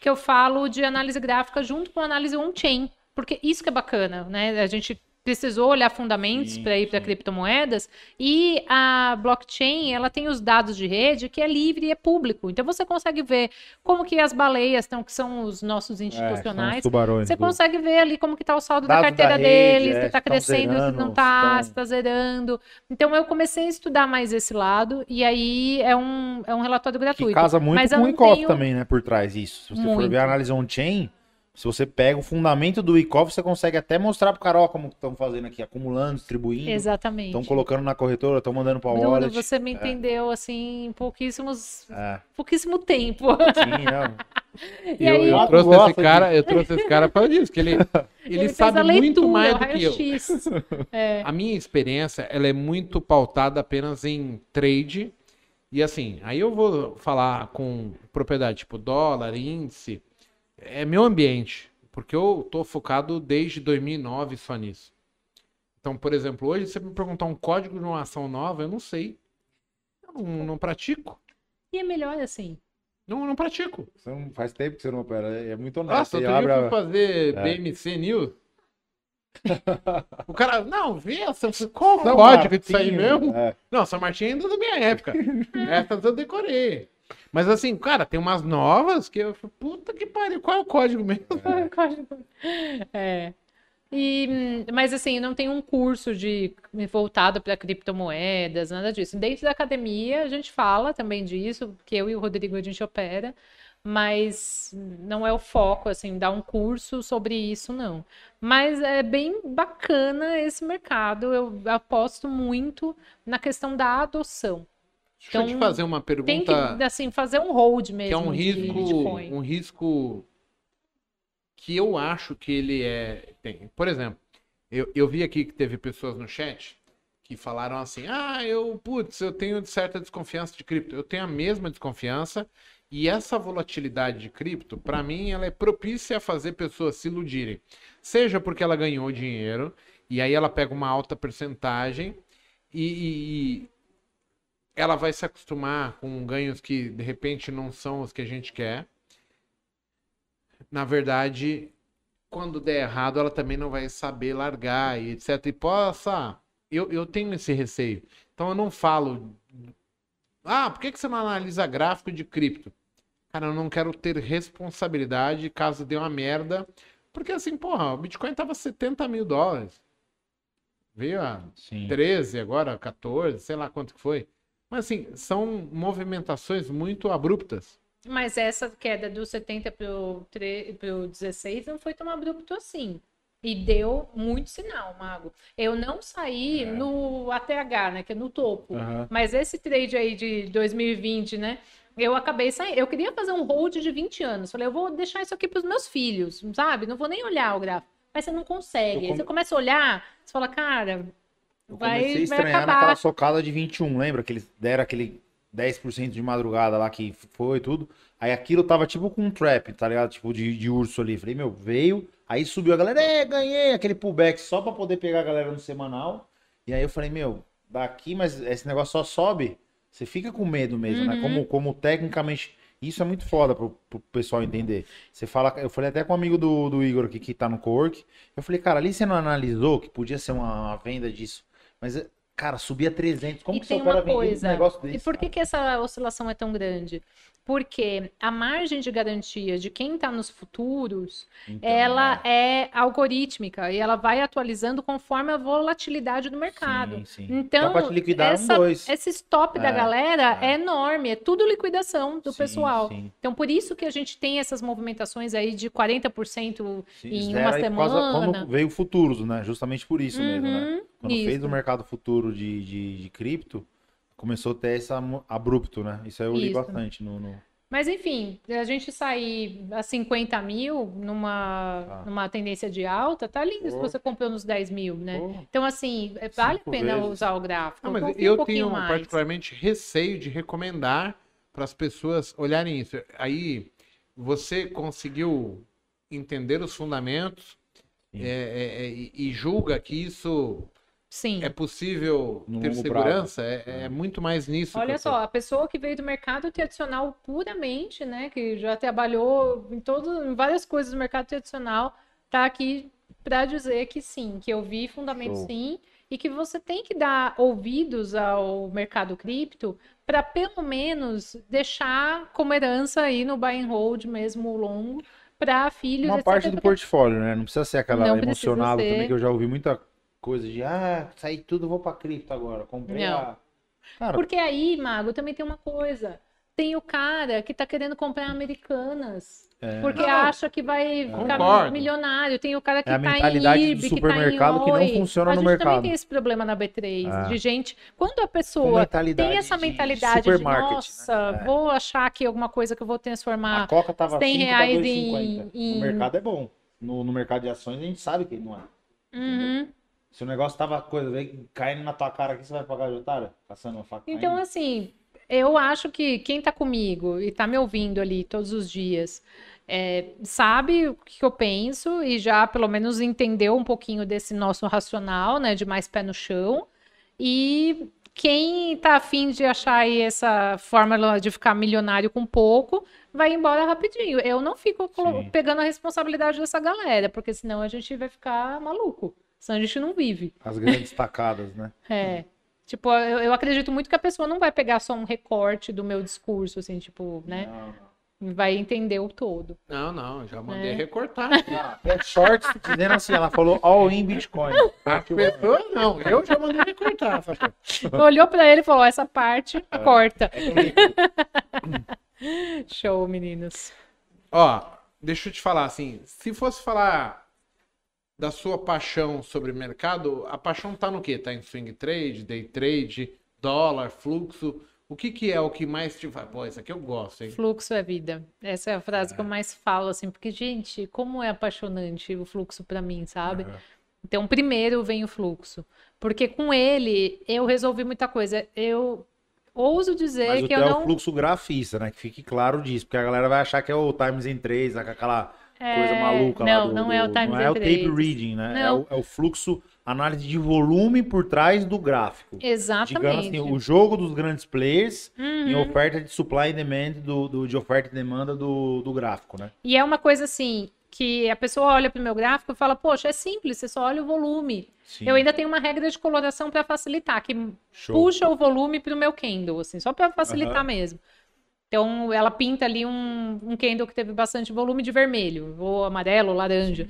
que eu falo de análise gráfica junto com análise on-chain, porque isso que é bacana, né? A gente precisou olhar fundamentos para ir para criptomoedas e a blockchain ela tem os dados de rede que é livre e é público. Então você consegue ver como que as baleias estão, que são os nossos É, institucionais. os tubarões. Você do- consegue ver ali como que tá o saldo da carteira da rede, deles, é, se tá tão crescendo, se zerando, não se tá, tão- se tá zerando. Então eu comecei a estudar mais esse lado e aí é um, é um relatório Que gratuito. casa muito Mas com o não tenho- também, né? Por trás disso. Se você for Muito. ver a análise on-chain, se você pega o fundamento do ICOF, você consegue até mostrar pro cara, ó, como estão fazendo aqui, acumulando, distribuindo. Exatamente. Estão colocando na corretora, estão mandando pra Bruno, wallet. você me entendeu assim em pouquíssimos, É, pouquíssimo tempo. sim, não. E eu, aí- eu trouxe gosta esse cara, eu trouxe esse cara para disso, que ele, ele, fez sabe a muito leitura, mais do que eu. É. A minha experiência, ela é muito pautada apenas em trade. E assim, aí eu vou falar com propriedade, tipo dólar, índice. É meu ambiente. Porque eu tô focado desde 2009 só nisso. Então, por exemplo, hoje, se você me perguntar um código de uma ação nova, eu não sei. Eu não, não pratico. E é melhor assim. Não, não pratico. Você não faz tempo que você não opera. É muito honesto. Nossa, Você outro dia eu abre fui a- fazer É. BMC News. o cara, não, vê essa, qual o São código disso aí Martinho, mesmo? é. Não, São Martinho ainda é da minha época. Essas eu decorei. Mas assim, cara, tem umas novas que eu falo, puta que pariu, qual é o código mesmo? É. E, hum, mas assim, não tem um curso de voltado para criptomoedas, nada disso. Dentro da academia a gente fala também disso, que eu e o Rodrigo a gente opera, mas não é o foco assim, dar um curso sobre isso não. Mas é bem bacana esse mercado. Eu aposto muito na questão da adoção. Deixa eu te Então, fazer uma Tem que pergunta assim fazer um hold que é mesmo um risco, um risco que eu acho que ele é. Tem. Por exemplo, eu, eu vi aqui que teve pessoas no chat que falaram assim: ah, eu, putz, eu tenho certa desconfiança de cripto. Eu tenho a mesma desconfiança. E essa volatilidade de cripto, para mim, ela é propícia a fazer pessoas se iludirem. Seja porque ela ganhou dinheiro, e aí ela pega uma alta percentagem, e- e ela vai se acostumar com ganhos que de repente não são os que a gente quer. Na verdade, quando der errado, ela também não vai saber largar e etc. E possa, eu, eu tenho esse receio. Então eu não falo. Ah, por que, que você não analisa gráfico de cripto? Cara, eu não quero ter responsabilidade caso dê uma merda. Porque assim, porra, o Bitcoin tava 70 mil dólares. Veio a Sim. 13, agora 14, sei lá quanto que foi. Mas assim, são movimentações muito abruptas. Mas essa queda do 70 pro, tre- pro 16 não foi tão abrupto assim. E deu muito sinal, Mago. Eu não saí no ATH, né? Que é no topo. Aham. Mas esse trade aí de 2020, né? Eu acabei saindo. Eu queria fazer um hold de 20 anos. Falei, eu vou deixar isso aqui para os meus filhos, sabe? Não vou nem olhar o gráfico. Mas você não consegue. Come- Você começa a olhar, você fala, cara, Eu vai, comecei a estranhar naquela socada de 21, lembra? Que eles deram aquele 10% de madrugada lá que foi tudo. Aí aquilo tava tipo com um trap, tá ligado? Tipo de, de urso ali. Falei, meu, veio. Aí subiu a galera, é, ganhei aquele pullback só pra poder pegar a galera no semanal. E aí eu falei, meu, daqui, mas esse negócio só sobe. Você fica com medo mesmo, né? Uhum. Como, como tecnicamente. Isso é muito foda pro, pro pessoal entender. Você fala, eu falei até com um amigo do, do Igor aqui que tá no co-work. Eu falei, cara, ali você não analisou que podia ser uma, uma venda disso. Mas, cara, subia 300. Como E que você opera vendendo um coisa. negócio E desse? por que, que essa oscilação é tão grande? Porque a margem de garantia de quem está nos futuros, Então, ela é algorítmica e ela vai atualizando conforme a volatilidade do mercado. Sim, sim. Então, essa- um dois. esse stop da É, galera é. é. enorme, é tudo liquidação do Sim, pessoal. Então, por isso que a gente tem essas movimentações aí de 40% sim. em uma semana. Quando veio futuros, né? Justamente por isso mesmo, né? Uhum, Quando isso. fez o mercado futuro de, de, de cripto, começou a ter esse abrupto, né? Isso aí eu li Isso. bastante no. no- Mas enfim, a gente sair a 50 mil numa, Tá. numa tendência de alta, tá lindo se Pô. você comprou nos 10 mil, né? Pô, Então, assim, é- vale a Cinco pena vezes. usar o gráfico. Não, mas Confia um eu pouquinho tenho mais. particularmente receio de recomendar para as pessoas olharem isso. Aí você conseguiu entender os fundamentos é, é, é, e julga que isso Sim. é possível No ter segurança? É, é muito mais nisso. Olha só, a pessoa que veio do mercado tradicional puramente, né, que já trabalhou em todo, em várias coisas do mercado tradicional, tá aqui para dizer que sim, que eu vi fundamento Show. sim, e que você tem que dar ouvidos ao mercado cripto para pelo menos deixar como herança aí no buy and hold mesmo longo para filhos, Uma etc. parte do portfólio, né? Não precisa ser aquela Não emocionada ser. também, que eu já ouvi muita coisa de, ah, saí tudo, vou pra cripto agora. Comprei Não. a... Cara, Porque aí, Mago, também tem uma coisa. Tem o cara que tá querendo comprar Americanas. é, Porque Não, acha que vai ficar Concordo. milionário. Tem o cara que É a tá mentalidade em do IRB, que tá em supermercado que não Oi. funciona a no gente também mercado. tem esse problema na B3, É. de gente... Quando a pessoa tem essa de mentalidade de, supermarket, né? nossa, É. vou achar aqui alguma coisa que eu vou A transformar... Coca tava 100 5 reais para em- 2,50. em- No mercado é bom. No, no mercado de ações a gente sabe que não é. Uhum. Se o negócio tava coisa, vem caindo na tua cara aqui, você vai pagar de otário? Passando uma faca Então, caindo? assim, eu acho que quem tá comigo e tá me ouvindo ali todos os dias é, sabe o que eu penso e já pelo menos entendeu um pouquinho desse nosso racional, né, de mais pé no chão. E quem tá afim de achar aí essa fórmula de ficar milionário com pouco, vai embora rapidinho. Eu não fico Sim. pegando a responsabilidade dessa galera, porque senão a gente vai ficar maluco. Senão a gente não vive. As grandes tacadas, né? É. Tipo, eu, eu acredito muito que a pessoa não vai pegar só um recorte do meu discurso, assim, tipo, né? Não. Vai entender o todo. Não, não, já mandei É. recortar. Ah, é shorts dizendo assim, ela falou all in Bitcoin. Pessoas não, eu já mandei recortar. Olhou pra ele e falou: essa parte corta. É Show, meninos. Ó, deixa eu te falar assim, se fosse falar da sua paixão sobre mercado, a paixão tá no quê? Tá em swing trade, day trade, dólar, fluxo? O que que é o que mais te faz? Pô, isso aqui eu gosto, hein? Fluxo é vida. Essa é a frase que eu mais falo, assim, porque, gente, como é apaixonante o fluxo pra mim, sabe? Então, primeiro vem o fluxo. Porque com ele eu resolvi muita coisa. Eu ouso dizer Mas o que eu é não. o fluxo grafista, né? Que fique claro disso, porque a galera vai achar que é o Times em 3, aquela coisa É, maluca lá não, do, não é o Times Não é o tape reading, né? É o, é o fluxo, análise de volume por trás do gráfico. Digamos Exatamente. assim, o jogo dos grandes players Uhum. em oferta de supply and demand do, do- de oferta e demanda do, do gráfico, né? E é uma coisa assim, que a pessoa olha para o meu gráfico e fala, poxa, é simples, você só olha o volume. Sim. Eu ainda tenho uma regra de coloração para facilitar, que Show. puxa o volume para o meu candle, assim, só para facilitar Aham. mesmo. Então, ela pinta ali um, um candle que teve bastante volume de vermelho, ou amarelo, ou laranja.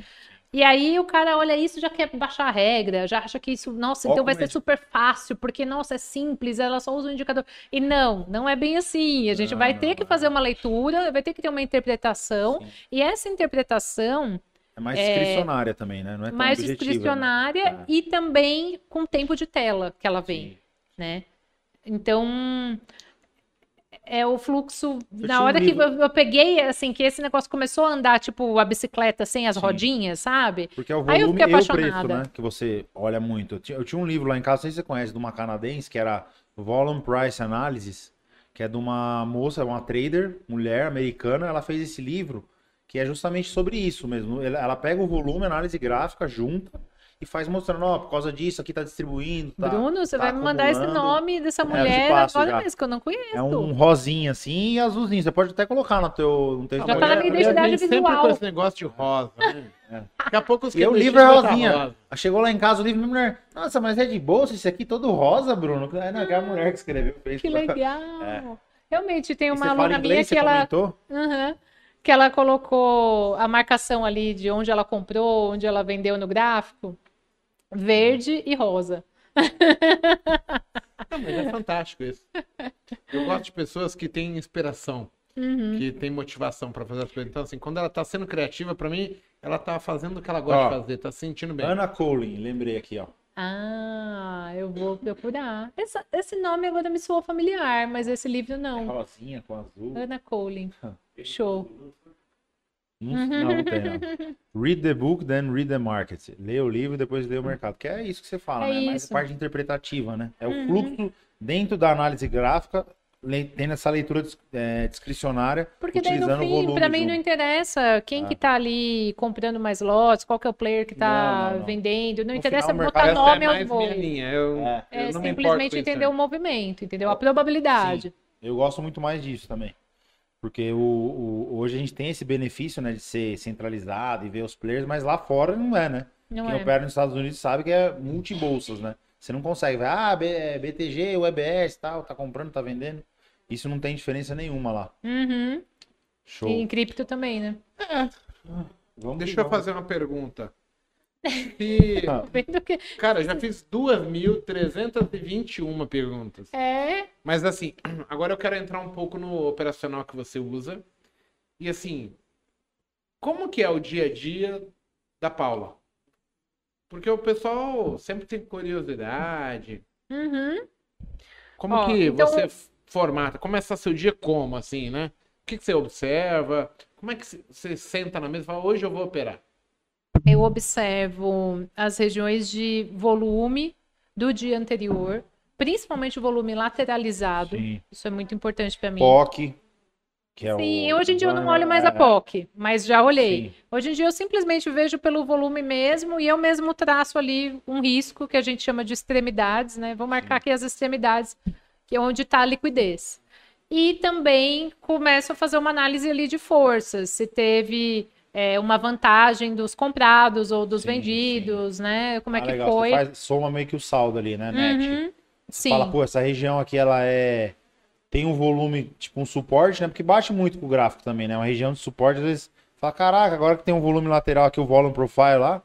E aí o cara olha isso já quer baixar a regra, já acha que isso, nossa, então vai é ser super fácil, porque, nossa, é simples, ela só usa o indicador. E não, não é bem assim. A gente Não, vai não, ter que é. fazer uma leitura, vai ter que ter uma interpretação, Sim. e essa interpretação É mais discricionária também, né? Não é tão mais objetiva, discricionária né? e também com tempo de tela que ela É. vem, Sim. né? Então, é o fluxo. tinha na um hora que livro- eu, eu peguei, assim, que esse negócio começou a andar, tipo, a bicicleta sem as Sim. rodinhas, sabe? Porque é o Aí eu volume fiquei e o preço, apaixonada. né? Que você olha muito. Eu tinha, eu tinha um livro lá em casa, não sei se você conhece, de uma canadense, que era Volume Price Analysis, que é de uma moça, uma trader, mulher americana. Ela fez esse livro, que é justamente sobre isso mesmo. Ela ela pega o volume, análise gráfica, junta e faz mostrando, ó, por causa disso, aqui tá distribuindo. Tá, Bruno, você tá vai me mandar esse nome dessa eu te mulher passo agora mesmo, que eu não conheço. É um rosinha assim e azulzinho. Você pode até colocar no teu, no teu Já tá na minha identidade vem sempre visual. com esse negócio de rosa, né? Daqui a pouco os E o livro é tá rosinha. rosa. Chegou lá em casa o livro, minha mulher, nossa, mas é de bolsa esse aqui todo rosa, Bruno. É, não, que é a mulher que escreveu. Fez Que legal. Realmente, tem uma aluna minha que você ela. Que ela colocou a marcação ali de onde ela comprou, onde ela vendeu no gráfico, verde e rosa. Não, mas é fantástico isso. Eu gosto de pessoas que têm inspiração, Uhum. que têm motivação pra fazer as coisas. Então, assim, quando ela tá sendo criativa, pra mim, ela tá fazendo o que ela gosta Ó, de fazer, tá se sentindo bem. Ana Colin, lembrei aqui, ó. Ah, eu vou procurar. Essa- esse nome agora me soou familiar, mas esse livro não. Rosinha com azul. Ana Colin. Show. Não, não, não tem, não. Read the book, then read the market. Lê o livro e depois lê o mercado. Que é isso que você fala, É né? Mais isso. a parte interpretativa, né? É o Uhum. fluxo dentro da análise gráfica, tendo essa leitura é, discricionária, Porque daí no fim, volume pra mim não interessa quem Ah. que tá ali comprando mais lotes, qual que é o player que tá Não, não, não. vendendo. Não No interessa final, botar nome aos é minha voos. Eu, É. É eu importo simplesmente isso, entender né? o movimento, entendeu? A probabilidade. Eu gosto muito mais disso também. Porque o, o- hoje a gente tem esse benefício, né, de ser centralizado e ver os players, mas lá fora não é, né? Não Quem é. opera nos Estados Unidos sabe que é multibolsas, né? Você não consegue ver, ah, é, BTG, UBS, tal, tá comprando, tá vendendo. Isso não tem diferença nenhuma lá. Uhum. Show. E em cripto também, né? Vamos Deixa eu vamos. fazer uma pergunta. Se- que Cara, eu já fiz 2.321 perguntas. é Mas assim, agora eu quero entrar um pouco no operacional que você usa. E assim, como que é o dia a dia da Paula? Porque o pessoal sempre tem curiosidade. Uhum. Como Ó, que então- você formata? Começa seu dia como, assim, né? O que, que você observa? Como é que você senta na mesa e fala, hoje eu vou operar? Eu observo as regiões de volume do dia anterior, principalmente o volume lateralizado. Sim. Isso é muito importante para mim. POC, que é Sim, o... hoje em dia eu não olho mais a É, POC, mas já olhei. sim. Hoje em dia eu simplesmente vejo pelo volume mesmo e eu mesmo traço ali um risco que a gente chama de extremidades, né? Vou marcar aqui as extremidades, que é onde está a liquidez. E também começo a fazer uma análise ali de forças, se teve é, uma vantagem dos comprados ou dos Sim, vendidos, né? Como é Ah, que legal, foi? Você faz, soma meio que o saldo ali, né, net? Uhum, Sim. Fala, pô, essa região aqui, ela é... Tem um volume, tipo um suporte, né? Porque bate muito com o gráfico também, né? Uma região de suporte, às vezes, fala, caraca, agora que tem um volume lateral aqui, o volume profile lá,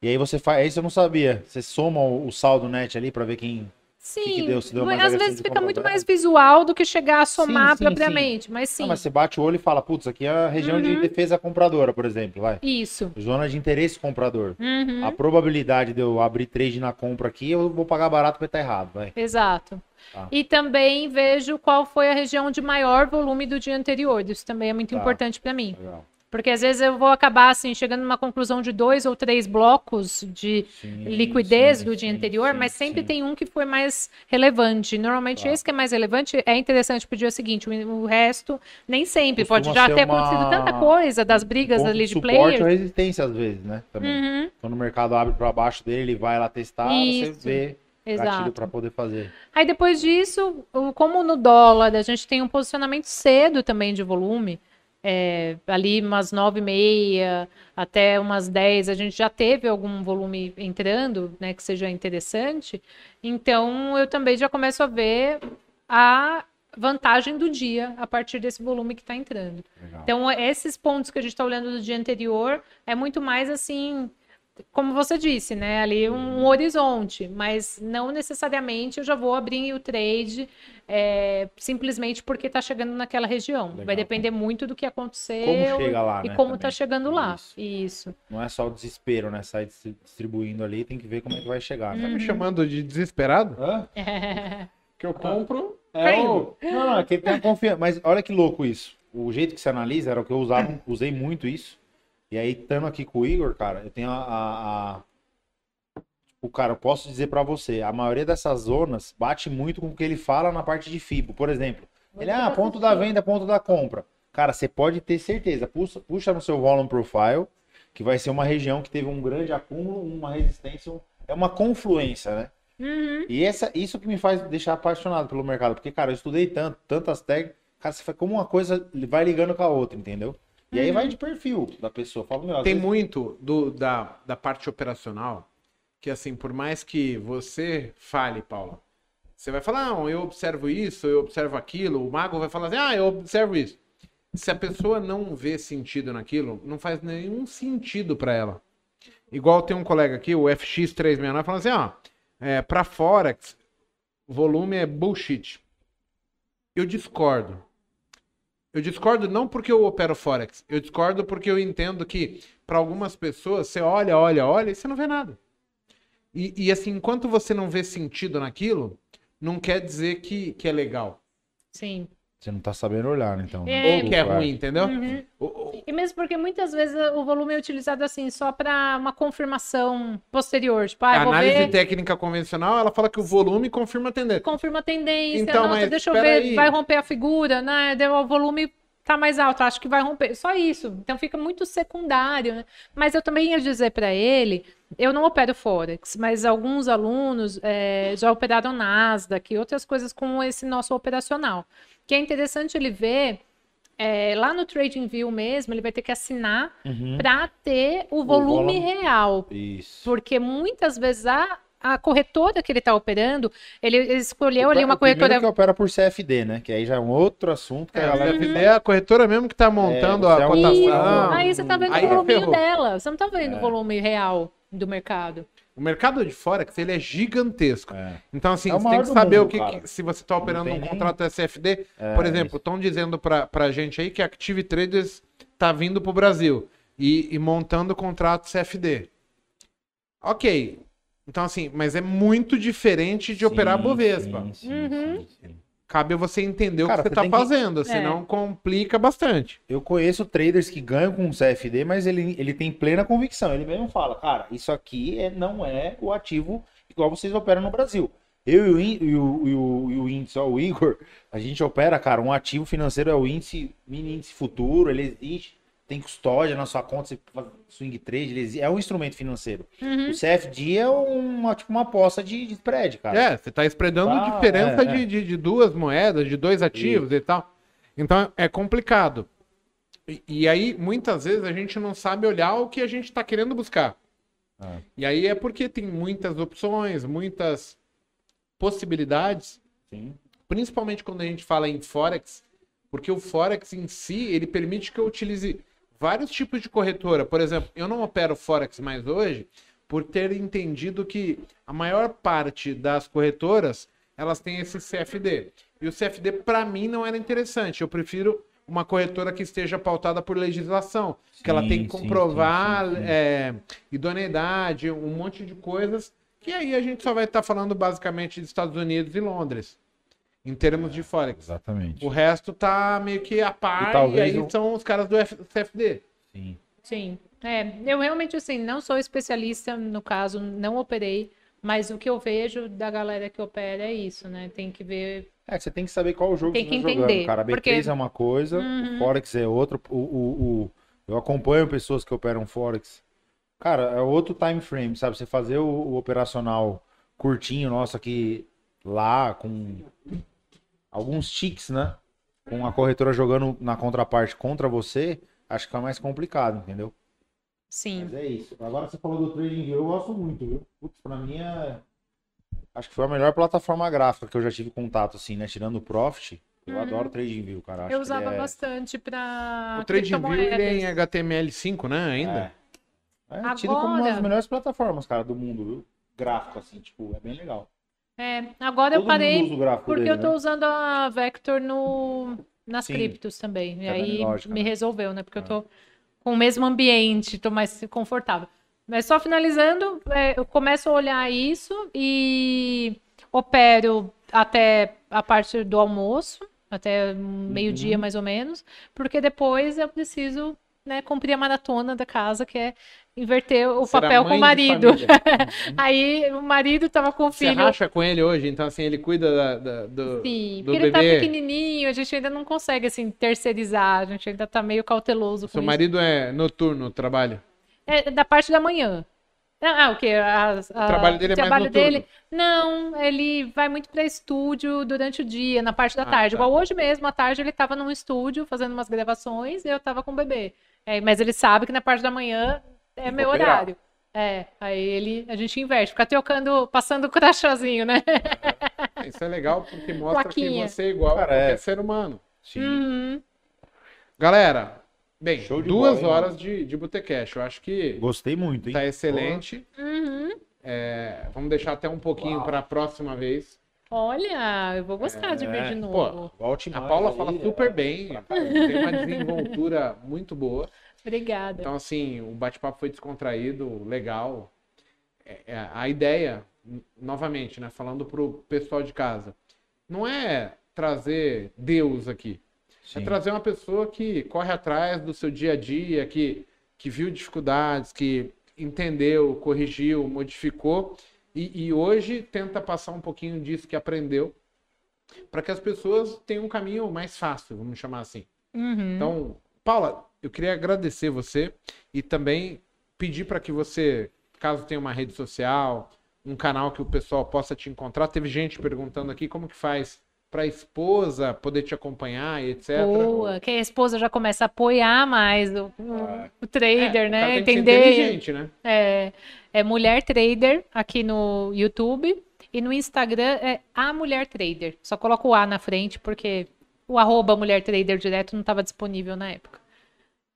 e aí você faz... Isso eu não sabia. Você soma o, o saldo net ali pra ver quem... Sim, que? Se deu às vezes de fica muito dela? mais visual do que chegar a somar Sim, sim, propriamente, mas sim, Ah, mas você bate o olho e fala, putz, aqui é a região de Uhum. defesa compradora, por exemplo, vai. isso. Zona de interesse comprador. Uhum. A probabilidade de eu abrir trade na compra aqui, eu vou pagar barato porque tá errado, vai. Exato. Tá. E também vejo qual foi a região de maior volume do dia anterior. Isso também é muito Tá. importante para mim. Legal. Porque às vezes eu vou acabar assim, chegando numa conclusão de dois ou três blocos de Sim, liquidez sim, do dia sim, anterior, mas sempre tem um que foi mais relevante. Normalmente Tá. esse que é mais relevante é interessante pro dia seguinte. O o resto, nem sempre. Costuma Pode já ter uma- acontecido tanta coisa das brigas ali de suporte players. ou resistência às vezes, né? Também. Uhum, Quando o mercado abre para baixo dele, ele vai lá testar, Isso. você vê exato. para poder fazer. Aí depois disso, o- como no dólar a gente tem um posicionamento cedo também de volume, é, ali umas nove e meia até umas 10 a gente já teve algum volume entrando, né, que seja interessante. Então eu também já começo a ver a vantagem do dia a partir desse volume que está entrando. Legal. Então esses pontos que a gente está olhando do dia anterior é muito mais assim como você disse, né? Ali um horizonte, mas não necessariamente eu já vou abrir o trade é, simplesmente porque está chegando naquela região. Legal. Vai depender muito do que aconteceu Como chega lá, e né, como também. está chegando lá. Isso. Isso. Não é só o desespero, né? Sai distri- distribuindo ali, tem que ver como é que vai chegar. Tá Né? me chamando de desesperado? Hã? Que eu compro. É o... Não, não, é que tem a confiança. Mas olha que louco isso. O jeito que você analisa era o que eu usava, usei muito isso. E aí, estando aqui com o Igor, cara, eu tenho a. a, a- O cara, eu posso dizer pra você, a maioria dessas zonas bate muito com o que ele fala na parte de FIBO. Por exemplo, ele, ah, ponto da venda, ponto da compra. Cara, você pode ter certeza, puxa, puxa no seu volume profile, que vai ser uma região que teve um grande acúmulo, uma resistência, um- é uma confluência, né? Uhum. E essa, isso que me faz deixar apaixonado pelo mercado. Porque, cara, eu estudei tanto, tantas técnicas. Cara, você faz como uma coisa vai ligando com a outra, entendeu? E aí vai de perfil da pessoa. Fala, meu, Tem vezes- muito do, da, da parte operacional que, assim, por mais que você fale, Paula, você vai falar, não, eu observo isso, eu observo aquilo, o mago vai falar assim, ah, eu observo isso. Se a pessoa não vê sentido naquilo, não faz nenhum sentido pra ela. Igual tem um colega aqui, o FX369, falando assim, ó, é, pra Forex, volume é bullshit. Eu discordo. Eu discordo não porque eu opero Forex. Eu discordo porque eu entendo que para algumas pessoas você olha, olha, olha e você não vê nada. E, e, assim, enquanto você não vê sentido naquilo, não quer dizer que, que é legal. Sim. Você não tá sabendo olhar, né, então. É. Ou que é ruim, entendeu? Uhum. E mesmo porque muitas vezes o volume é utilizado assim só para uma confirmação posterior, tipo, ah, a análise ver, técnica convencional, ela fala que o volume confirma a tendência. confirma a tendência, Então, nossa, mas deixa eu ver, aí. vai romper a figura, né? Deu o volume tá mais alto, acho que vai romper. Só isso. Então fica muito secundário, né? Mas eu também ia dizer para ele, eu não opero Forex, mas alguns alunos eh, já operaram Nasdaq e outras coisas com esse nosso operacional. Que é interessante ele ver é, lá no TradingView mesmo, ele vai ter que assinar Uhum. para ter o volume volume. real. Isso. Porque muitas vezes a, a corretora que ele está operando, ele, ele escolheu O ali uma o corretora. que opera por CFD, né? Que aí já é um outro assunto que É, a a galera... CFD é a corretora mesmo que tá montando você a é um- cotação. Isso. Ah, Aí você tá vendo aí o voluminho ferrou. dela. Você não tá vendo É. o volume real do mercado. O mercado de Forex, ele é gigantesco. É. Então, assim, É o você tem que saber mundo, o que, que- se você está operando um nem- contrato SFD. É, por exemplo, estão dizendo pra, pra gente aí que a Active Traders tá vindo pro Brasil e, e montando contrato CFD. Ok. Então, assim, mas é muito diferente de operar a Sim, Bovespa. sim, sim, Uhum. sim, sim. Cabe você entender Cara, o que você você tá tem que- fazendo, senão complica bastante. Eu conheço traders que ganham com CFD, mas ele, ele tem plena convicção. Ele mesmo fala, cara, isso aqui é, não é o ativo igual vocês operam no Brasil. Eu e o, e o, e o, e o índice, ó, o Igor, a gente opera, cara, um ativo financeiro é o índice, mini índice futuro, ele existe, tem custódia na sua conta, você faz swing trade, é um instrumento financeiro. Uhum. O CFD é uma, tipo, uma aposta de, de spread, cara. É, você tá spreadando Ah, diferença é, De, de, de duas moedas, de dois ativos e tal. Então é complicado. E, e aí, muitas vezes, a gente não sabe olhar o que a gente está querendo buscar. Ah. E aí é porque tem muitas opções, muitas possibilidades, Sim. principalmente quando a gente fala em Forex, porque o Forex em si, ele permite que eu utilize vários tipos de corretora. Por exemplo, eu não opero Forex mais hoje por ter entendido que a maior parte das corretoras, elas têm esse CFD. E o CFD, para mim, não era interessante. Eu prefiro uma corretora que esteja pautada por legislação, que ela tem que Sim, sim, comprovar sim, sim, sim. é, idoneidade, um monte de coisas, que aí a gente só vai estar falando basicamente de Estados Unidos e Londres, em termos de Forex. Exatamente. O resto tá meio que a par, E e, talvez aí o- são os caras do CFD. Sim. Sim. É, eu realmente, assim, não sou especialista, no caso, não operei, mas o que eu vejo da galera que opera é isso, né? Tem que ver. É, você tem que saber qual o jogo Tem você que tá entender, jogando, cara. A B3 porque- é uma coisa, Uhum. o Forex é outro. O, o, o- eu acompanho pessoas que operam Forex. Cara, é outro time frame, sabe? Você fazer o, o operacional curtinho, nosso aqui, lá, com alguns ticks, né? Com a corretora jogando na contraparte contra você, acho que é mais complicado, entendeu? Sim. Mas é isso. Agora você falou do Trading View, eu gosto muito, viu? Putz, pra mim é. Acho que foi a melhor plataforma gráfica que eu já tive contato, assim, né? Tirando o Profit. Eu Uhum. adoro o Trading View, cara. Acho Eu usava é... bastante para o TradingView ele é em criptomoedas. HTML5, né, ainda? É, é tido como uma Agora- das melhores plataformas, cara, do mundo, viu? Gráfico, assim, tipo, é bem legal. É, agora eu Todo mundo parei porque dele, eu tô né? usando a Vector no, nas Sim. criptos também. E É aí lógico, me né? resolveu, né? Porque eu É. tô com o mesmo ambiente, tô mais confortável. Mas só finalizando, é, eu começo a olhar isso e opero até a parte do almoço, até meio-dia Uhum. mais ou menos, porque depois eu preciso né, cumprir a maratona da casa, que é inverter o Será papel com o marido. Aí o marido tava com o Você filho. racha com ele hoje, então assim, ele cuida da- da- do, Sim, do porque ele tá bebê. pequenininho, a gente ainda não consegue, assim, terceirizar, a gente ainda tá meio cauteloso Seu isso. marido é noturno, o trabalho. É da parte da manhã. Ah, ah, o a- O trabalho dele é mais trabalho noturno. dele- Não, ele vai muito para estúdio durante o dia, na parte da Ah, tarde. tá. Igual hoje mesmo, à tarde ele tava num estúdio fazendo umas gravações e eu tava com o bebê. É, mas ele sabe que na parte da manhã é que meu operar. horário. É, aí ele, a gente inverte, fica trocando, passando o crachazinho, né? Isso é legal porque mostra Plaquinha. que você é igual Cara, a qualquer é. ser humano. Sim. Uhum. Galera, bem, de duas bola, hein, horas de, de Botecash. Eu acho que Gostei muito, hein? tá excelente. Uhum. É, vamos deixar até um pouquinho para a próxima vez. Olha, eu vou gostar de ver É, de pô, novo. Volte A Paula aí, fala é. super bem, tem uma desenvoltura muito boa. Obrigada. Então, assim, o bate-papo foi descontraído, legal. É, é, a ideia, novamente, né, falando pro pessoal de casa, não é trazer Deus aqui. É Sim. trazer uma pessoa que corre atrás do seu dia a dia, que, que viu dificuldades, que entendeu, corrigiu, modificou e, e hoje tenta passar um pouquinho disso que aprendeu para que as pessoas tenham um caminho mais fácil, vamos chamar assim. Uhum. Então, Paula, eu queria agradecer você e também pedir para que você, caso tenha uma rede social, um canal que o pessoal possa te encontrar. Teve gente perguntando aqui como que faz para a esposa poder te acompanhar e etc. Boa, que a esposa já começa a apoiar mais o, o- o trader, É, o cara né? tem que ser Entender. né? É, é Mulher Trader aqui no YouTube e no Instagram é a Mulher Trader. Só coloca o A na frente porque o arroba Mulher Trader direto não estava disponível na época.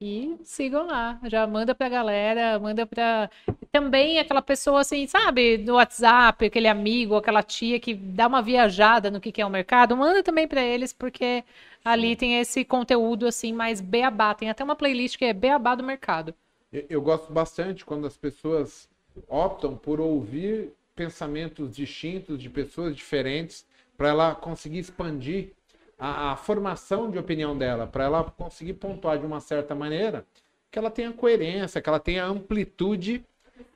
E sigam lá, já manda pra galera, manda pra. Também aquela pessoa assim, sabe, no WhatsApp, aquele amigo, aquela tia que dá uma viajada no que que é o mercado, manda também pra eles, porque ali tem esse conteúdo assim mais beabá. Tem até uma playlist que é beabá do mercado. Eu, eu gosto bastante quando as pessoas optam por ouvir pensamentos distintos de pessoas diferentes para ela conseguir expandir a, a formação de opinião dela, para ela conseguir pontuar de uma certa maneira que ela tenha coerência, que ela tenha amplitude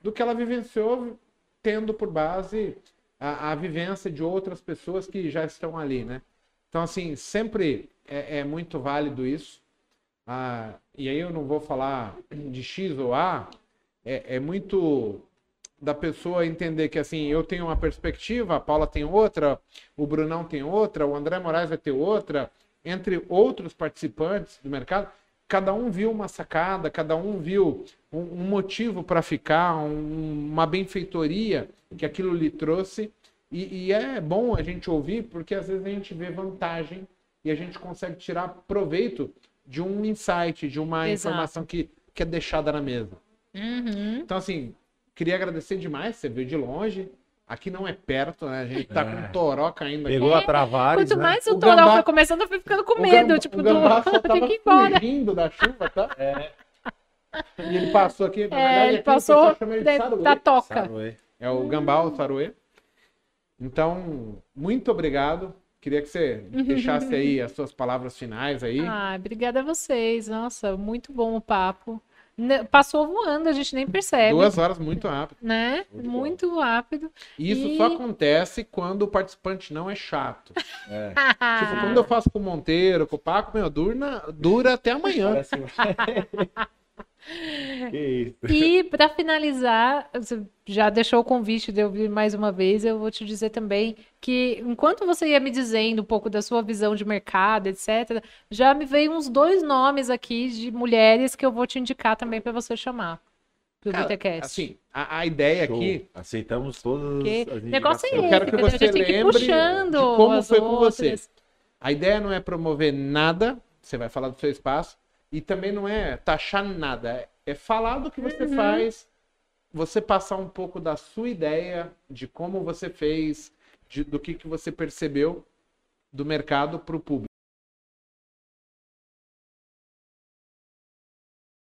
do que ela vivenciou, tendo por base a, a vivência de outras pessoas que já estão ali, né? Então, assim, sempre é, é muito válido isso. Ah, e aí eu não vou falar de X ou A, é, é muito da pessoa entender que assim, eu tenho uma perspectiva, a Paula tem outra, o Brunão tem outra, o André Moraes vai ter outra, entre outros participantes do mercado, cada um viu uma sacada, cada um viu um, um motivo para ficar, um- uma benfeitoria que aquilo lhe trouxe. E, e é bom a gente ouvir, porque às vezes a gente vê vantagem e a gente consegue tirar proveito de um insight, de uma Exato. informação que, que é deixada na mesa. Uhum. Então, assim, queria agradecer demais, você veio de longe. Aqui não é perto, né? A gente tá com um toró caindo aqui. Pegou a Travares, Quanto né? mais o, O Toró gambá- foi começando, eu fui ficando com medo, gambá- tipo, o gambá do... só tem tava que ir embora. fugindo da chuva, tá? E ele passou aqui, na É, verdade, ele passou de da toca. Saruê. É o gambá, o saruê. Então, muito obrigado. Queria que você deixasse aí as suas palavras finais aí. Ah, obrigada a vocês. Nossa, muito bom o papo. Passou voando, a gente nem percebe, Duas horas muito rápido. né? Muito Muito rápido. E isso E- só acontece quando o participante não é chato. É. Tipo, quando eu faço com o Monteiro, com o Paco, meu, dura, dura até amanhã. Que. E para finalizar, você já deixou o convite de eu vir mais uma vez, eu vou te dizer também que enquanto você ia me dizendo um pouco da sua visão de mercado, etc, já me veio uns dois nomes aqui de mulheres que eu vou te indicar também para você chamar pro Cara, BTcast. Assim, a, a ideia Show. aqui Aceitamos todas Porque as negócio é esse, quero que você a gente tem que ir lembre puxando de como foi com você. outras. A ideia não é promover nada, você vai falar do seu espaço, e também não é taxar nada, é- falar do que você Uhum. faz, você passar um pouco da sua ideia, de como você fez, de- do que, que você percebeu do mercado para o público.